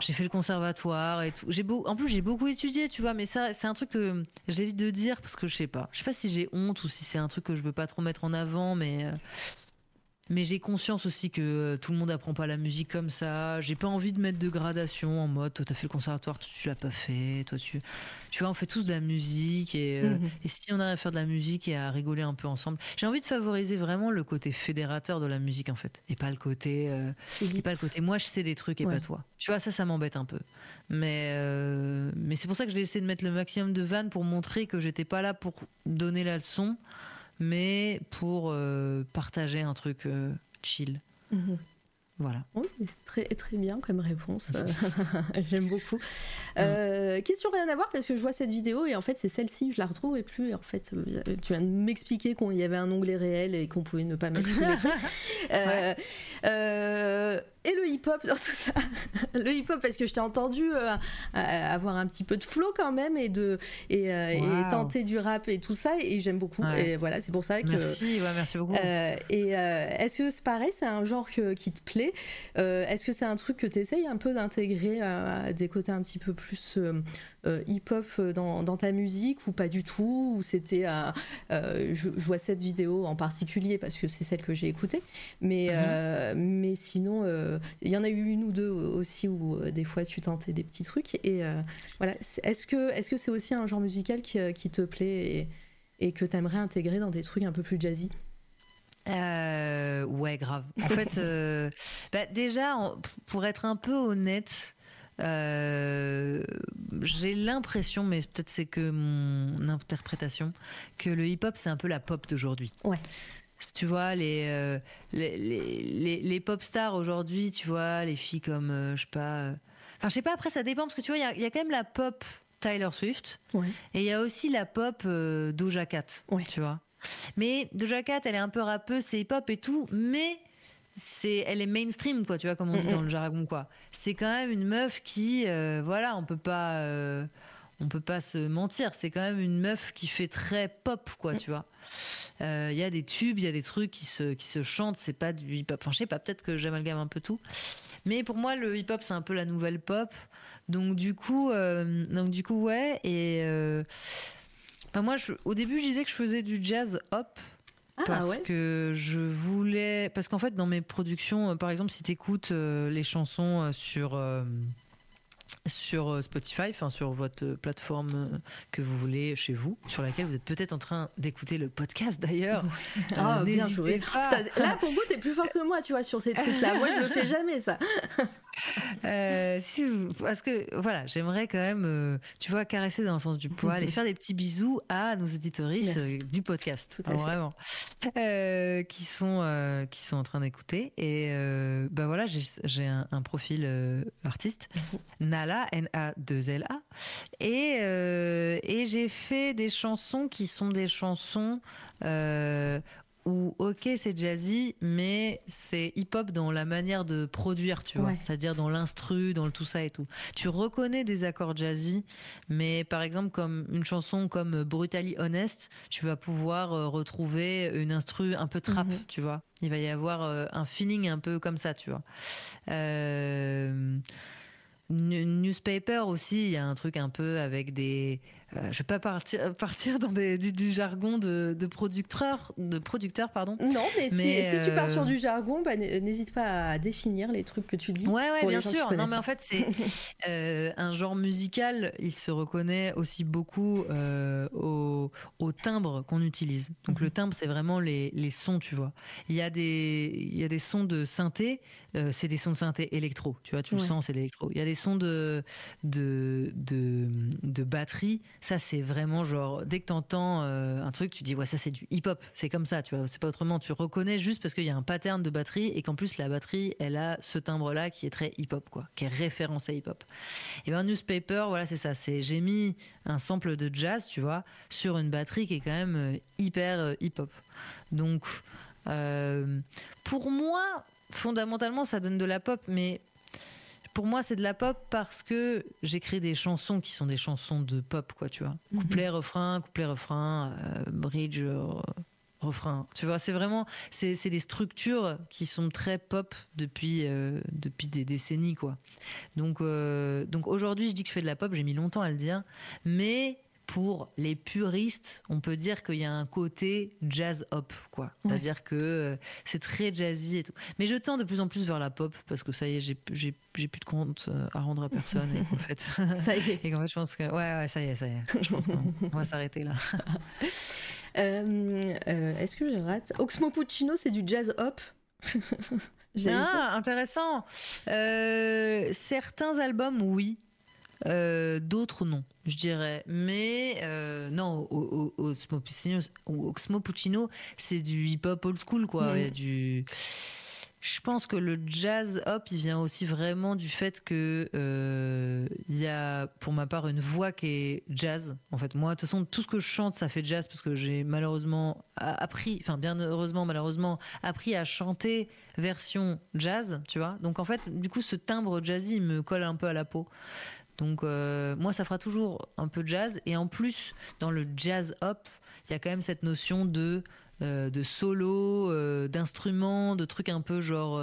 j'ai fait le conservatoire et tout. J'ai beau en plus j'ai beaucoup étudié tu vois mais ça c'est un truc que j'évite de dire parce que je sais pas. Je sais pas si j'ai honte ou si c'est un truc que je veux pas trop mettre en avant mais mais j'ai conscience aussi que euh, tout le monde apprend pas la musique comme ça. J'ai pas envie de mettre de gradation en mode toi t'as fait le conservatoire, toi tu l'as pas fait, toi tu. Tu vois, on fait tous de la musique et, euh, Mhm. et si on arrive à faire de la musique et à rigoler un peu ensemble, j'ai envie de favoriser vraiment le côté fédérateur de la musique en fait, et pas le côté. euh, et pas le côté moi je sais des trucs et Ouais. pas toi. Tu vois, ça, ça m'embête un peu. Mais, euh, mais c'est pour ça que j'ai essayé de mettre le maximum de vannes pour montrer que j'étais pas là pour donner la leçon, mais pour euh, partager un truc euh, chill. Mhm. Voilà. Oui, très, très bien comme réponse. J'aime beaucoup. Euh, question rien à voir parce que je vois cette vidéo et en fait c'est celle-ci, je la retrouve et plus. Et en fait, tu viens de m'expliquer qu'il y avait un onglet réel et qu'on pouvait ne pas mettre tous les trucs. Euh, euh, et le hip-hop dans tout ça. le hip-hop parce que je t'ai entendu euh, euh, avoir un petit peu de flow quand même et de et, euh, et tenter du rap et tout ça et j'aime beaucoup. Ouais. Et voilà, c'est pour ça que. Merci, ouais, merci beaucoup. Euh, et est-ce que c'est pareil, c'est un genre que- qui te plaît? Est-ce que c'est un truc que tu essayes un peu d'intégrer à, des côtés un petit peu plus hip-hop dans, dans ta musique ou pas du tout Ou c'était. euh, euh, je, je vois cette vidéo en particulier parce que c'est celle que j'ai écoutée, mais, Mhm. euh, mais sinon, euh, il y en a eu une ou deux aussi où euh, des fois tu tentais des petits trucs. Et euh, voilà, est-ce que c'est aussi un genre musical qui, euh, qui te plaît et, et que tu aimerais intégrer dans des trucs un peu plus jazzy? Euh, ouais, grave. En fait, euh, bah, déjà, pour être un peu honnête, euh, j'ai l'impression, mais peut-être c'est que mon interprétation, que le hip-hop c'est un peu la pop d'aujourd'hui. Ouais. Tu vois, les, euh, les, les, les, les pop stars aujourd'hui, tu vois, les filles comme, euh, je sais pas. euh, Enfin, je sais pas, après ça dépend, parce que tu vois, il y a- il y, a quand même la pop Tyler Swift, Ouais. et il y a aussi la pop Doja Cat, Ouais. tu vois. Mais Doja Cat, elle est un peu rappeuse, c'est hip-hop et tout, mais c'est, elle est mainstream, quoi, tu vois, comme on dit Mm-mm. dans le jargon, quoi. C'est quand même une meuf qui, euh, voilà, on peut pas, euh, on peut pas se mentir, c'est quand même une meuf qui fait très pop, quoi, tu vois. Euh, Il y a des tubes, il y a des trucs qui se, qui se chantent, c'est pas du hip-hop. Enfin, je sais pas, peut-être que j'amalgame un peu tout. Mais pour moi, le hip-hop, c'est un peu la nouvelle pop. Donc, du coup, euh, donc, du coup ouais. Et euh, ben, moi, je, au début, je disais que je faisais du jazz hop. Ah, parce ouais. que je voulais. Parce qu'en fait, dans mes productions, euh, par exemple, si tu écoutes les chansons euh, sur. euh, sur euh, Spotify, enfin sur votre euh, plateforme euh, que vous voulez chez vous, sur laquelle vous êtes peut-être en train d'écouter le podcast d'ailleurs. Euh, Ah, bien n'hésitez joué. pas. Là, pour coup, t'es plus fort que moi, tu vois, sur ces trucs-là. Moi, je le fais jamais, ça. Euh, si vous- parce que voilà, j'aimerais quand même, euh, tu vois, caresser dans le sens du poil et faire des petits bisous à nos auditoristes euh, du podcast, Tout à fait. vraiment, Euh, qui sont qui sont en train d'écouter. Et bah voilà, j'ai un, un profil artiste, Nala N A 2 L A, et et j'ai fait des chansons qui sont des chansons. Où ok c'est jazzy mais c'est hip hop dans la manière de produire tu vois Ouais. c'est-à-dire dans l'instru dans le tout ça et tout tu reconnais des accords jazzy mais par exemple comme une chanson comme Brutally Honest tu vas pouvoir euh, retrouver une instru un peu trap Mhm. tu vois il va y avoir euh, un feeling un peu comme ça tu vois euh, New- Newspaper aussi, il y a un truc un peu avec des. Euh, je vais pas partir, partir dans des, du, du jargon de, de producteur, de producteur, pardon. Non, mais, si- tu pars euh, sur du jargon, bah, n'hésite pas à définir les trucs que tu dis. Ouais, ouais, pour bien sûr. Non, mais en fait, c'est euh, un genre musical. Il se reconnaît aussi beaucoup euh, au, au timbre qu'on utilise. Donc Mhm. le timbre, c'est vraiment les, les sons, tu vois. Il y a des, il y a des sons de synthé. euh, c'est des sons de synthé électro. Tu vois, tu le sens, c'est l'électro. Il y a des sons de de de, de batterie. Ça, c'est vraiment genre dès que t'entends euh, un truc, tu dis ouais, ça c'est du hip-hop. C'est comme ça, tu vois. C'est pas autrement. Tu reconnais juste parce qu'il y a un pattern de batterie et qu'en plus la batterie, elle a ce timbre-là qui est très hip-hop, quoi, qui est référencé hip-hop. Et ben newspaper, voilà, c'est ça. C'est j'ai mis un sample de jazz, tu vois, sur une batterie qui est quand même euh, hyper euh, hip-hop. Donc euh, pour moi, fondamentalement, ça donne de la pop, mais pour moi, c'est de la pop parce que j'écris des chansons qui sont des chansons de pop, quoi, tu vois. Mhm. Couplet, refrain, couplet, refrain, euh, bridge, euh, refrain. Tu vois, c'est vraiment, c'est c'est des structures qui sont très pop depuis, euh, depuis des décennies, quoi. Donc, euh, donc aujourd'hui, je dis que je fais de la pop, j'ai mis longtemps à le dire, mais pour les puristes, on peut dire qu'il y a un côté jazz hop, quoi. C'est-à-dire que euh, c'est très jazzy et tout. Mais je tends de plus en plus vers la pop parce que ça y est, j'ai plus de compte euh, à rendre à personne et qu'en fait. Ça y est. Et qu'en fait, je pense que. Ouais, ouais, ça y est, ça y est. Je pense qu'on on va s'arrêter là. Euh, euh, Est-ce que je rate? Oxmo Puccino, c'est du jazz hop. Ah, intéressant. Euh, certains albums, oui. Euh, D'autres, non, je dirais. Mais euh, non, au- au- Osmo Puccino, c'est du hip-hop old school, quoi. Mhm. Il y a du. Je pense que le jazz hop, il vient aussi vraiment du fait que euh, il y a, pour ma part, une voix qui est jazz. En fait, moi, de toute façon, tout ce que je chante, ça fait jazz parce que j'ai malheureusement appris, enfin bien heureusement, malheureusement, appris à chanter version jazz, tu vois. Donc en fait, du coup, ce timbre jazzy il me colle un peu à la peau. Donc euh, moi, ça fera toujours un peu jazz. Et en plus, dans le jazz hop, il y a quand même cette notion de euh, de solo, euh, d'instruments, de trucs un peu genre,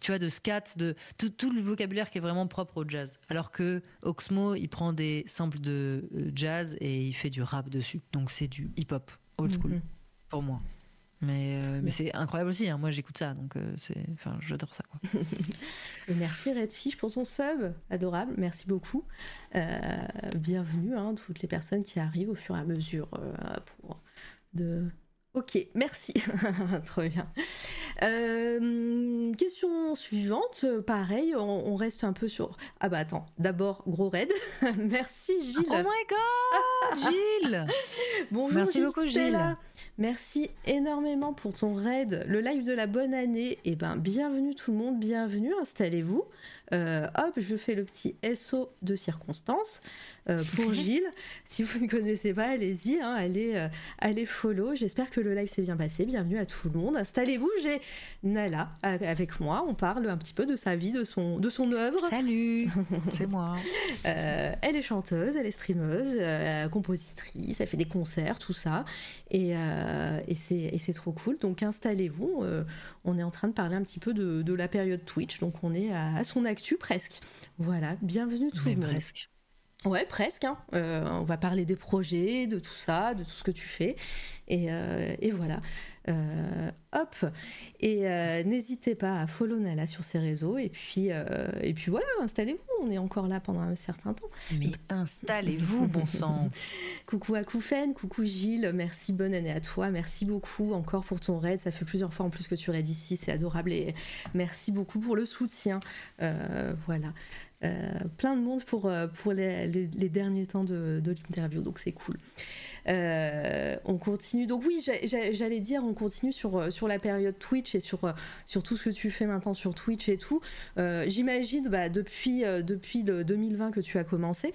tu vois, de scat, de tout, tout le vocabulaire qui est vraiment propre au jazz. Alors que Oxmo, il prend des samples de jazz et il fait du rap dessus. Donc c'est du hip-hop old school Mhm. pour moi. Mais, euh, mais c'est incroyable aussi. hein. Moi, j'écoute ça, donc euh, c'est, enfin, j'adore ça. Quoi. Et merci Redfish pour ton sub, adorable, merci beaucoup. Euh, bienvenue, hein, toutes les personnes qui arrivent au fur et à mesure pour de. Ok, merci, trop bien. Question suivante, pareil, on, on reste un peu sur. Ah bah attends, d'abord gros raid. merci Gilles. Oh my god, Gilles Bonjour Merci Gilles beaucoup. Gilles. Merci énormément pour ton raid, le live de la bonne année. Et ben bienvenue tout le monde, bienvenue, installez-vous. Euh, hop, je fais le petit SO de circonstance euh, pour Gilles. Si vous ne connaissez pas, allez-y, hein, allez, euh, allez follow. J'espère que le live s'est bien passé. Bienvenue à tout le monde. Installez-vous, j'ai Nala avec moi. On parle un petit peu de sa vie, de son, de son œuvre. Salut, c'est moi. Elle est chanteuse, elle est streameuse, compositrice, elle fait des concerts, tout ça. Et, euh, et c'est trop cool. Donc installez-vous. euh, on est en train de parler un petit peu de, de la période Twitch. Donc on est à, à son actu presque. Voilà, bienvenue tout Mais le monde. presque. Ouais, presque. hein. Euh, on va parler des projets, de tout ça, de tout ce que tu fais. Et, et voilà. Euh, hop. Et euh, n'hésitez pas à follow Nala sur ses réseaux. Et puis, euh, et puis voilà, installez-vous. On est encore là pendant un certain temps. Mais installez-vous, bon sang. Coucou à Koufen, coucou Gilles, merci, bonne année à toi, merci beaucoup encore pour ton raid, ça fait plusieurs fois en plus que tu raides ici, c'est adorable et merci beaucoup pour le soutien. Voilà, Euh, plein de monde pour, euh, pour les, derniers temps de, l'interview, donc c'est cool. Euh, on continue, donc oui, j'a- j'a- j'allais dire, on continue sur, sur la période Twitch et sur, sur tout ce que tu fais maintenant sur Twitch et tout. J'imagine, bah, depuis, depuis le 2020 que tu as commencé,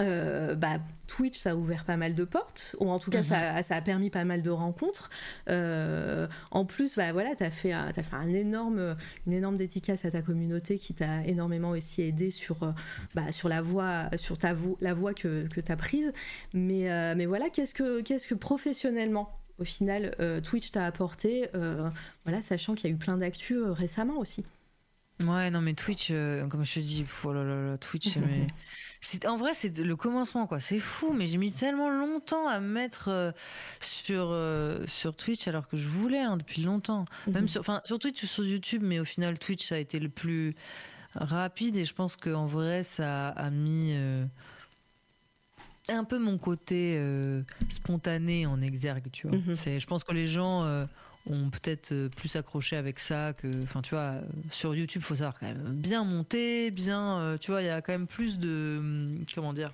euh, bah, Twitch, ça a ouvert pas mal de portes, ou en tout cas, Mhm. ça, ça a permis pas mal de rencontres. Euh, en plus, bah, voilà, tu as fait, un- t'as fait un énorme, une énorme dédicace à ta communauté qui t'a énormément aussi aidé sur, euh, bah, sur la voie, sur ta vo- la voie que, que tu as prise. Mais, euh, mais voilà, qu'est-ce que, qu'est-ce que professionnellement, au final, Twitch t'a apporté, voilà, sachant qu'il y a eu plein d'actu récemment aussi. Ouais, non, mais Twitch, euh, comme je te dis, pff, oh là là là, Twitch, mais... c'est en vrai, c'est le commencement, quoi. C'est fou, mais j'ai mis tellement longtemps à me mettre euh, sur, euh, sur Twitch alors que je voulais hein, depuis longtemps. Même Mhm. sur, enfin, sur Twitch ou sur YouTube, mais au final, Twitch, ça a été le plus rapide et je pense qu'en vrai, ça a mis un peu mon côté spontané en exergue, tu vois. C'est, je pense que les gens ont peut-être euh, plus accroché avec ça que, enfin, tu vois, euh, sur YouTube, faut savoir quand même bien monter, bien, euh, tu vois, il y a quand même plus de, hum, comment dire,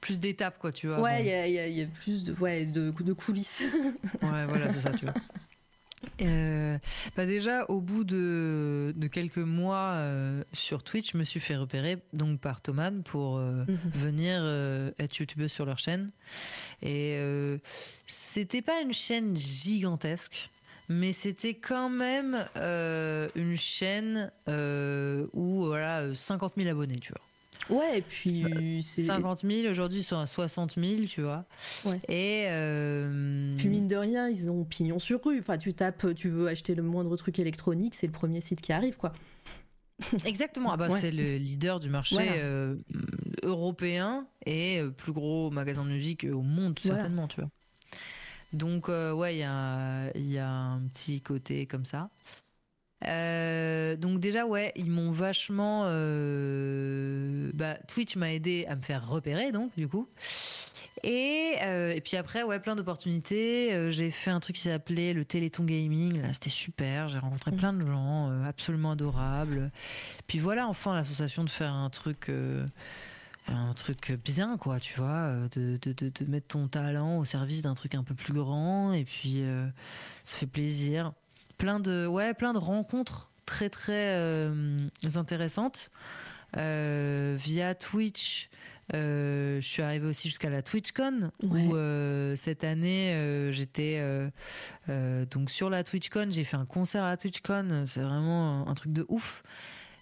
plus d'étapes, quoi, tu vois. Ouais, il y, a- y y plus de, ouais, de, de coulisses. Ouais, voilà, c'est ça, tu vois. Euh, bah déjà, au bout de, de quelques mois euh, sur Twitch, je me suis fait repérer donc par Thoman pour euh, Mhm. venir être youtubeuse sur leur chaîne. Et c'était pas une chaîne gigantesque, mais c'était quand même euh, une chaîne euh, où voilà euh, 50 000 abonnés, tu vois. Ouais, et puis c'est. 50 000, aujourd'hui ils sont à 60 000, tu vois. Ouais. Et euh, Puis mine de rien, ils ont pignon sur rue. Enfin, tu tapes, tu veux acheter le moindre truc électronique, c'est le premier site qui arrive, quoi. Exactement, ah bah, Ouais. c'est le leader du marché Voilà. euh, européen et plus gros magasin de musique au monde, Voilà. certainement, tu vois. Donc, euh, ouais, il y a, un petit côté comme ça. Euh, donc déjà ouais ils m'ont vachement euh, bah, Twitch m'a aidé à me faire repérer donc du coup. Et, et puis après ouais plein d'opportunités. J'ai fait un truc qui s'appelait le Téléthon Gaming. Là c'était super. J'ai rencontré plein de gens absolument adorables. Puis voilà enfin l'association de faire un truc un truc bien quoi tu vois euh, de, de, de, de mettre ton talent au service d'un truc un peu plus grand et puis euh, ça fait plaisir. Plein de ouais plein de rencontres très très euh, intéressantes. Euh, via Twitch je suis arrivée aussi jusqu'à la TwitchCon Ouais. où cette année j'étais donc sur la TwitchCon j'ai fait un concert à la TwitchCon c'est vraiment un, un truc de ouf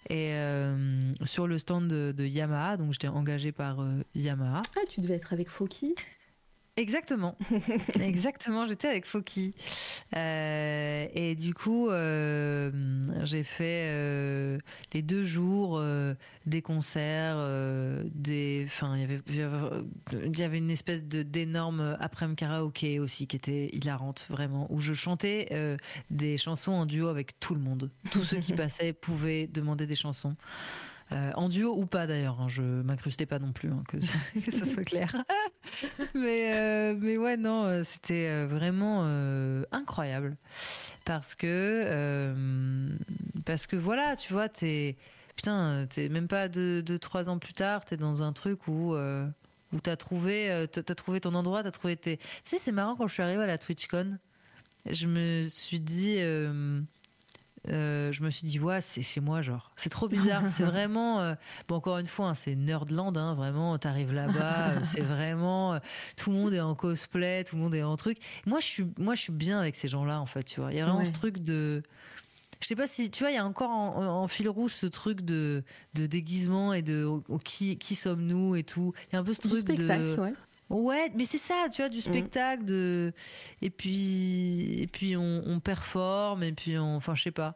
et euh, sur le stand de, Yamaha donc j'étais engagée par euh, Yamaha Ah, tu devais être avec Foki. Exactement, exactement. J'étais avec Foki Euh, et du coup, euh, j'ai fait euh, les deux jours des concerts, des. Enfin, il y avait- une espèce de d'énorme après-midi karaoké aussi qui était hilarante vraiment, où je chantais des chansons en duo avec tout le monde. Tous ceux qui passaient pouvaient demander des chansons. Euh, en duo ou pas d'ailleurs, hein, je m'incrustais pas non plus, hein, que, ça soit clair. mais, euh, mais ouais, non, euh, c'était vraiment incroyable. Parce que, parce que voilà, tu vois, t'es. Putain, t'es même pas deux, deux, trois ans plus tard, t'es dans un truc où. où t'as trouvé, t'as trouvé ton endroit, t'as trouvé tes. Tu sais, c'est marrant quand je suis arrivée à la TwitchCon, je me suis dit. Euh, je me suis dit, ouais, c'est chez moi, genre. C'est trop bizarre. c'est vraiment. euh, bon, encore une fois, hein, c'est Nerdland, hein, vraiment. T'arrives là-bas, euh, c'est vraiment. euh, tout le monde est en cosplay, tout le monde est en truc. Moi, je suis, moi, je suis bien avec ces gens-là, en fait, tu vois. Il y a vraiment Ouais. ce truc de. Je sais pas si. Tu vois, il y a encore en, en fil rouge ce truc de, de déguisement et de oh, oh, qui, qui sommes-nous et tout. Il y a un peu ce Du truc spectacle, de. ouais. Ouais, mais c'est ça, tu vois, du spectacle, de et puis et puis on, on performe et puis on, enfin, je sais pas.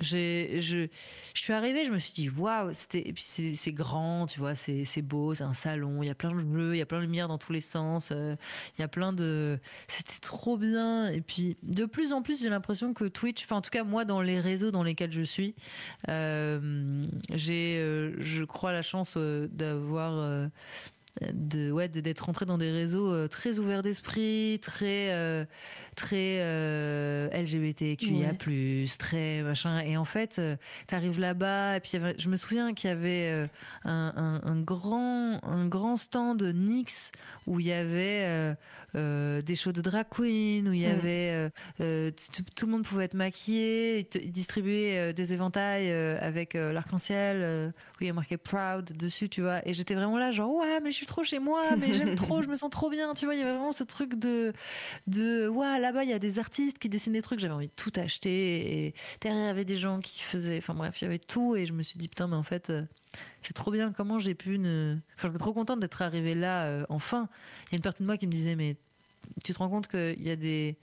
J'ai, je, je suis arrivée, je me suis dit waouh, c'était, puis c'est, grand, tu vois, c'est, c'est beau, c'est un salon, il y a plein de jeux, il y a plein de lumière dans tous les sens, euh, il y a plein de, c'était trop bien. Et puis de plus en plus, j'ai l'impression que Twitch, enfin en tout cas moi dans les réseaux dans lesquels je suis, euh, j'ai, euh, je crois la chance d'avoir de ouais de- d'être rentré dans des réseaux euh, très ouverts d'esprit très euh, très euh, LGBTQIA+, très machin. Et en fait t'arrives là-bas et puis je me souviens qu'il y avait un, un- un grand un grand stand Nix où il y avait euh, des shows de drag queen où il y Mm. avait euh, euh, tout, le monde pouvait être maquillé euh, des éventails avec l'arc-en-ciel où il y a marqué proud dessus tu vois. Et j'étais vraiment là genre ouais mais je suis trop chez moi mais j'aime trop je me sens trop bien tu vois. Il y avait vraiment ce truc de de ouais là-bas il y a des artistes qui dessinent des trucs. J'avais envie de tout acheter et derrière il y avait des gens qui faisaient enfin bref il y avait tout et je me suis dit putain mais en fait c'est trop bien comment j'ai pu ne enfin je suis trop contente d'être arrivée là euh, enfin il y a une partie de moi qui me disait mais tu te rends compte qu'il y a des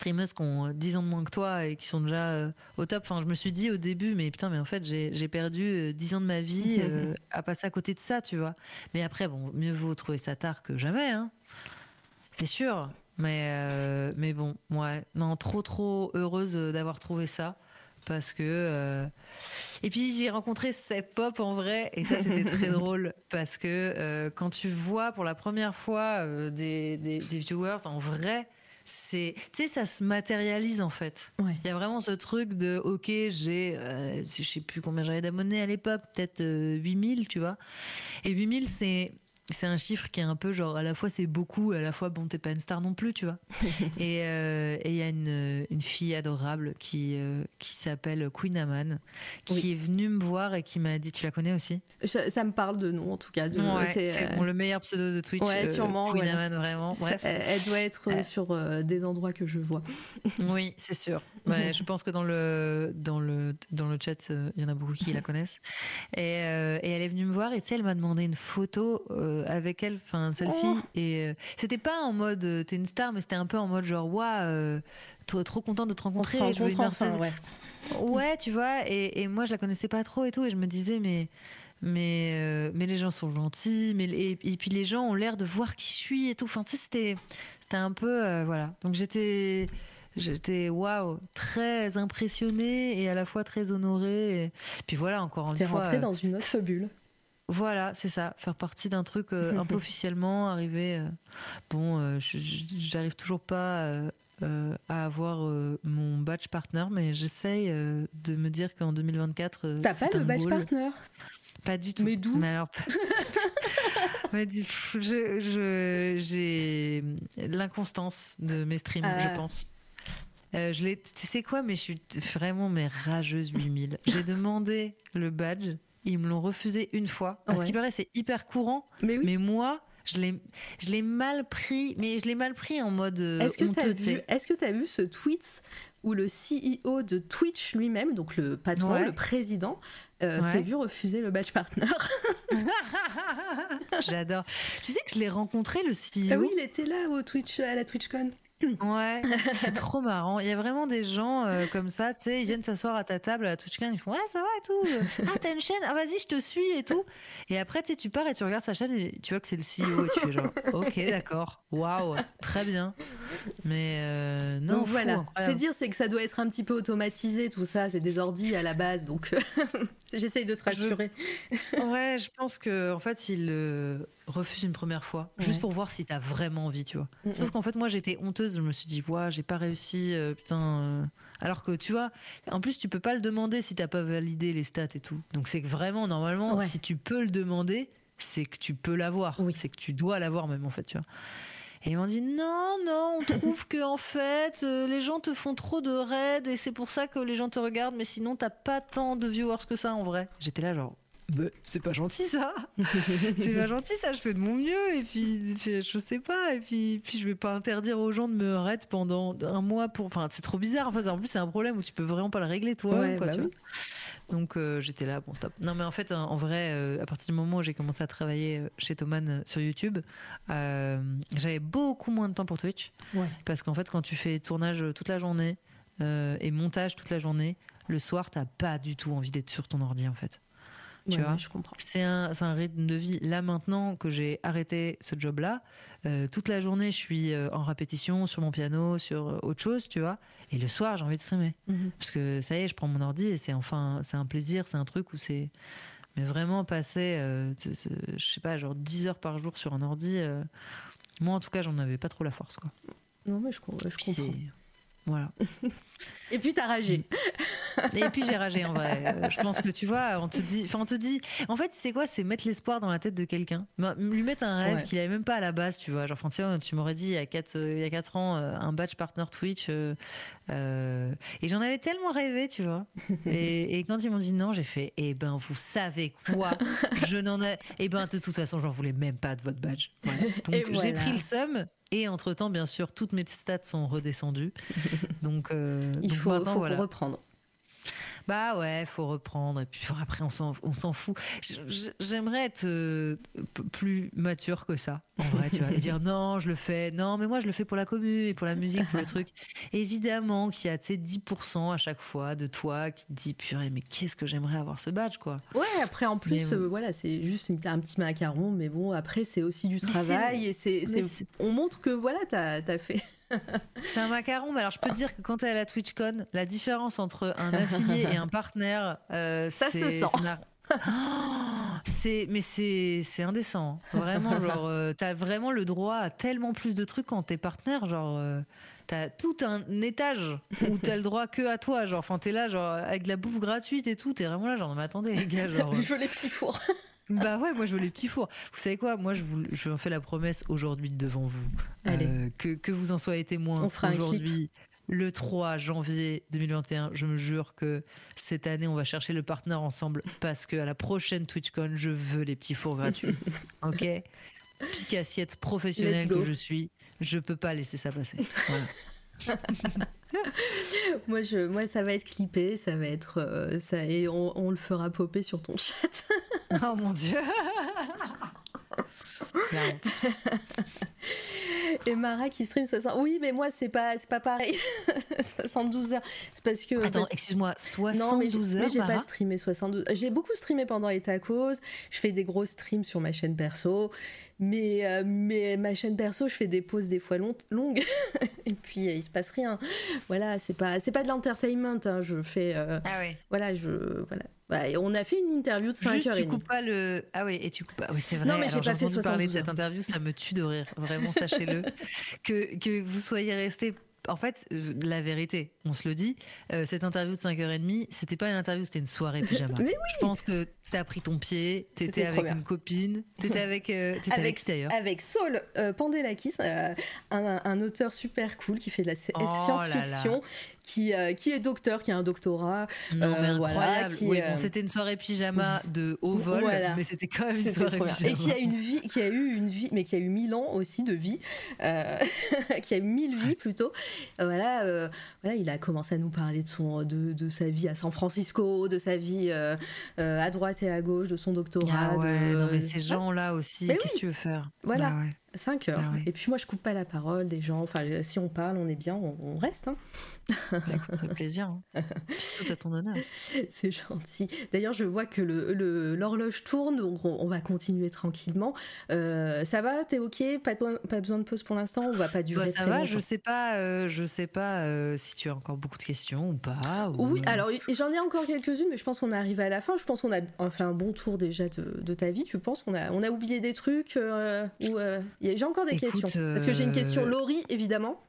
streameuses qui ont euh, 10 ans de moins que toi et qui sont déjà euh, au top. Enfin, je me suis dit au début, mais putain, mais en fait, j'ai perdu euh, 10 ans de ma vie euh, à passer à côté de ça, tu vois. Mais après, bon, mieux vaut trouver ça tard que jamais, hein. C'est sûr. Mais, euh, mais bon, ouais. Non, trop, trop heureuse euh, d'avoir trouvé ça. Parce que. euh, Et puis, j'ai rencontré Seb Pop en vrai. Et ça, c'était très drôle. Parce que euh, quand tu vois pour la première fois euh, des, des, des viewers en vrai, c'est. Tu sais, ça se matérialise en fait. Ouais. Il y a vraiment ce truc de, ok, j'ai, je sais plus combien j'avais d'abonnés à l'époque, peut-être euh, 8000, tu vois. Et 8000, c'est, c'est un chiffre qui est un peu genre, à la fois c'est beaucoup, à la fois, bon, t'es pas une star non plus, tu vois. et euh, et il y a une, une fille adorable qui, euh, qui s'appelle Queen Aman, qui Oui. est venue me voir et qui m'a dit, tu la connais aussi? Ça, ça me parle de nom en tout cas. De, Ouais, c'est, euh, bon, le meilleur pseudo de Twitch. Ouais, sûrement, Queen ouais. Aman, vraiment. Bref. elle, elle doit être sur des endroits que je vois. Oui, c'est sûr. Ouais, je pense que dans le dans le dans le chat, il y en a beaucoup qui la connaissent. Et, et elle est venue me voir et tu sais, elle m'a demandé une photo euh, avec elle, enfin un selfie. Oh. Et euh, c'était pas en mode euh, t'es une star, mais c'était un peu en mode genre waouh, euh, trop, trop contente de te On se rencontrer. je veux une rencontre enfin, ouais. Ouais, tu vois. Et, et moi, je la connaissais pas trop et tout, et je me disais mais. Mais, euh, mais les gens sont gentils, mais et, et puis les gens ont l'air de voir qui je suis et tout. Enfin, tu sais, c'était, c'était un peu. euh, voilà. Donc j'étais. J'étais waouh, très impressionnée et à la fois très honorée. Et puis voilà, encore une T'es fois. rentré euh, dans une autre bulle. Voilà, c'est ça, faire partie d'un truc euh, un peu officiellement, arriver. euh, bon, euh, j'arrive toujours pas à avoir mon badge partner, mais j'essaye de me dire qu'en 2024. euh, T'as pas le badge goal. partner? Pas du tout. Mais d'où? Mais alors. mais du- je, je- j'ai l'inconstance de mes streams, Ah. je pense. Euh, je l'ai, tu sais quoi, mais je suis vraiment mais rageuse 8000. J'ai demandé le badge, ils me l'ont refusé une fois. À Ouais. ce qui paraît, c'est hyper courant, Mais oui. mais moi, je l'ai, mal pris, mais je l'ai mal pris en mode euh, Est-ce que tu vu, sais. est-ce que t'as vu ce tweet où le CEO de Twitch lui-même, donc le patron, Ouais. le président, euh, Ouais. s'est vu refuser le badge partner J'adore. Tu sais que je l'ai rencontré le CEO. Ah oui, il était là au Twitch, à la TwitchCon. Ouais, c'est trop marrant. Il y a vraiment des gens euh, comme ça, tu sais, ils viennent s'asseoir à ta table à la TwitchCon, ils font ouais ça va et tout. Ah t'as une chaîne, ah vas-y je te suis et tout. Et après tu sais, tu pars et tu regardes sa chaîne et tu vois que c'est le CEO et tu fais genre ok d'accord, waouh, très bien. Mais euh, non donc fou, voilà, c'est dire c'est que ça doit être un petit peu automatisé tout ça, c'est des ordis à la base, donc euh, j'essaye de te rassurer. Ouais, je pense que en fait il euh, refuse une première fois, Ouais. juste pour voir si t'as vraiment envie, tu vois. Sauf qu'en fait, moi, j'étais honteuse. Je me suis dit, ouais, j'ai pas réussi, euh, putain. euh. Alors que tu vois, en plus, tu peux pas le demander si t'as pas validé les stats et tout. Donc c'est que vraiment, normalement, Ouais. si tu peux le demander, c'est que tu peux l'avoir. Oui. C'est que tu dois l'avoir même, en fait, tu vois. Et ils m'ont dit non, non, on trouve que en fait, euh, les gens te font trop de raids et c'est pour ça que les gens te regardent, mais sinon t'as pas tant de viewers que ça en vrai. J'étais là genre, bah, c'est pas gentil ça, c'est pas gentil ça, je fais de mon mieux et puis, je sais pas et puis puis je vais pas interdire aux gens de me raid pendant un mois pour, enfin c'est trop bizarre. Enfin en plus c'est un problème où tu peux vraiment pas le régler toi, Ouais, quoi, bah tu oui. vois. Donc euh, j'étais là, bon stop. Non mais en fait, en, en vrai, euh, à partir du moment où j'ai commencé à travailler euh, chez Thoman sur YouTube, euh, j'avais beaucoup moins de temps pour Twitch. Ouais. Parce qu'en fait, quand tu fais tournage toute la journée et montage toute la journée, le soir, t'as pas du tout envie d'être sur ton ordi en fait. Tu Ouais, vois je comprends. C'est un, un rythme de vie. Là maintenant que j'ai arrêté ce job-là, euh, toute la journée je suis euh, en répétition sur mon piano, sur euh, autre chose, tu vois. Et le soir j'ai envie de streamer. Mhm. Parce que ça y est, je prends mon ordi et c'est enfin, c'est un plaisir, c'est un truc où c'est. Mais vraiment passer, euh, je sais pas, genre 10 heures par jour sur un ordi, euh, moi en tout cas j'en avais pas trop la force quoi. Non, mais je, comprends. Voilà. Et puis t'as ragé. Et puis j'ai ragé en vrai. Euh, Je pense que tu vois, on te dit, enfin on te dit, en fait c'est quoi, c'est mettre l'espoir dans la tête de quelqu'un, M- lui mettre un rêve Ouais. qu'il avait même pas à la base, tu vois. Genre, enfin, tu, m'aurais dit il y a 4 il y a quatre ans euh, un badge partner Twitch, euh, euh, et j'en avais tellement rêvé, tu vois. Et, et quand ils m'ont dit non, j'ai fait, eh ben vous savez quoi, je n'en ai, eh ben de toute façon j'en voulais même pas de votre badge. Voilà. Donc Et j'ai pris le seum. Et entre temps, bien sûr, toutes mes stats sont redescendues. Donc, euh, Il donc faut, maintenant, faut voilà. reprendre. Bah ouais, faut reprendre. Et puis après, on s'en, fout. J'aimerais être euh, plus mature que ça, en vrai, tu vois. Et dire non, je le fais. Non, mais moi, je le fais pour la commu et pour la musique, pour le truc. Évidemment qu'il y a, tu sais, 10% à chaque fois de toi qui te dit, purée, mais qu'est-ce que j'aimerais avoir ce badge, quoi. Ouais, après en plus, euh, voilà, c'est juste un petit macaron, mais bon, après c'est aussi du Mais travail et c'est- on montre que voilà, t'as as fait. C'est un macaron, mais alors je peux te dire que quand t'es à la TwitchCon, la différence entre un affilié et un partenaire, euh, Ça se c'est- sent. Oh, c'est mais c'est c'est indécent. hein. Vraiment, genre euh, t'as vraiment le droit à tellement plus de trucs quand t'es partenaire, genre. euh, T'as tout un étage où t'as le droit que à toi, genre, enfin t'es là, genre, avec de la bouffe gratuite et tout, t'es vraiment là, genre, mais attendez les gars, genre, Je veux les petits fours. Bah ouais, moi je veux les petits fours. Vous savez quoi? Moi je vous, je fais la promesse aujourd'hui devant vous Allez. euh, que, que vous en soyez témoin. Aujourd'hui, le 3 janvier 2021. Je me jure que cette année on va chercher le partenaire ensemble parce que à la prochaine TwitchCon je veux les petits fours gratuits. ok? Pique assiette professionnelle que je suis, je peux pas laisser ça passer. Voilà. moi, je, moi, ça va être clippé, ça va être euh, ça et on, on le fera popper sur ton chat. oh mon dieu. Et Mara qui stream 60. Oui, mais moi c'est pas pas pareil. 72 heures. C'est parce que Attends, parce- excuse-moi, Non, mais 72 j'ai- heures. mais j'ai pas streamé 72. J'ai beaucoup streamé pendant les tacos. Je fais des gros streams sur ma chaîne perso. Mais, euh, mais ma chaîne perso, je fais des pauses des fois long- longues. Et puis, euh, il se passe rien. Voilà, c'est pas, c'est pas de l'entertainment. hein. Je fais. euh, Ah ouais. voilà, je. Voilà. Ouais, et on a fait une interview de 5 Juste, heures tu coupes pas le. Ah oui, et tu coupes pas. Oui, c'est vrai. Non, mais j'ai pas fait entendu parler de 72 cette interview, ça me tue de rire. Vraiment, sachez-le. que, que vous soyez resté. En fait, euh, la vérité, on se le dit, euh, cette interview de 5h30, c'était pas une interview, c'était une soirée pyjama. Mais oui. Je pense que t'as pris ton pied, t'étais avec une copine, t'étais avec. euh, avec, avec, qui d'ailleurs avec Saul euh, Pandelakis, euh, un, un auteur super cool qui fait de la Oh science-fiction, qui, euh, qui est docteur, qui a un doctorat. Non, mais euh, voilà, incroyable. qui, oui, bon, c'était une soirée pyjama de haut vol, Voilà. mais c'était quand même une soirée pyjama. Et qui a une vie, qui a eu une vie, mais qui a eu mille ans aussi de vie, qui a eu mille vies plutôt. Voilà, voilà, il a commencé à nous parler de son, de, de sa vie à San Francisco, de sa vie à droite à gauche, de son doctorat. Ah ouais, de- non, mais ces gens-là aussi, Mais qu'est-ce que tu veux faire? Voilà. Bah ouais. 5 heures. Ah ouais. Et puis moi, je coupe pas la parole des gens. Enfin, euh, si on parle, on est bien, on, on reste. hein. Bah, écoute, ça fait plaisir. Hein. Tout à ton honneur. C'est gentil. D'ailleurs, je vois que le- le- l'horloge tourne, donc on, on va continuer tranquillement. Euh, ça va? T'es ok? Pas, de- pas besoin de pause pour l'instant? On va pas durer Bah, ça très va, longtemps? je sais pas, euh, je sais pas euh, si tu as encore beaucoup de questions ou pas. ou, Oui, alors j'en ai encore quelques-unes, mais je pense qu'on arrive à la fin. Je pense qu'on a fait un bon tour déjà de, de ta vie. Tu penses? Qu'on a, on a oublié des trucs ou, J'ai encore des Écoute, questions. Parce que j'ai une question, euh, Laurie, évidemment.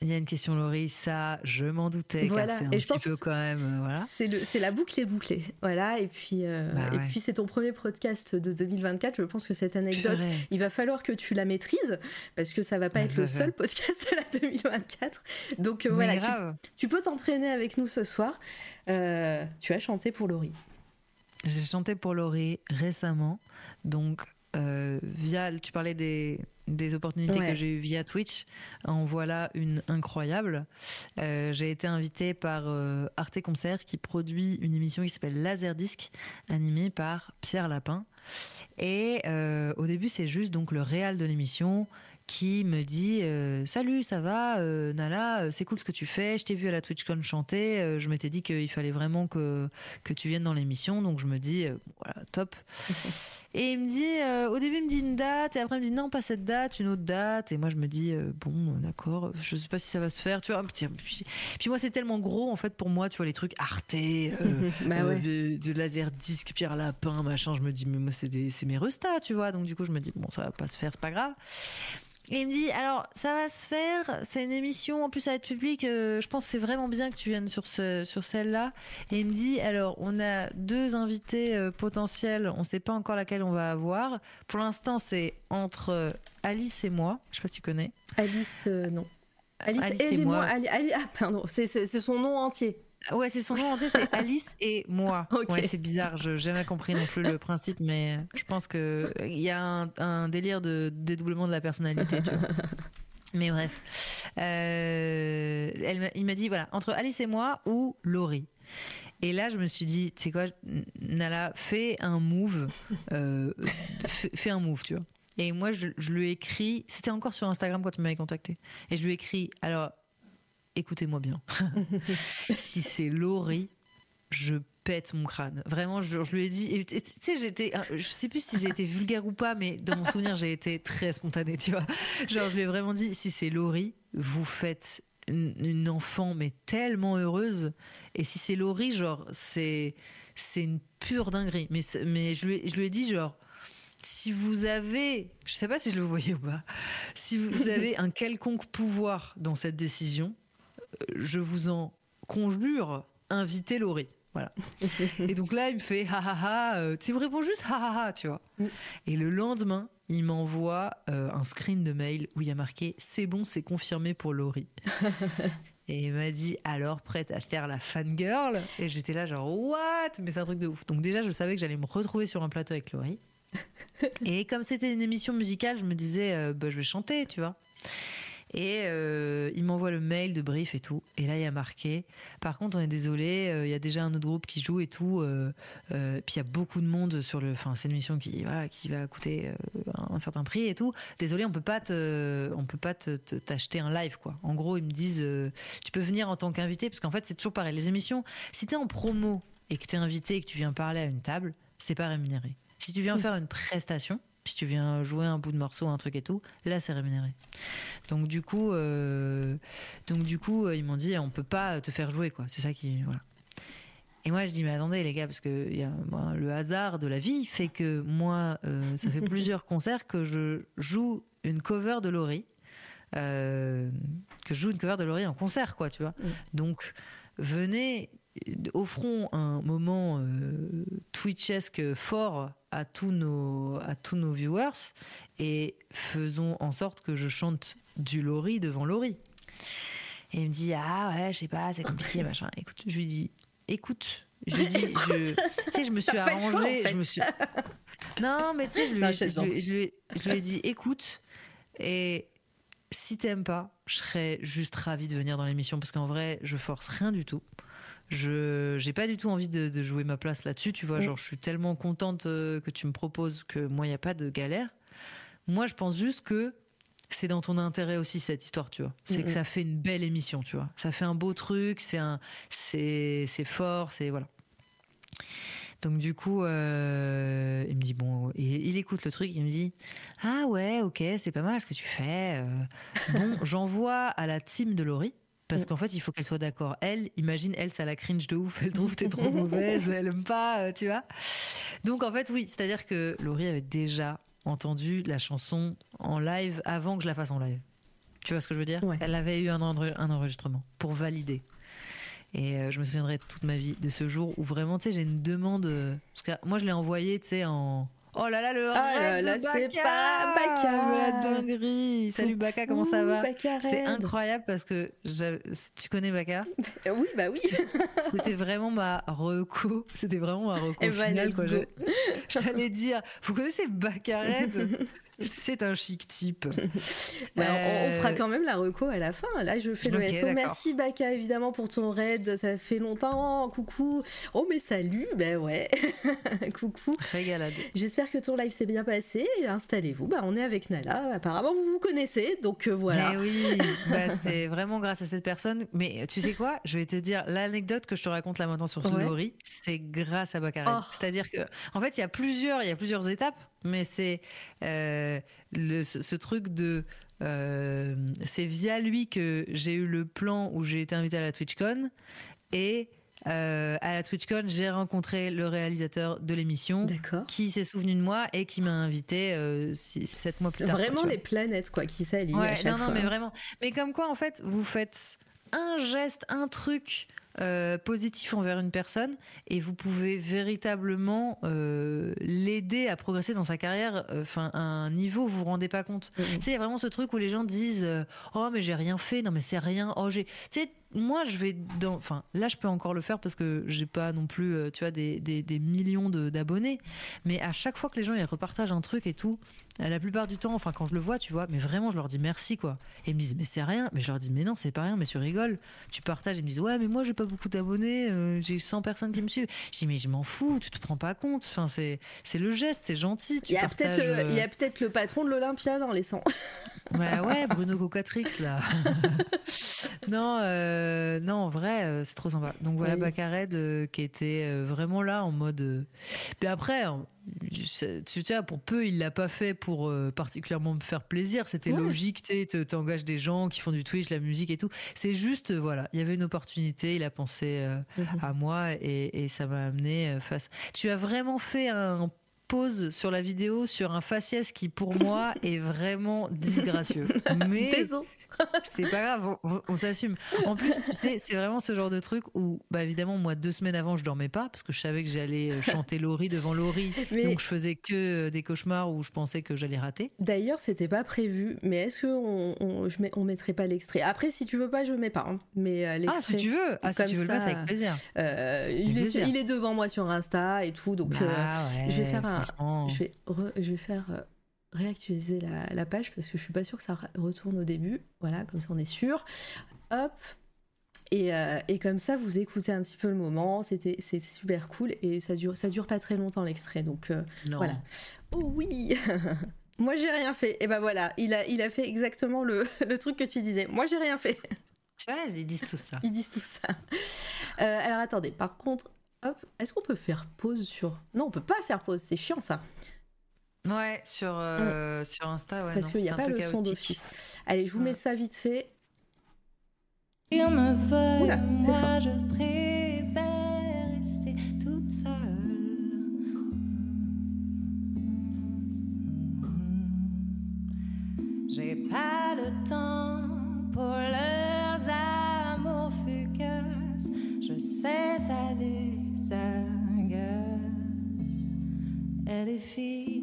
Il y a une question, Laurie. Ça, je m'en doutais. Voilà. C'est un Et je petit pense- peu quand même. euh, voilà. C'est le- c'est la boucle est bouclée. Voilà. Et puis, euh, Bah et puis c'est ton premier podcast de 2024. Je pense que cette anecdote, il va falloir que tu la maîtrises parce que ça va pas Ouais, être le seul podcast de la 2024. Donc euh, voilà, tu, peux t'entraîner avec nous ce soir. Euh, tu as chanté pour Laurie. J'ai chanté pour Laurie récemment. Donc, via, tu parlais des, des opportunités Ouais. que j'ai eues via Twitch. En voilà une incroyable. Euh, j'ai été invitée par euh, Arte Concert qui produit une émission qui s'appelle Laserdisc, animée par Pierre Lapin. Et euh, au début, c'est juste donc le réal de l'émission qui me dit euh, Salut, ça va, euh, Nala, euh, c'est cool ce que tu fais. Je t'ai vu à la TwitchCon chanter. euh, je m'étais dit qu'il fallait vraiment que, que tu viennes dans l'émission. Donc je me dis Voilà, top. et il me dit Au début, il me dit une date. Et après, il me dit Non, pas cette date, une autre date. Et moi, je me dis Bon, d'accord, je sais pas si ça va se faire. Tu vois, puis, puis- moi, c'est tellement gros, en fait, pour moi, tu vois, les trucs Arte. bah ouais. de, de laser disque, Pierre Lapin, machin. Je me dis, mais moi, c'est des- c'est mes restats, tu vois. Donc, du coup, je me dis, bon, ça va pas se faire, c'est pas grave. Et il me dit, alors, ça va se faire, c'est une émission, en plus, ça va être public. euh, je pense que c'est vraiment bien que tu viennes sur, ce, sur celle-là. Et il me dit, alors, on a deux invités euh, potentiels, on sait pas encore laquelle on va avoir. Pour l'instant, c'est entre euh, Alice et moi. Je sais pas si tu connais. Alice, euh, non. Alice, Alice et aidez-moi. moi. Ali- Ali- ah, pardon, c'est son nom entier. Ouais, c'est son nom entier, c'est Alice et moi. Ok. Ouais, c'est bizarre, je n'ai jamais compris non plus le principe, mais je pense que il y a un, un délire de dédoublement de la personnalité. tu vois. Mais bref, Euh, elle il m'a dit voilà entre Alice et moi ou Laurie. Et là, je me suis dit, tu sais quoi, Nala, fais un move, euh, fais, fais un move, tu vois. Et moi, je, je lui ai écrit, c'était encore sur Instagram quand tu m'avais contacté, et je lui ai écrit, alors, écoutez-moi bien, si c'est Laurie, je pète mon crâne. Vraiment, je, je lui ai dit. Tu sais, j'étais. Je sais plus si j'ai été vulgaire ou pas, mais dans mon souvenir, j'ai été très spontanée, tu vois. Genre, je lui ai vraiment dit si c'est Laurie, vous faites une, une enfant, mais tellement heureuse. Et si c'est Laurie, genre, c'est. C'est une pure dinguerie. Mais, mais je, lui ai, je lui ai dit, genre. Si vous avez, je sais pas si je le voyais ou pas, si vous avez un quelconque pouvoir dans cette décision, je vous en conjure, invitez Laurie. Voilà. Et donc là, il me fait ha ha ha. euh, Tu sais, il me répond juste ha ha ha, tu vois. Mm. Et le lendemain, il m'envoie euh, un screen de mail où il y a marqué c'est bon, c'est confirmé pour Laurie. Et il m'a dit alors prête à faire la fangirl? Et j'étais là genre what? Mais c'est un truc de ouf. Donc déjà je savais que j'allais me retrouver sur un plateau avec Laurie. Et comme c'était une émission musicale, je me disais euh, bah, je vais chanter, tu vois. Et euh, il m'envoie le mail de brief et tout. Et là, il y a marqué. Par contre, on est désolé, euh, il y a déjà un autre groupe qui joue et tout. euh, puis il y a beaucoup de monde sur le. Enfin, c'est une émission qui, voilà, qui va coûter un certain prix et tout. Désolé, on peut pas te, on peut pas te- te- t'acheter un live, quoi. En gros, ils me disent, tu peux venir en tant qu'invité, parce qu'en fait, c'est toujours pareil. Les émissions, si t'es en promo et que t'es invité et que tu viens parler à une table, c'est pas rémunéré. Si tu viens faire une prestation, si tu viens jouer un bout de morceau, un truc et tout, là, c'est rémunéré. Donc du coup, euh, donc du coup, euh, ils m'ont dit on peut pas te faire jouer quoi. C'est ça qui voilà. Et moi je dis mais attendez les gars parce que il y a, moi, le hasard de la vie fait que moi euh, ça fait plusieurs concerts que je joue une cover de Laurie, euh, que je joue une cover de Laurie en concert quoi tu vois. Mm. Donc venez offrons un moment euh, twitchesque fort à tous nos à tous nos viewers et faisons en sorte que je chante du Laurie devant Laurie. Et il me dit ah ouais je sais pas c'est compliqué machin. Écoute je lui dis écoute je lui dis je tu sais je me suis choix, arrangée en fait. je me suis non mais tu sais je lui, Non, je je, lui- je lui ai- je lui ai dit écoute et si t'aimes pas je serais juste ravie de venir dans l'émission parce qu'en vrai je force rien du tout je j'ai pas du tout envie de, de jouer ma place là-dessus tu vois Mm. genre je suis tellement contente euh, que tu me proposes que moi il y a pas de galère moi je pense juste que c'est dans ton intérêt aussi cette histoire tu vois c'est Mm, que ça fait une belle émission tu vois ça fait un beau truc c'est un c'est c'est fort c'est voilà donc du coup, euh, il me dit bon, et il écoute le truc, il me dit ah ouais, ok, c'est pas mal ce que tu fais. euh. Bon, j'envoie à la team de Laurie. Parce Mm. qu'en fait, il faut qu'elle soit d'accord. Elle, imagine, elle, ça la cringe de ouf. Elle trouve t'es trop mauvaise, elle aime pas, euh, tu vois. Donc en fait, oui, c'est-à-dire que Laurie avait déjà entendu la chanson en live avant que je la fasse en live. Tu vois ce que je veux dire? Ouais. Elle avait eu un enregistrement pour valider. Et euh, je me souviendrai toute ma vie de ce jour où vraiment, tu sais, j'ai une demande. euh, parce que moi, je l'ai envoyé, tu sais, en. Oh là là, le Ah là rêve là, de c'est Baka pas Baka. La dinguerie Salut Baka, comment ça va C'est incroyable parce que tu connais Baka Euh, Oui, bah oui. C'était vraiment ma reco. C'était vraiment ma reco Eh ben, finale. J'allais dire, vous connaissez Baka Red? C'est un chic type. Bah, on- on, Euh, fera quand même la reco à la fin. Là, je fais le Ok, SO. Merci Baka, évidemment, pour ton raid. Ça fait longtemps. Coucou. Oh, mais salut. Ben ouais. Coucou. Régalade. J'espère que ton live s'est bien passé. Installez-vous. Bah, on est avec Nala. Apparemment, vous vous connaissez. Donc euh, voilà. Mais oui, bah, c'est vraiment grâce à cette personne. Mais tu sais quoi? Je vais te dire l'anecdote que je te raconte là maintenant sur ce Ouais. C'est grâce à Baccarat. Oh. C'est-à-dire que, en fait, il y a plusieurs, il y a plusieurs étapes, mais c'est euh, ce, ce truc de, euh, c'est via lui que j'ai eu le plan où j'ai été invité à la TwitchCon et euh, à la TwitchCon, j'ai rencontré le réalisateur de l'émission. Qui s'est souvenu de moi et qui m'a invité euh, six- sept mois plus tard. Vraiment les planètes quoi qui s'alignent à Ouais, chaque non, non, mais vraiment. Mais comme quoi, en fait, vous faites un geste, un truc euh, positif envers une personne et vous pouvez véritablement euh, l'aider à progresser dans sa carrière, euh, enfin, à un niveau vous vous rendez pas compte. Mhm. Tu sais, il y a vraiment ce truc où les gens disent Oh, mais j'ai rien fait, non, mais c'est rien, oh, j'ai. Tu sais, moi, je vais dans. Enfin, là, je peux encore le faire parce que j'ai pas non plus, euh, tu vois, des, des, des millions de- d'abonnés. Mais à chaque fois que les gens ils repartagent un truc et tout, euh, la plupart du temps, enfin, quand je le vois, tu vois, mais vraiment, je leur dis merci, quoi. Et ils me disent, mais c'est rien. Mais je leur dis, mais non, c'est pas rien, mais tu rigoles. Tu partages, ils me disent, ouais, mais moi, j'ai pas beaucoup d'abonnés, euh, j'ai 100 personnes qui me suivent. Je dis, mais je m'en fous, tu te prends pas compte. Enfin, c'est le geste, c'est gentil. Il y a peut-être le, il y a peut-être le patron de l'Olympia dans les 100. Ouais, ouais, Bruno Cocatrix, là. non, euh, non, en vrai, euh, c'est trop sympa. Donc voilà, Oui. Baccared euh, qui était euh, vraiment là en mode. euh, Puis après, hein, tu sais, pour peu, il l'a pas fait pour euh, particulièrement me faire plaisir. C'était Ouais. logique, tu t'engages des gens qui font du Twitch, la musique et tout. C'est juste, euh, voilà, il y avait une opportunité, il a pensé euh, à moi et, et ça m'a amené euh, face. Tu as vraiment fait un pause sur la vidéo sur un faciès qui pour moi est vraiment disgracieux. Mais Désolé. c'est pas grave, on, on s'assume. En plus, tu sais, c'est vraiment ce genre de truc où, bah évidemment, moi deux semaines avant, je dormais pas parce que je savais que j'allais euh, chanter Laurie devant Laurie. Mais Donc je faisais que euh, des cauchemars où je pensais que j'allais rater. d'ailleurs, c'était pas prévu. Mais est-ce que on, on, je mets, on mettrait pas l'extrait? Après, si tu veux pas, je mets pas. hein. Mais euh, Ah, si tu veux, ah, si tu veux le ça, mettre avec plaisir. euh, il, est, plaisir. il est devant moi sur Insta et tout, donc euh, Ah ouais, je vais faire un- je vais, re- je vais faire réactualiser la, la page parce que je suis pas sûre que ça re- retourne au début. Voilà, comme ça on est sûr. Hop. Et, euh, et comme ça, vous écoutez un petit peu le moment. C'était, c'est super cool et ça dure, ça dure pas très longtemps l'extrait. Donc euh, voilà. Oh oui. Moi j'ai rien fait. Et ben voilà, il a, il a fait exactement le, le truc que tu disais. Moi j'ai rien fait. Tu vois, ils disent tout ça. Ils disent tout ça. Euh, alors attendez, par contre, hop, est-ce qu'on peut faire pause sur. Non, on peut pas faire pause, c'est chiant ça. Ouais, sur, euh, sur Insta, ouais. parce qu'il n'y a pas le son d'office. Allez, je vous Ouais. mets ça vite fait. Il me veuille, Oula, c'est moi fort. je préfère rester toute seule. J'ai pas le temps pour leurs amours fugaces. Je sais ça les agace. Et les filles,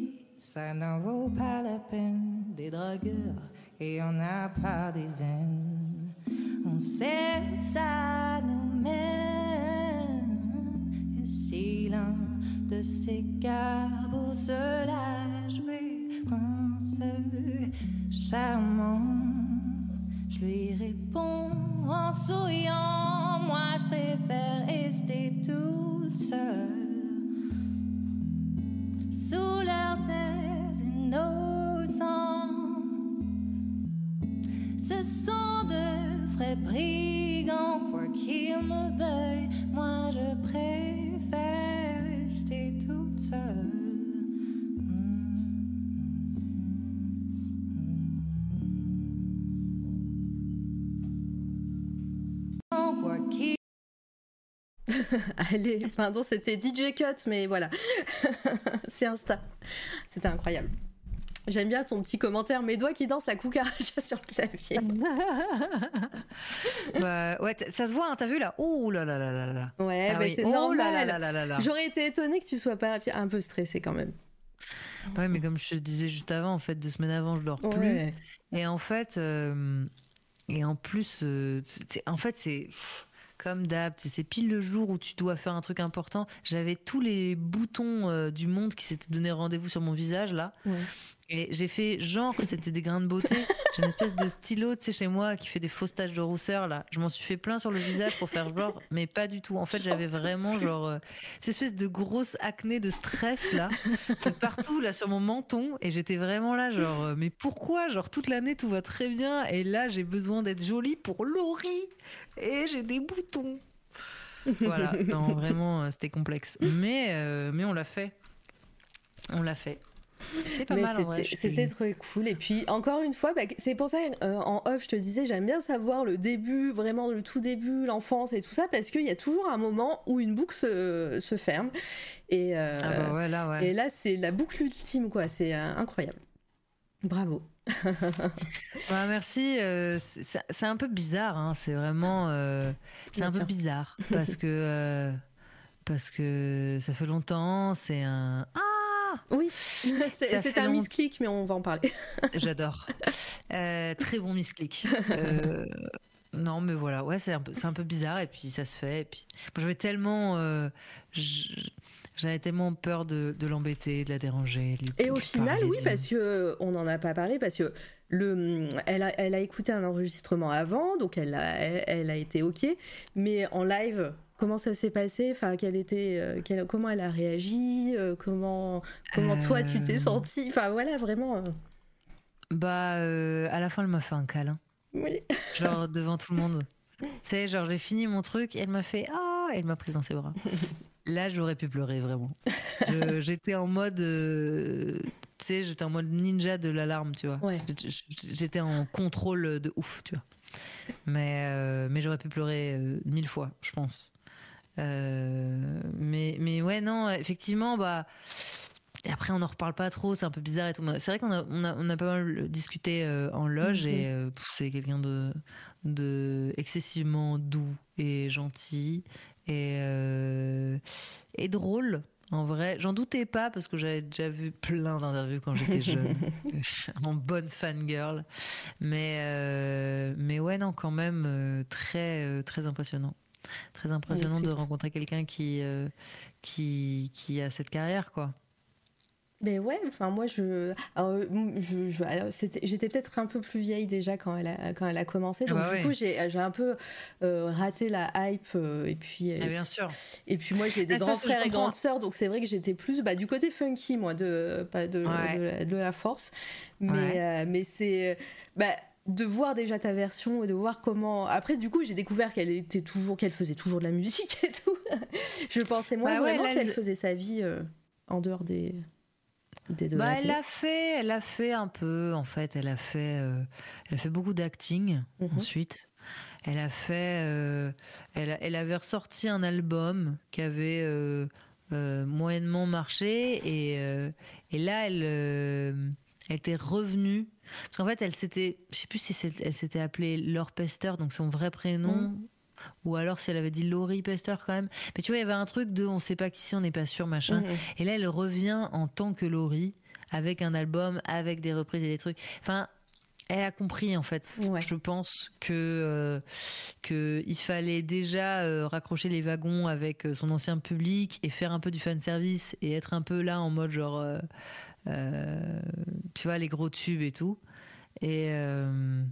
ça n'en vaut pas la peine. Des dragueurs, et on a pas des dizaines. On sait où ça nous mène. Et si l'un de ces pour cela jouer prince charmant, je lui réponds en souriant. Moi, je préfère rester toute seule sous leurs ailes innocents. Ce sont de vrais brigands, quoi qu'ils me veuillent. Moi, je préfère rester toute seule. Allez, pardon, c'était DJ Cut, mais voilà. c'est Insta. C'était incroyable. J'aime bien ton petit commentaire, mes doigts qui dansent à cucaracha sur le clavier. Bah, ouais, ça se voit, hein, t'as vu là? Oh là là là là là. Ouais, Ah oui. c'est Oh normal. là là là là. J'aurais été étonnée que tu sois pas un peu stressé quand même. Ouais, mais comme je te disais juste avant, en fait, deux semaines avant, je dors plus. Ouais. Et en fait, euh, et en plus, euh, en fait, c'est pff, comme d'hab, c'est pile le jour où tu dois faire un truc important. J'avais tous les boutons euh, du monde qui s'étaient donné rendez-vous sur mon visage là. Et j'ai fait genre c'était des grains de beauté. J'ai une espèce de stylo, tu sais, chez moi, qui fait des fausses taches de rousseur, là. Je m'en suis fait plein sur le visage pour faire genre, mais pas du tout. En fait, j'avais vraiment, genre, euh, cette espèce de grosse acné de stress, là, de partout, là, sur mon menton. Et j'étais vraiment là, genre, euh, mais pourquoi? Genre, toute l'année, tout va très bien. Et là, j'ai besoin d'être jolie pour Laurie. Et j'ai des boutons. Voilà. Non, vraiment, euh, c'était complexe. Mais, mais on l'a fait. On l'a fait. C'est pas Mais mal c'était- très cool. Et puis, encore une fois, bah, c'est pour ça, euh, en off, je te disais, j'aime bien savoir le début, vraiment le tout début, l'enfance et tout ça, parce qu'il y a toujours un moment où une boucle se, se ferme. Et, euh, Ah bah ouais, là, ouais. et là, c'est la boucle ultime, quoi. C'est euh, incroyable. Bravo. Bah, merci. euh, c'est un peu bizarre. hein, C'est vraiment. euh, c'est un peu bizarre parce que euh, parce que ça fait longtemps. C'est un. Ah, Oui, c'est un long- misclick, mais on va en parler. j'adore. Euh, très bon misclick. Euh, non, mais voilà. Ouais, c'est un peu c'est un peu bizarre et puis ça se fait. Et puis j'avais tellement. euh, j'avais tellement peur de, de l'embêter, de la déranger. de lui- Et au final, oui, de- parce que on n'en a pas parlé, parce que le, elle, a, elle a écouté un enregistrement avant, donc elle a, elle, elle a été ok, mais en live, comment ça s'est passé Enfin, quelle était, euh, quelle- comment elle a réagi euh, Comment, comment toi tu t'es Euh. senti Enfin voilà, vraiment. Bah, à la fin, elle m'a fait un câlin. oui. genre devant tout le monde. Tu sais, genre j'ai fini mon truc et elle m'a fait ah, elle m'a prise dans ses bras. Là, j'aurais pu pleurer vraiment. J'étais en mode, euh, tu sais, j'étais en mode ninja de l'alarme, tu vois. Ouais. J'étais en contrôle de ouf, tu vois. Mais euh, mais j'aurais pu pleurer euh, mille fois, je pense. Euh, mais mais ouais non, effectivement bah. Et après, on n'en reparle pas trop, c'est un peu bizarre et tout. C'est vrai qu'on a, on a, on a pas mal discuté euh, en loge Mhm. et euh, c'est quelqu'un de, de excessivement doux et gentil et, euh, et drôle. En vrai, j'en doutais pas parce que j'avais déjà vu plein d'interviews quand j'étais jeune, en bonne fangirl. Mais, mais ouais, non, quand même, très, très impressionnant. Très impressionnant de rencontrer quelqu'un qui, euh, qui, qui a cette carrière, quoi. Mais ouais, enfin moi je, c'était- j'étais peut-être un peu plus vieille déjà quand elle a, quand elle a commencé, Ah donc bah du ouais. coup j'ai, j'ai un peu euh, raté la hype euh, et puis Ah, bien sûr. Et puis moi j'ai des Ah, grands ça, frères et grandes sœurs, donc c'est vrai que j'étais plus bah, du côté funky moi de pas de, Ouais. de, la, de la force, mais Ouais. euh, mais c'est bah, de voir déjà ta version et de voir comment. Après du coup j'ai découvert qu'elle était toujours qu'elle faisait toujours de la musique et tout. Je pensais moi Bah vraiment qu'elle elle- faisait sa vie euh, en dehors des des de Bah, elle a fait, elle a fait un peu. En fait, elle a fait, euh, elle a fait beaucoup d'acting. Mhm. Ensuite, elle a fait, euh, elle, elle avait ressorti un album qui avait moyennement marché et et là, elle, elle était revenue. Parce qu'en fait, elle s'était, je sais plus si elle s'était appelée Laure Pester, donc son vrai prénom. Mhm. Ou alors si elle avait dit Laurie Pester quand même. Mais tu vois, il y avait un truc de on sait pas qui c'est, on n'est pas sûr, machin. Mhm. Et là, elle revient en tant que Laurie, avec un album, avec des reprises et des trucs. Enfin, elle a compris en fait. Ouais. Je pense que euh, que il fallait déjà euh, raccrocher les wagons avec euh, son ancien public et faire un peu du fan service et être un peu là en mode genre, euh, tu vois, les gros tubes et tout. Et euh,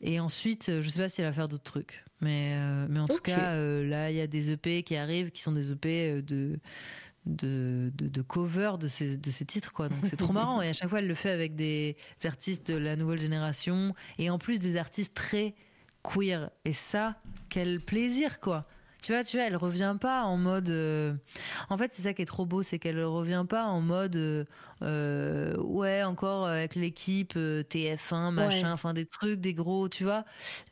et ensuite, euh, je sais pas si elle va faire d'autres trucs, mais euh, mais en tout cas, euh, là, il y a des EP qui arrivent, qui sont des EP euh, de de, de, de cover de ces, de ces titres quoi donc c'est trop marrant et à chaque fois elle le fait avec des artistes de la nouvelle génération et en plus des artistes très queer et ça quel plaisir quoi tu vois, tu vois, elle revient pas en mode. euh, En fait, c'est ça qui est trop beau, c'est qu'elle revient pas en mode. euh, euh, ouais, encore avec l'équipe euh, TF1, machin, Ouais. enfin des trucs, des gros, tu vois,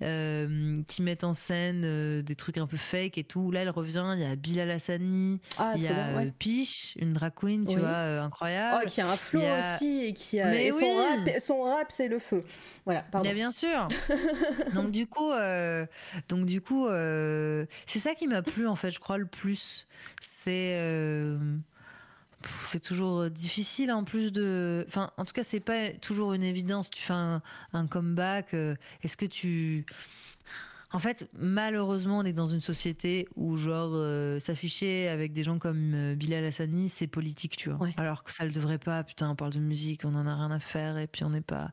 euh, qui mettent en scène euh, des trucs un peu fake et tout. Là, elle revient, il y a Bilal Hassani, Ah, il y a bien, ouais. euh, Peach, une drag queen, tu Oui. vois, euh, incroyable. Oh, qui a un flow a- aussi et qui a Mais et son oui. rap, son rap c'est le feu. Voilà, pardon. Bien, bien sûr. donc du coup, euh, donc du coup, euh, c'est ça qui m'a plu en fait. Je crois le plus, c'est euh, c'est toujours difficile en plus de. Enfin, en tout cas, c'est pas toujours une évidence. Tu fais un, un comeback. euh, Est-ce que tu en fait, malheureusement, on est dans une société où, genre, euh, s'afficher avec des gens comme euh, Bilal Hassani, c'est politique, tu vois. Ouais. Alors que ça le devrait pas. Putain, on parle de musique, on en a rien à faire, et puis on n'est pas.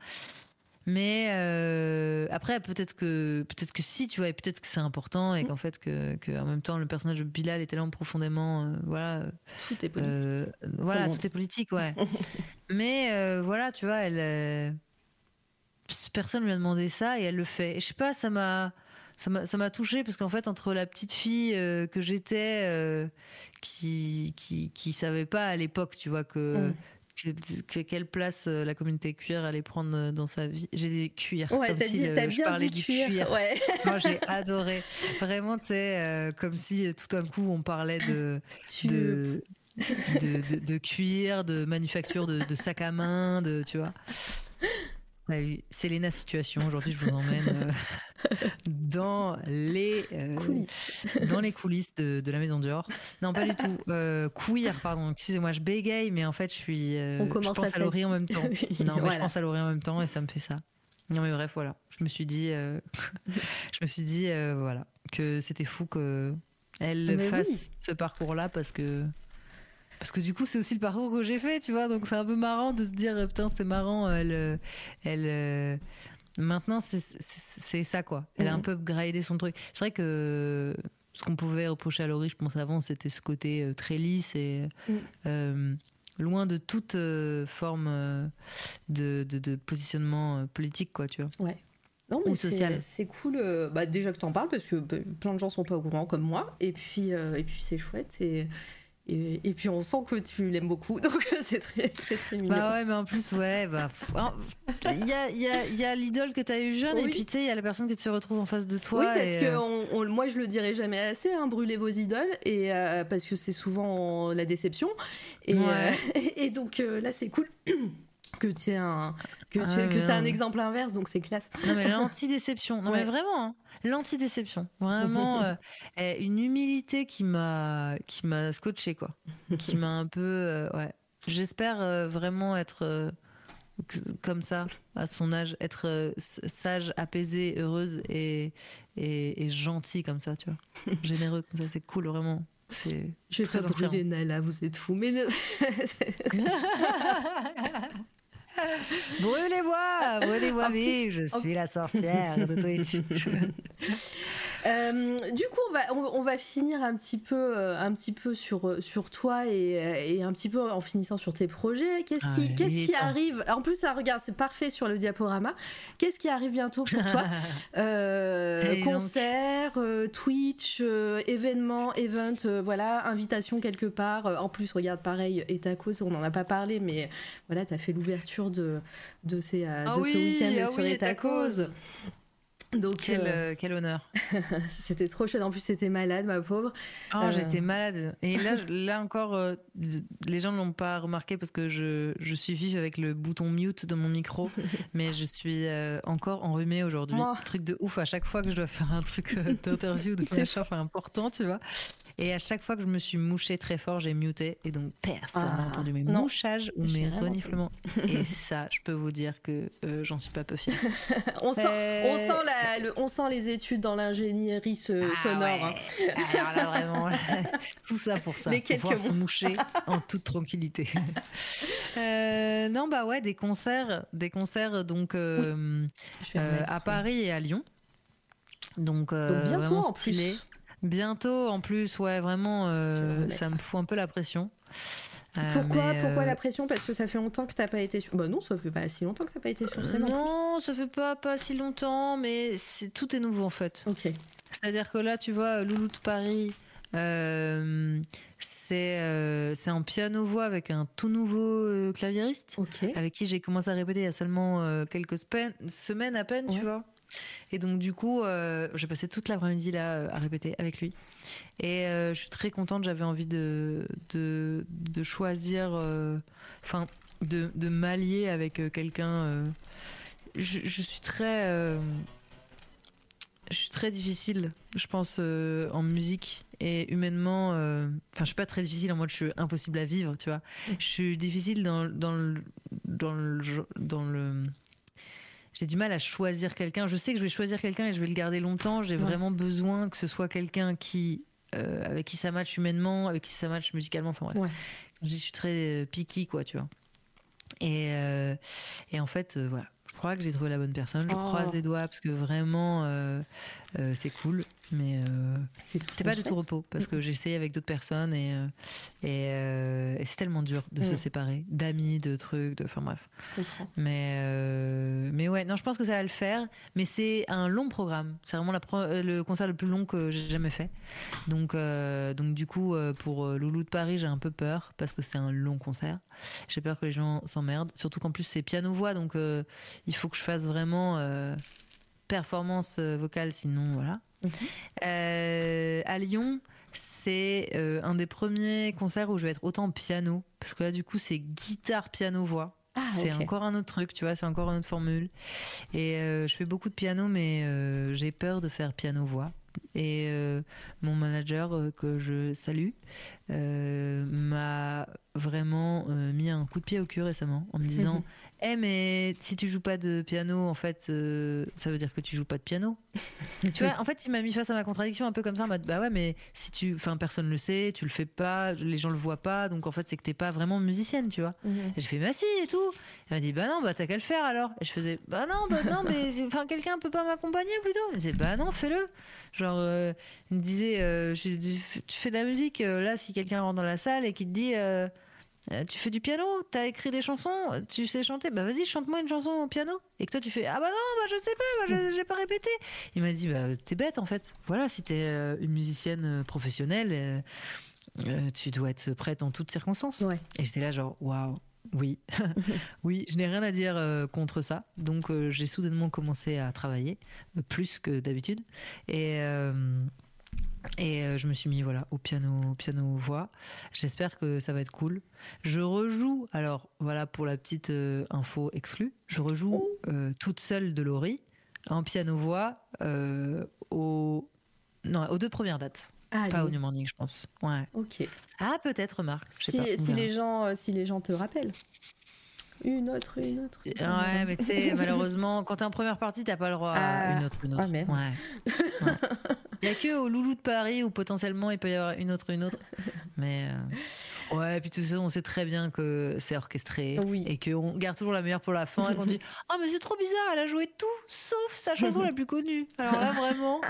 Mais euh, après, peut-être que peut-être que si, tu vois, et peut-être que c'est important, et qu'en fait, que, que en même temps, le personnage de Bilal est tellement profondément, euh, voilà, Tout est politique. euh, voilà, Tout est politique, ouais. Mais voilà, tu vois, elle, personne lui a demandé ça et elle le fait. Et je sais pas, ça m'a, ça m'a, ça m'a touché parce qu'en fait, entre la petite fille euh, que j'étais, euh, qui, qui, qui savait pas à l'époque, tu vois que. Mm. Que- que- quelle place euh, la communauté cuir allait prendre euh, dans sa vie J'ai des cuirs. Ouais, comme t'as si dit, le- je bien parlais dit du cuir. cuir. Ouais. Moi, j'ai adoré. Vraiment, tu sais, euh, comme si tout d'un coup on parlait de, de, de, de- cuir, de manufacture de, de sacs à main, de, tu vois. Salut, c'est Léna Situation. Aujourd'hui, je vous emmène euh, dans les euh, Coulisses. dans les coulisses de, de la maison Dior. Non, pas du tout. Euh, queer, pardon. Excusez-moi, je bégaye, mais en fait, je suis. euh, On je commence pense à à Laurie en même temps. Non, mais voilà. je pense à Laurie en même temps et ça me fait ça. Non, mais bref, voilà. Je me suis dit, je me suis dit, voilà, que c'était fou que elle Mais fasse oui. ce parcours-là parce que. Parce que du coup, c'est aussi le parcours que j'ai fait, tu vois. Donc, c'est un peu marrant de se dire, euh, putain, c'est marrant. Elle, euh, elle, euh, maintenant, c'est- ça, quoi. Elle a un Mhm. peu upgradé son truc. C'est vrai que ce qu'on pouvait reprocher à Laurie, je pense avant, c'était ce côté très lisse et euh, loin de toute euh, forme euh, de, de- de positionnement politique, quoi, tu vois. Non, Ou mais c'est- social. c'est cool. bah, déjà que t'en parles parce que bah, plein de gens sont pas au courant comme moi. Et puis, et puis c'est chouette. Et, et, et puis on sent que tu l'aimes beaucoup. Donc c'est très, c'est très mignon. Bah ouais, mais en plus, ouais, bah. hein, Il y a, y a- y a l'idole que tu as eu jeune, et puis tu sais, il y a la personne que tu retrouves en face de toi. oui, parce et, que euh, on- on- moi je le dirai jamais assez, hein, brûlez vos idoles, et euh, parce que c'est souvent la déception. Et, Ouais. euh, et donc là c'est cool que tu aies un, que tu Ah, que t'as un non. exemple inverse, donc c'est classe. Non, mais l'anti-déception. Non, Ouais. mais vraiment, hein, l'anti-déception. Vraiment, euh, une humilité qui m'a qui m'a scotché, quoi. qui m'a un peu. euh, ouais. J'espère euh, vraiment être. euh, comme ça, à son âge, être sage, apaisée, heureuse et, et, et gentille comme ça, tu vois. Généreux comme ça, c'est cool, vraiment. Je vais Très pas brûler. Nala, vous êtes fous. Mais ne- Brûlez-moi, brûlez-moi vive, je suis la sorcière de Twitch. Euh, du coup, on va, on, on va finir un petit peu, euh, un petit peu sur, euh, sur toi et, et un petit peu en finissant sur tes projets. Qu'est-ce qui, Ah, qu'est-ce qui arrive? En plus, ça, regarde, c'est parfait sur le diaporama. Qu'est-ce qui arrive bientôt pour toi? Euh. Concert, euh, Twitch, événement, event, voilà, invitation quelque part. En plus, regarde, pareil, et ta cause, on n'en a pas parlé, mais voilà, tu as fait l'ouverture de, de, ces, Ah de oui, ce week-end ah sur oui, Et ta ta cause. cause. Donc, quel, euh, euh, quel honneur. c'était trop chouette. En plus, c'était malade, ma pauvre. Oh, Euh. j'étais malade. Et là, là encore, euh, les gens ne l'ont pas remarqué parce que je, je suis vive avec le bouton mute de mon micro, mais je suis encore enrhumée aujourd'hui. Oh. Truc de ouf à chaque fois que je dois faire un truc d'interview, de C'est machin, important, tu vois. Et à chaque fois que je me suis mouchée très fort, j'ai muté et donc personne n'a Ah, entendu mes non. mouchages ou mes reniflements. et ça, je peux vous dire que euh, j'en suis pas peu fière. On sent, Euh, on sent, la- le- on sent les études dans l'ingénierie se- Ah sonore. hein. Alors là, vraiment, tout ça pour ça. Les pour pouvoir se moucher en toute tranquillité. Euh, non, bah ouais, des concerts, des concerts donc à Paris et à Lyon. Donc, euh, Donc bientôt vraiment en plus. Bientôt en plus, ouais, vraiment, euh, ça me fout un peu la pression. Euh, Pourquoi, mais, pourquoi euh, la pression? Parce que ça fait longtemps que t'as pas été sur. Bah non, ça fait pas si longtemps que t'as pas été sur scène. Non, ça fait pas, pas si longtemps, mais c'est tout est nouveau en fait. Ok. C'est-à-dire que là, tu vois, Loulou de Paris, euh, c'est euh, c'est un piano-voix avec un tout nouveau euh, claviériste, Ok. avec qui j'ai commencé à répéter il y a seulement quelques semaines, semaines à peine, Ouais. tu vois. Et donc, du coup, euh, j'ai passé toute l'après-midi là euh, à répéter avec lui. Et euh, je suis très contente, j'avais envie de, de, de choisir, enfin, de, de m'allier avec quelqu'un. je, je suis très. je suis très difficile, je pense, en musique et humainement. Enfin, je suis pas très difficile en mode je suis impossible à vivre, tu vois. Je suis difficile dans, dans le. Dans le, dans le j'ai du mal à choisir quelqu'un. Je sais que je vais choisir quelqu'un et je vais le garder longtemps. J'ai Ouais. vraiment besoin que ce soit quelqu'un qui, euh, avec qui ça match humainement, avec qui ça match musicalement. Enfin bref. Ouais. Je suis très euh, picky, quoi, tu vois. Et, euh, et en fait, voilà. Je crois que j'ai trouvé la bonne personne. Je Oh. croise les doigts parce que vraiment, euh, euh, c'est cool. Mais euh, C'est c'est pas du tout repos parce que essayé avec d'autres personnes et, euh, et, euh, et c'est tellement dur de se Mm. séparer d'amis, de trucs, de. Enfin bref. Mais, mais ouais, non, je pense que ça va le faire. Mais c'est un long programme. C'est vraiment la pro- le concert le plus long que j'ai jamais fait. Donc, donc du coup, pour Loulou de Paris, j'ai un peu peur parce que c'est un long concert. J'ai peur que les gens s'emmerdent. Surtout qu'en plus, c'est piano-voix. Donc, il faut que je fasse vraiment performance euh, vocale. Sinon, voilà. Mhm. Euh, à Lyon, c'est euh, un des premiers concerts où je vais être autant piano. Parce que là, du coup, c'est guitare, piano, voix. Ah, c'est encore un autre truc, tu vois, c'est encore une autre formule. Et euh, je fais beaucoup de piano, mais j'ai peur de faire piano-voix. Et mon manager, que je salue, m'a vraiment mis un coup de pied au cul récemment en me disant Eh, mais si tu joues pas de piano, en fait, euh, ça veut dire que tu joues pas de piano. tu vois, en fait, il m'a mis face à ma contradiction un peu comme ça en mode Bah ouais, mais si tu. Enfin, personne le sait, tu le fais pas, les gens le voient pas, donc en fait, c'est que t'es pas vraiment musicienne, tu vois. Mhm. Et je fais bah si et tout. Il m'a dit bah non bah t'as qu'à le faire alors. Et je faisais bah non bah non mais enfin quelqu'un peut pas m'accompagner plutôt. Il me disait bah non fais-le. Genre euh, il me disait euh, je- tu fais de la musique là si quelqu'un rentre dans la salle et qui te dit euh, tu fais du piano, t'as écrit des chansons, tu sais chanter, bah vas-y chante-moi une chanson au piano. Et que toi tu fais ah bah non bah je sais pas, bah, je- j'ai pas répété. Il m'a dit bah t'es bête en fait. Voilà si t'es euh, une musicienne euh, professionnelle, euh, tu dois être prête en toutes circonstances. Ouais. Et j'étais là genre waouh. Oui, oui, je n'ai rien à dire contre ça. Donc j'ai soudainement commencé à travailler plus que d'habitude et et euh, je me suis mis voilà au piano piano voix. J'espère que ça va être cool. Je rejoue alors voilà pour la petite euh, info exclue. Je rejoue euh, toute seule de Laurie en piano voix euh, au non aux deux premières dates, Ah, pas au. New Morning je pense. Ouais. Ok. Ah peut-être Marc. Si, pas, les gens, si les gens te rappellent. Une autre, une autre. Ouais, mais tu sais, malheureusement, quand t'es en première partie, t'as pas le droit à Ah. une autre, une autre. Ah, merde. Ouais. Ouais. Il y a que au Loulou de Paris où potentiellement il peut y avoir une autre, une autre. Mais euh, ouais, et puis tout ça, on sait très bien que c'est orchestré Oui. et qu'on garde toujours la meilleure pour la fin et qu'on dit ah mais c'est trop bizarre, elle a joué tout sauf sa chanson la plus connue. Alors là vraiment.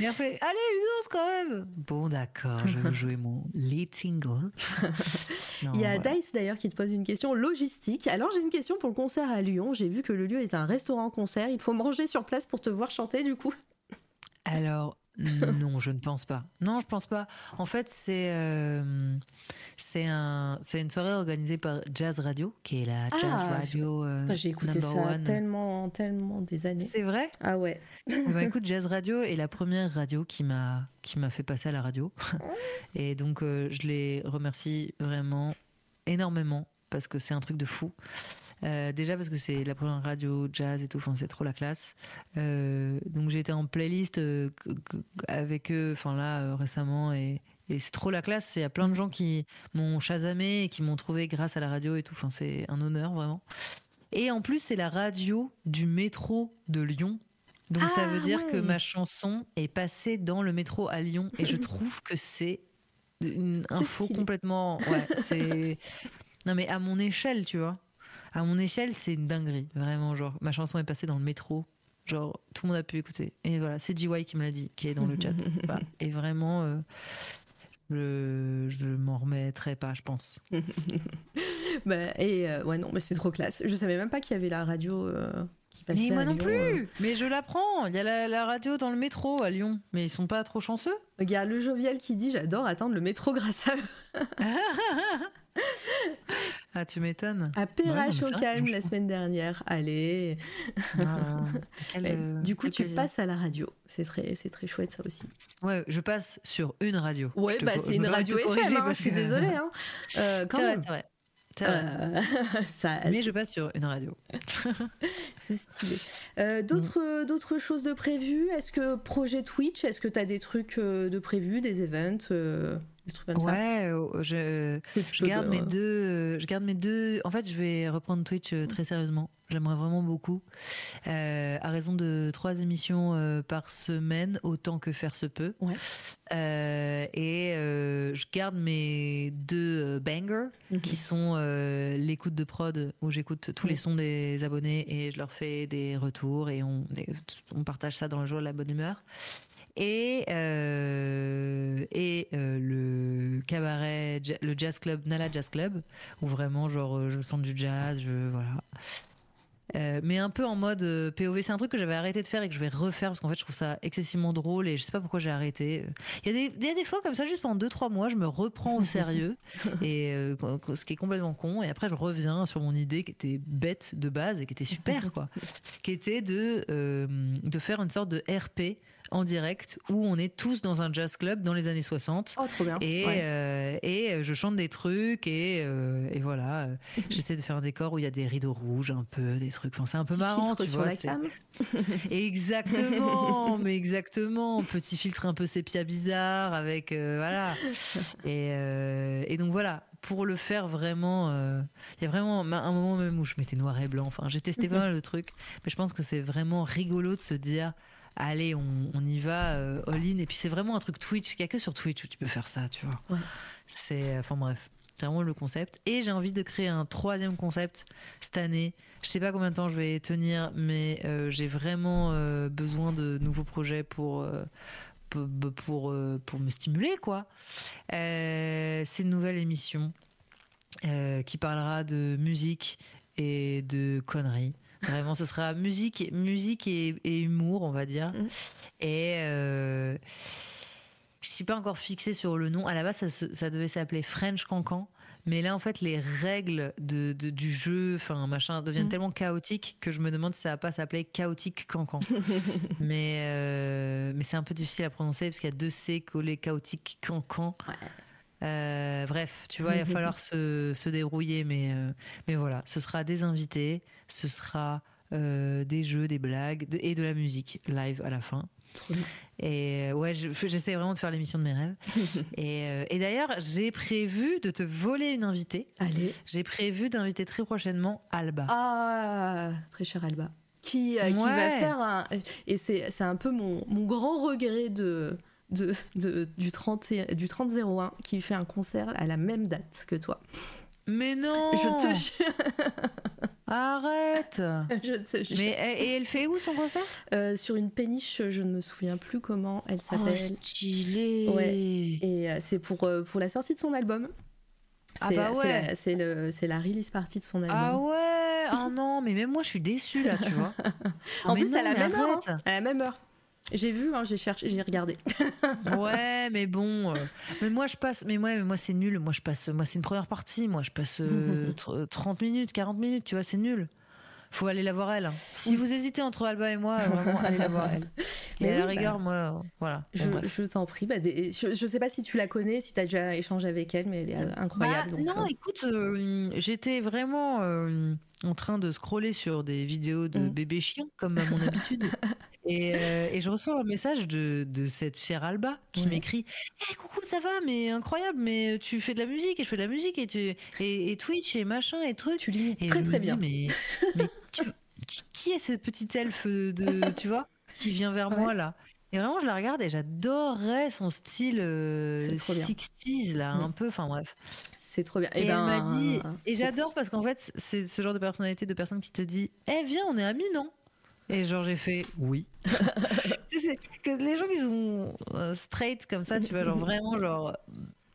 Et on fait allez une autre quand même. Bon d'accord, je vais jouer mon lead single. Non, Il y a voilà. Dice d'ailleurs qui te pose une question logistique. Alors j'ai une question pour le concert à Lyon. J'ai vu que le lieu est un restaurant-concert. Il faut manger sur place pour te voir chanter du coup. Alors, non, je ne pense pas. Non, je pense pas. En fait, c'est euh, c'est un, c'est une soirée organisée par Jazz Radio, qui est la Jazz Ah, Radio euh, J'ai écouté ça one. tellement, tellement des années. C'est vrai? Ah ouais. Bah, écoute, Jazz Radio est la première radio qui m'a qui m'a fait passer à la radio. Et donc, euh, je les remercie vraiment énormément parce que c'est un truc de fou. Euh, déjà parce que c'est la première radio jazz et tout, enfin c'est trop la classe. Euh, donc j'ai été en playlist euh, avec eux, enfin là euh, récemment et, et c'est trop la classe. Il y a plein de gens qui m'ont chasamé et qui m'ont trouvé grâce à la radio et tout. Enfin c'est un honneur vraiment. Et en plus c'est la radio du métro de Lyon. Donc ça Ah, veut dire que ma chanson est passée dans le métro à Lyon et je trouve que c'est une info stylé. complètement. Ouais, c'est. Non mais à mon échelle, tu vois. À mon échelle, c'est une dinguerie, vraiment. Genre, ma chanson est passée dans le métro. Genre, tout le monde a pu écouter. Et voilà, c'est GY qui me l'a dit, qui est dans le chat. Voilà. Et vraiment, euh, je, je m'en remettrai pas, je pense. Bah, et euh, ouais non, mais c'est trop classe. Je savais même pas qu'il y avait la radio euh, qui passait Mais moi à non Lyon, plus. Mais je l'apprends. Il y a la, la radio dans le métro à Lyon. Mais ils sont pas trop chanceux. Il y a le jovial qui dit J'adore attendre le métro grâce à eux. Ah, tu m'étonnes. À Perrache au calme la semaine dernière. Allez. Ah, quel, euh, du coup, tu plaisir. passes à la radio. C'est très, c'est très chouette ça aussi. Ouais, je passe sur une radio. Ouais, Je bah c'est une radio FM. hein, parce je suis que- désolée. Hein. Euh, C'est vrai, c'est vrai. Euh, ça, Mais je passe sur une radio. c'est stylé. Euh, d'autres, d'autres choses de prévues? Est-ce que projet Twitch? Est-ce que tu as des trucs de prévus, des events, des trucs comme ça Ouais, je, garde mes deux. euh, Je garde mes deux. En fait, je vais reprendre Twitch euh, très sérieusement. J'aimerais vraiment beaucoup. Euh, à raison de trois émissions euh, par semaine, autant que faire se peut. Ouais. Euh, et je garde mes deux bangers, qui sont l'écoute de prod, où j'écoute tous les Mhm. sons des abonnés et je leur fais des retours et on, on partage ça dans le jour de la bonne humeur. Et, euh, et euh, le cabaret, le jazz club, Nala Jazz Club, où vraiment, genre, euh, je sens du jazz, je, voilà. Euh, mais un peu en mode euh, POV, c'est un truc que j'avais arrêté de faire et que je vais refaire parce qu'en fait je trouve ça excessivement drôle et je sais pas pourquoi j'ai arrêté. Il y, a des, y a des fois comme ça, juste pendant 2-3 mois, je me reprends au sérieux et euh, ce qui est complètement con et après je reviens sur mon idée qui était bête de base et qui était super quoi, qui était de, de faire une sorte de RP en direct où on est tous dans un jazz club dans les années 60 Oh, trop bien. et, Ouais. euh, et euh, je chante des trucs et, euh, et voilà. J'essaie de faire un décor où il y a des rideaux rouges, un peu, des trucs. Enfin, c'est un peu Petit marrant, tu sur vois. la c'est- cam. Exactement, mais exactement. Petit filtre un peu sépia bizarre avec euh, voilà. Et, et donc voilà. Pour le faire vraiment, il y a vraiment un moment même où je mettais noir et blanc. Enfin, j'ai testé pas mal de trucs, mais je pense que c'est vraiment rigolo de se dire, allez, on, on y va euh, all-in. Et puis c'est vraiment un truc Twitch. Il y a que sur Twitch où tu peux faire ça, tu vois. Ouais. C'est, enfin bref, c'est vraiment le concept. Et j'ai envie de créer un troisième concept cette année. Je sais pas combien de temps je vais tenir, mais euh, j'ai vraiment euh, besoin de nouveaux projets pour. euh, pour, pour, euh, pour me stimuler quoi. Euh, c'est une nouvelle émission euh, qui parlera de musique et de conneries. Vraiment, ce sera musique, musique et, et humour, on va dire. Mhm. Et euh, je suis pas encore fixée sur le nom. À la base, ça, devait s'appeler French Cancan. Mais là, en fait, les règles de, de- du jeu, enfin, machin, deviennent Mhm. tellement chaotiques que je me demande si ça va pas s'appeler Chaotique Cancan. mais euh, mais c'est un peu difficile à prononcer parce qu'il y a deux C collés Chaotique Cancan. Euh, bref, tu vois, il va falloir se, se dérouiller, mais, euh, mais voilà, ce sera des invités, ce sera euh, des jeux, des blagues de- et de la musique live à la fin. Et ouais, je- j'essaie vraiment de faire l'émission de mes rêves. et et d'ailleurs, j'ai prévu de te voler une invitée. Allez. J'ai prévu d'inviter très prochainement Alba. Ah, très cher Alba. Qui, qui va faire un. Et c'est c'est un peu mon, mon grand regret de, de, de- du 30 et- du 30-01 qui fait un concert à la même date que toi. Mais non Je te jure. Arrête Je te jure. Mais et elle fait où son concert? Euh, sur une péniche, je ne me souviens plus comment elle s'appelle. Oh, stylé Ouais. Et euh, c'est pour, euh, pour la sortie de son album. Ah bah ouais. la- C'est c'est la release party de son album. Ah ouais Ah non, mais même moi je suis déçue là, tu vois. en Mais plus, non, à la même heure. hein. À la même heure. J'ai vu, hein, j'ai cherché, j'ai regardé. Ouais, mais bon. euh, mais moi, je passe. Mais ouais, mais moi, c'est nul. Moi, je passe. Moi, c'est une première partie. Moi, je passe euh, tr- 30 minutes, 40 minutes. Tu vois, c'est nul. Faut aller la voir elle. hein. Si vous hésitez entre Alba et moi, euh, vraiment, allez la voir elle. Et Mais à la oui, rigueur, bah, moi, euh, voilà. Bon, Je, t'en prie. Bah, des- je, je sais pas si tu la connais, si tu as déjà échangé avec elle, mais elle est euh, incroyable. Bah, donc, non, euh, écoute, euh, j'étais vraiment euh, en train de scroller sur des vidéos de Mm. bébés chiens, comme à mon habitude. Et, euh, et je reçois un message de, de cette chère Alba qui m'écrit Eh, coucou, ça va, mais incroyable, mais tu fais de la musique et je fais de la musique et, tu, et, et Twitch et machin et trucs. tu limites Et très très dis, bien. mais, mais tu- qui- est ce petit elfe de, tu vois, qui vient vers moi là? Et vraiment, je la regarde et j'adorais son style euh, C'est trop bien. 60s là, Mm. un peu, enfin bref. C'est trop bien. Et, Et, ben, elle m'a dit, et j'adore parce qu'en fait, c'est ce genre de personnalité, de personne qui te dit, eh viens, on est amis, non? Et genre j'ai fait oui. C'est que les gens qui sont euh, straight comme ça, tu vois, genre vraiment genre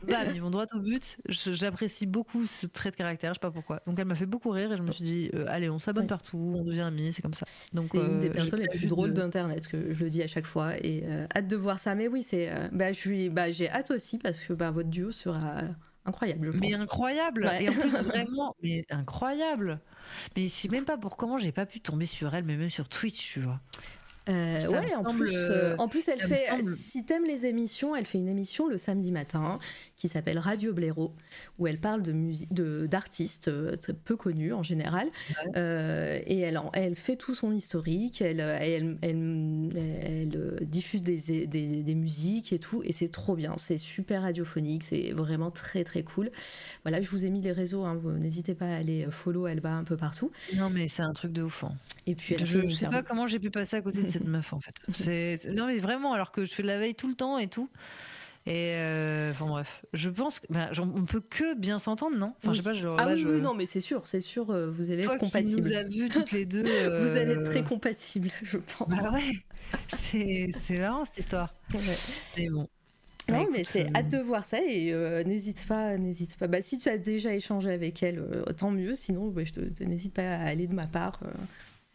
bam, ils vont droit au but. J'apprécie beaucoup ce trait de caractère, je sais pas pourquoi. Donc elle m'a fait beaucoup rire et je me suis dit, euh, allez, on s'abonne Ouais. partout, on devient amis, c'est comme ça. Donc c'est une des euh, personnes les plus drôles de- d'internet que je le dis à chaque fois et euh, hâte de voir ça mais oui c'est euh, bah je suis bah j'ai hâte aussi parce que bah votre duo sera incroyable je pense Mais incroyable Ouais. Et en plus, vraiment, mais incroyable Mais je sais même pas pour comment j'ai pas pu tomber sur elle, mais même sur Twitch, tu vois. Euh, ouais, en, semble, plus, euh, en plus, elle fait. semble- Si t'aimes les émissions, elle fait une émission le samedi matin qui s'appelle Radio Blaireau, où elle parle de d'artistes euh, peu connus en général, Euh, et elle, elle fait tout son historique. Elle, elle, elle, elle, euh, diffuse des, des, des musiques et tout, et c'est trop bien. C'est super radiophonique, c'est vraiment très très cool. Voilà, je vous ai mis les réseaux. hein, N'hésitez pas à aller follow Alba un peu partout. Non, mais c'est un truc de ouf. hein. Et puis elle Je, une sais pas comment j'ai pu passer à côté de cette meuf en fait. Non mais vraiment alors que je fais de la veille tout le temps et tout. Et euh, enfin bref, je pense que ben, on peut que bien s'entendre non? Enfin je sais pas. Genre, Ah là, oui, je- oui, non, mais c'est sûr, c'est sûr, euh, vous allez Toi être qui compatibles. nous as vus toutes les deux. Vous allez être euh, très compatibles, je pense. Bah ouais. C'est c'est marrant cette histoire. Ouais. Mais bon. Non, Bah, mais c'est euh, hâte de voir ça et euh, n'hésite pas, n'hésite pas. Bah, si tu as déjà échangé avec elle, euh, tant mieux. Sinon, bah, je te, te- n'hésite pas à aller de ma part.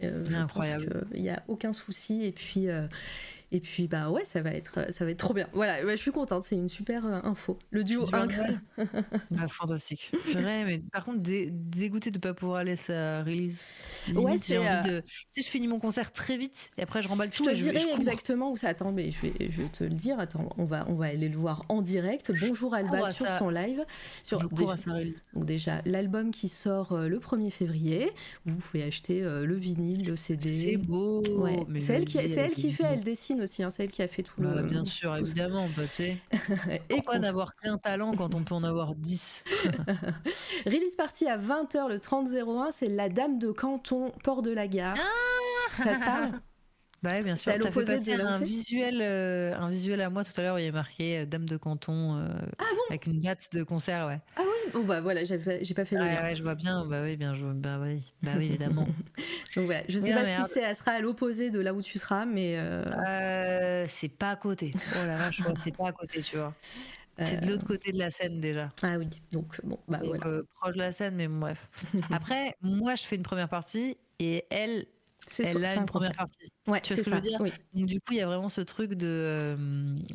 je Incroyable. Il n'y a aucun souci. Et puis, euh, et puis, bah ouais, ça va être, ça va être trop bien. Voilà, bah, je suis contente. C'est une super euh, info. Le duo incroyable. Bah, fantastique. Mais par contre, dé- dégoûté de pas pouvoir aller sa release. Limite, Ouais, j'ai c'est, envie euh, de. Tu sais, je finis mon concert très vite et après je remballe Je tout te et je, et dirai je exactement où ça. Attends, mais je vais, je vais te le dire. Attends, on va, on va aller le voir en direct. Bonjour Alba sur son live. Sur Je cours déjà- à sa release. Donc déjà, l'album qui sort euh, le 1er février, vous pouvez acheter euh, le vinyle, le CD. C'est beau. Ouais. C'est elle, qui, elle qui fait, elle dessine aussi, hein, c'est elle qui a fait tout Bah, le... bien sûr, tout ça. évidemment. Bah, tu sais. Et Pourquoi n'avoir qu'un talent quand on peut en avoir 10 Release party à 20h le 30-01, c'est La Dame de Canton, Port de la Gare. ça te parle? Bah ouais, bien sûr. à T'as fait passer un visuel, euh, un visuel à moi tout à l'heure où il y a marqué euh, Dame de Canton euh, avec une date de concert, ouais. Ah oui Bon bah voilà, j'ai pas fait le lien. ouais, je vois bien. Bah oui, bien, je... bah oui, bah oui, évidemment. Donc voilà, je sais Oui, pas si c'est, elle sera à l'opposé de là où tu seras, mais... euh, c'est pas à côté. Oh la vache, c'est pas à côté, tu vois. C'est de l'autre côté de la scène déjà. Ah oui, donc bon, bah Donc, voilà. proche de la scène, mais bon, bref. Après, moi, je fais une première partie et elle, elle a une première partie. Ouais, tu vois ce que je ça, veux dire? oui. Donc, du coup, il y a vraiment ce truc de, euh,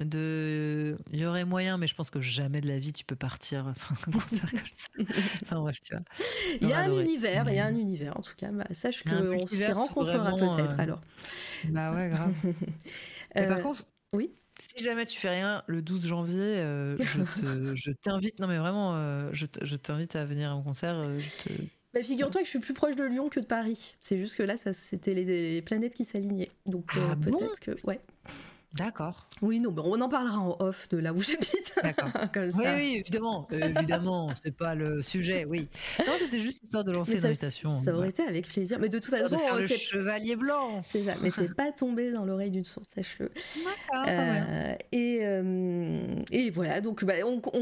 de, il y aurait moyen, mais je pense que jamais de la vie tu peux partir enfin. Enfin bref, tu vois. Il y a J'aurais un adoré. univers, il y a un univers en tout cas. Bah, sache qu'on s'y rencontrera peut-être euh, alors. Bah ouais, grave. Mais par Euh, contre, oui? Si jamais tu fais rien le 12 janvier, euh, je te- je t'invite. Non mais vraiment, euh, je je t'invite à venir à mon concert. euh, je te- Bah, figure-toi que je suis plus proche de Lyon que de Paris. C'est juste que là, ça, c'était les, les planètes qui s'alignaient. Donc euh, Ah bon? peut-être que. Ouais. D'accord. Oui, non, mais on en parlera en off de là où j'habite. D'accord. Oui, oui, évidemment, euh, évidemment, c'est pas le sujet, oui. Non, c'était juste histoire de lancer une ça, invitation. ça aurait été avec plaisir. Mais de toute façon, faire euh, le chevalier blanc. c'est ça. Mais c'est pas tombé dans l'oreille d'une source, sache-le. D'accord, Euh, et, euh, et voilà, donc bah, on, on-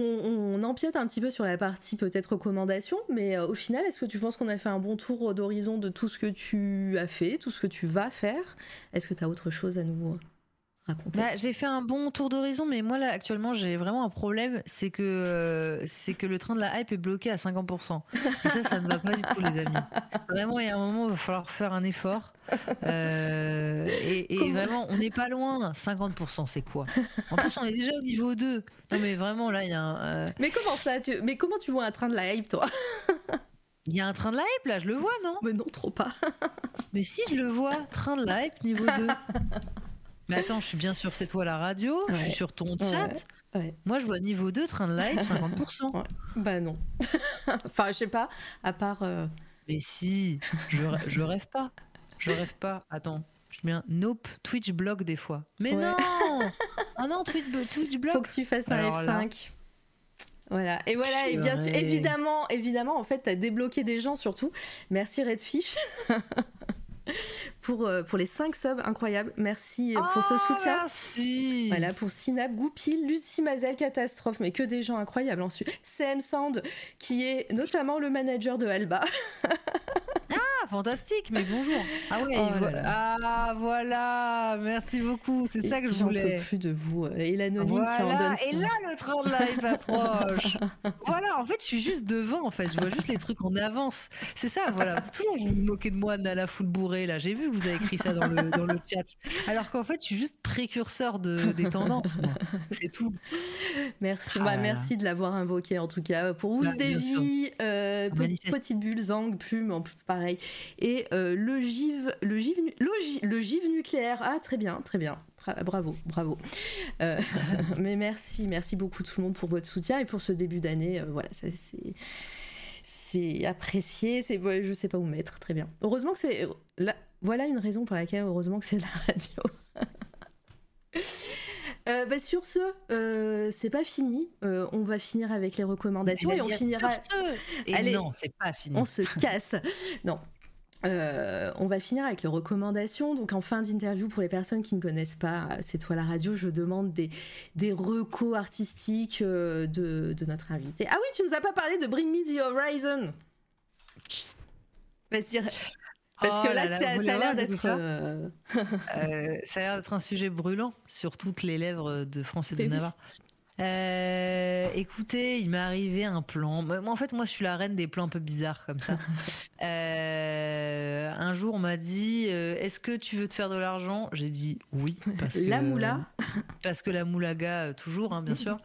on empiète un petit peu sur la partie peut-être recommandation, mais au final, est-ce que tu penses qu'on a fait un bon tour d'horizon de tout ce que tu as fait, tout ce que tu vas faire? Est-ce que tu as autre chose à nous raconter Bah, j'ai fait un bon tour d'horizon, mais moi là actuellement j'ai vraiment un problème, c'est que euh, c'est que le train de la hype est bloqué à 50%. Et ça, ça ne va pas du tout, les amis. Vraiment, il y a un moment, il va falloir faire un effort. Euh, et vraiment, on n'est pas loin. 50%, c'est quoi? En plus, on est déjà au niveau 2. Non, mais vraiment, là, il y a un, euh, Mais comment ça tu... Mais comment tu vois un train de la hype, toi? Il y a un train de la hype là, je le vois, non? Mais non, trop pas. Mais si, je le vois, train de la hype niveau 2. Mais attends, je suis bien sur C'est toi la radio, je suis sur ton chat. Ouais. Moi, je vois niveau 2, train de hype, 50%. Ouais. Bah non. enfin, je sais pas, à part. euh, Mais si, je, rê- je rêve pas. Je rêve pas. Attends, je mets nope, Twitch bloque des fois. Mais non Oh non, Twitch, Twitch Faut bloque que tu fasses un Alors là. F5. Voilà. Et voilà, et bien sûr, évidemment, évidemment, en fait, t'as débloqué des gens surtout. Merci Redfish. pour, euh, pour les 5 subs incroyables. Merci euh, pour ce Oh, soutien. Merci Voilà, pour Synap, Goupil, Lucie Mazel, Catastrophe, mais que des gens incroyables ensuite. CM Sand, qui est notamment le manager de Alba. Ah, fantastique, mais bonjour. Ah ouais, Oh vo- là là. ah voilà, merci beaucoup, c'est ça que je J'en peux voulais. plus de vous. Et l'anonyme qui en donne Voilà, ça. et là le train de live approche. voilà, en fait, je suis juste devant, en fait, je vois juste les trucs en avance. C'est ça, voilà. Toujours vous vous moquez de moi, Nala full bourré, là. J'ai vu que vous avez écrit ça dans le, dans le chat. Alors qu'en fait, je suis juste précurseur de, des tendances. C'est tout. Merci, Ah bah, merci de l'avoir invoqué en tout cas. Pour vous, Bah. Davy, euh, manifeste. Petite Bulle, Zang, Plume, en plus, pareil. Et euh, le giv, le giv, le gi- le giv nucléaire. Ah, très bien, très bien. Bra- Bravo, bravo. Euh, mais merci, merci beaucoup tout le monde pour votre soutien et pour ce début d'année. euh, voilà, ça, c'est. C'est apprécié, c'est, je sais pas où mettre, très bien. Heureusement que c'est. Là, voilà une raison pour laquelle, heureusement que c'est la radio. Euh, bah, sur ce, euh, c'est pas fini. Euh, on va finir avec les recommandations et on finira. sur ce. Et Allez. non, c'est pas fini. On se casse. non. Euh, on va finir avec les recommandations. Donc, en fin d'interview, pour les personnes qui ne connaissent pas euh, C'est toi la radio, je demande des, des recos artistiques euh, de, de notre invité. Ah oui, tu nous as pas parlé de Bring Me the Horizon. Vas-y, Parce Oh que là, là là, ça, a l'air d'être. ça euh, Euh, ça a l'air d'être un sujet brûlant sur toutes les lèvres de France et de oui. Euh, écoutez, il m'est arrivé un plan. Moi, en fait, moi, je suis la reine des plans un peu bizarres comme ça. Euh, un jour, on m'a dit euh, Est-ce que tu veux te faire de l'argent? J'ai dit oui. Parce que, La moula Parce que la moulaga, toujours, hein, bien sûr.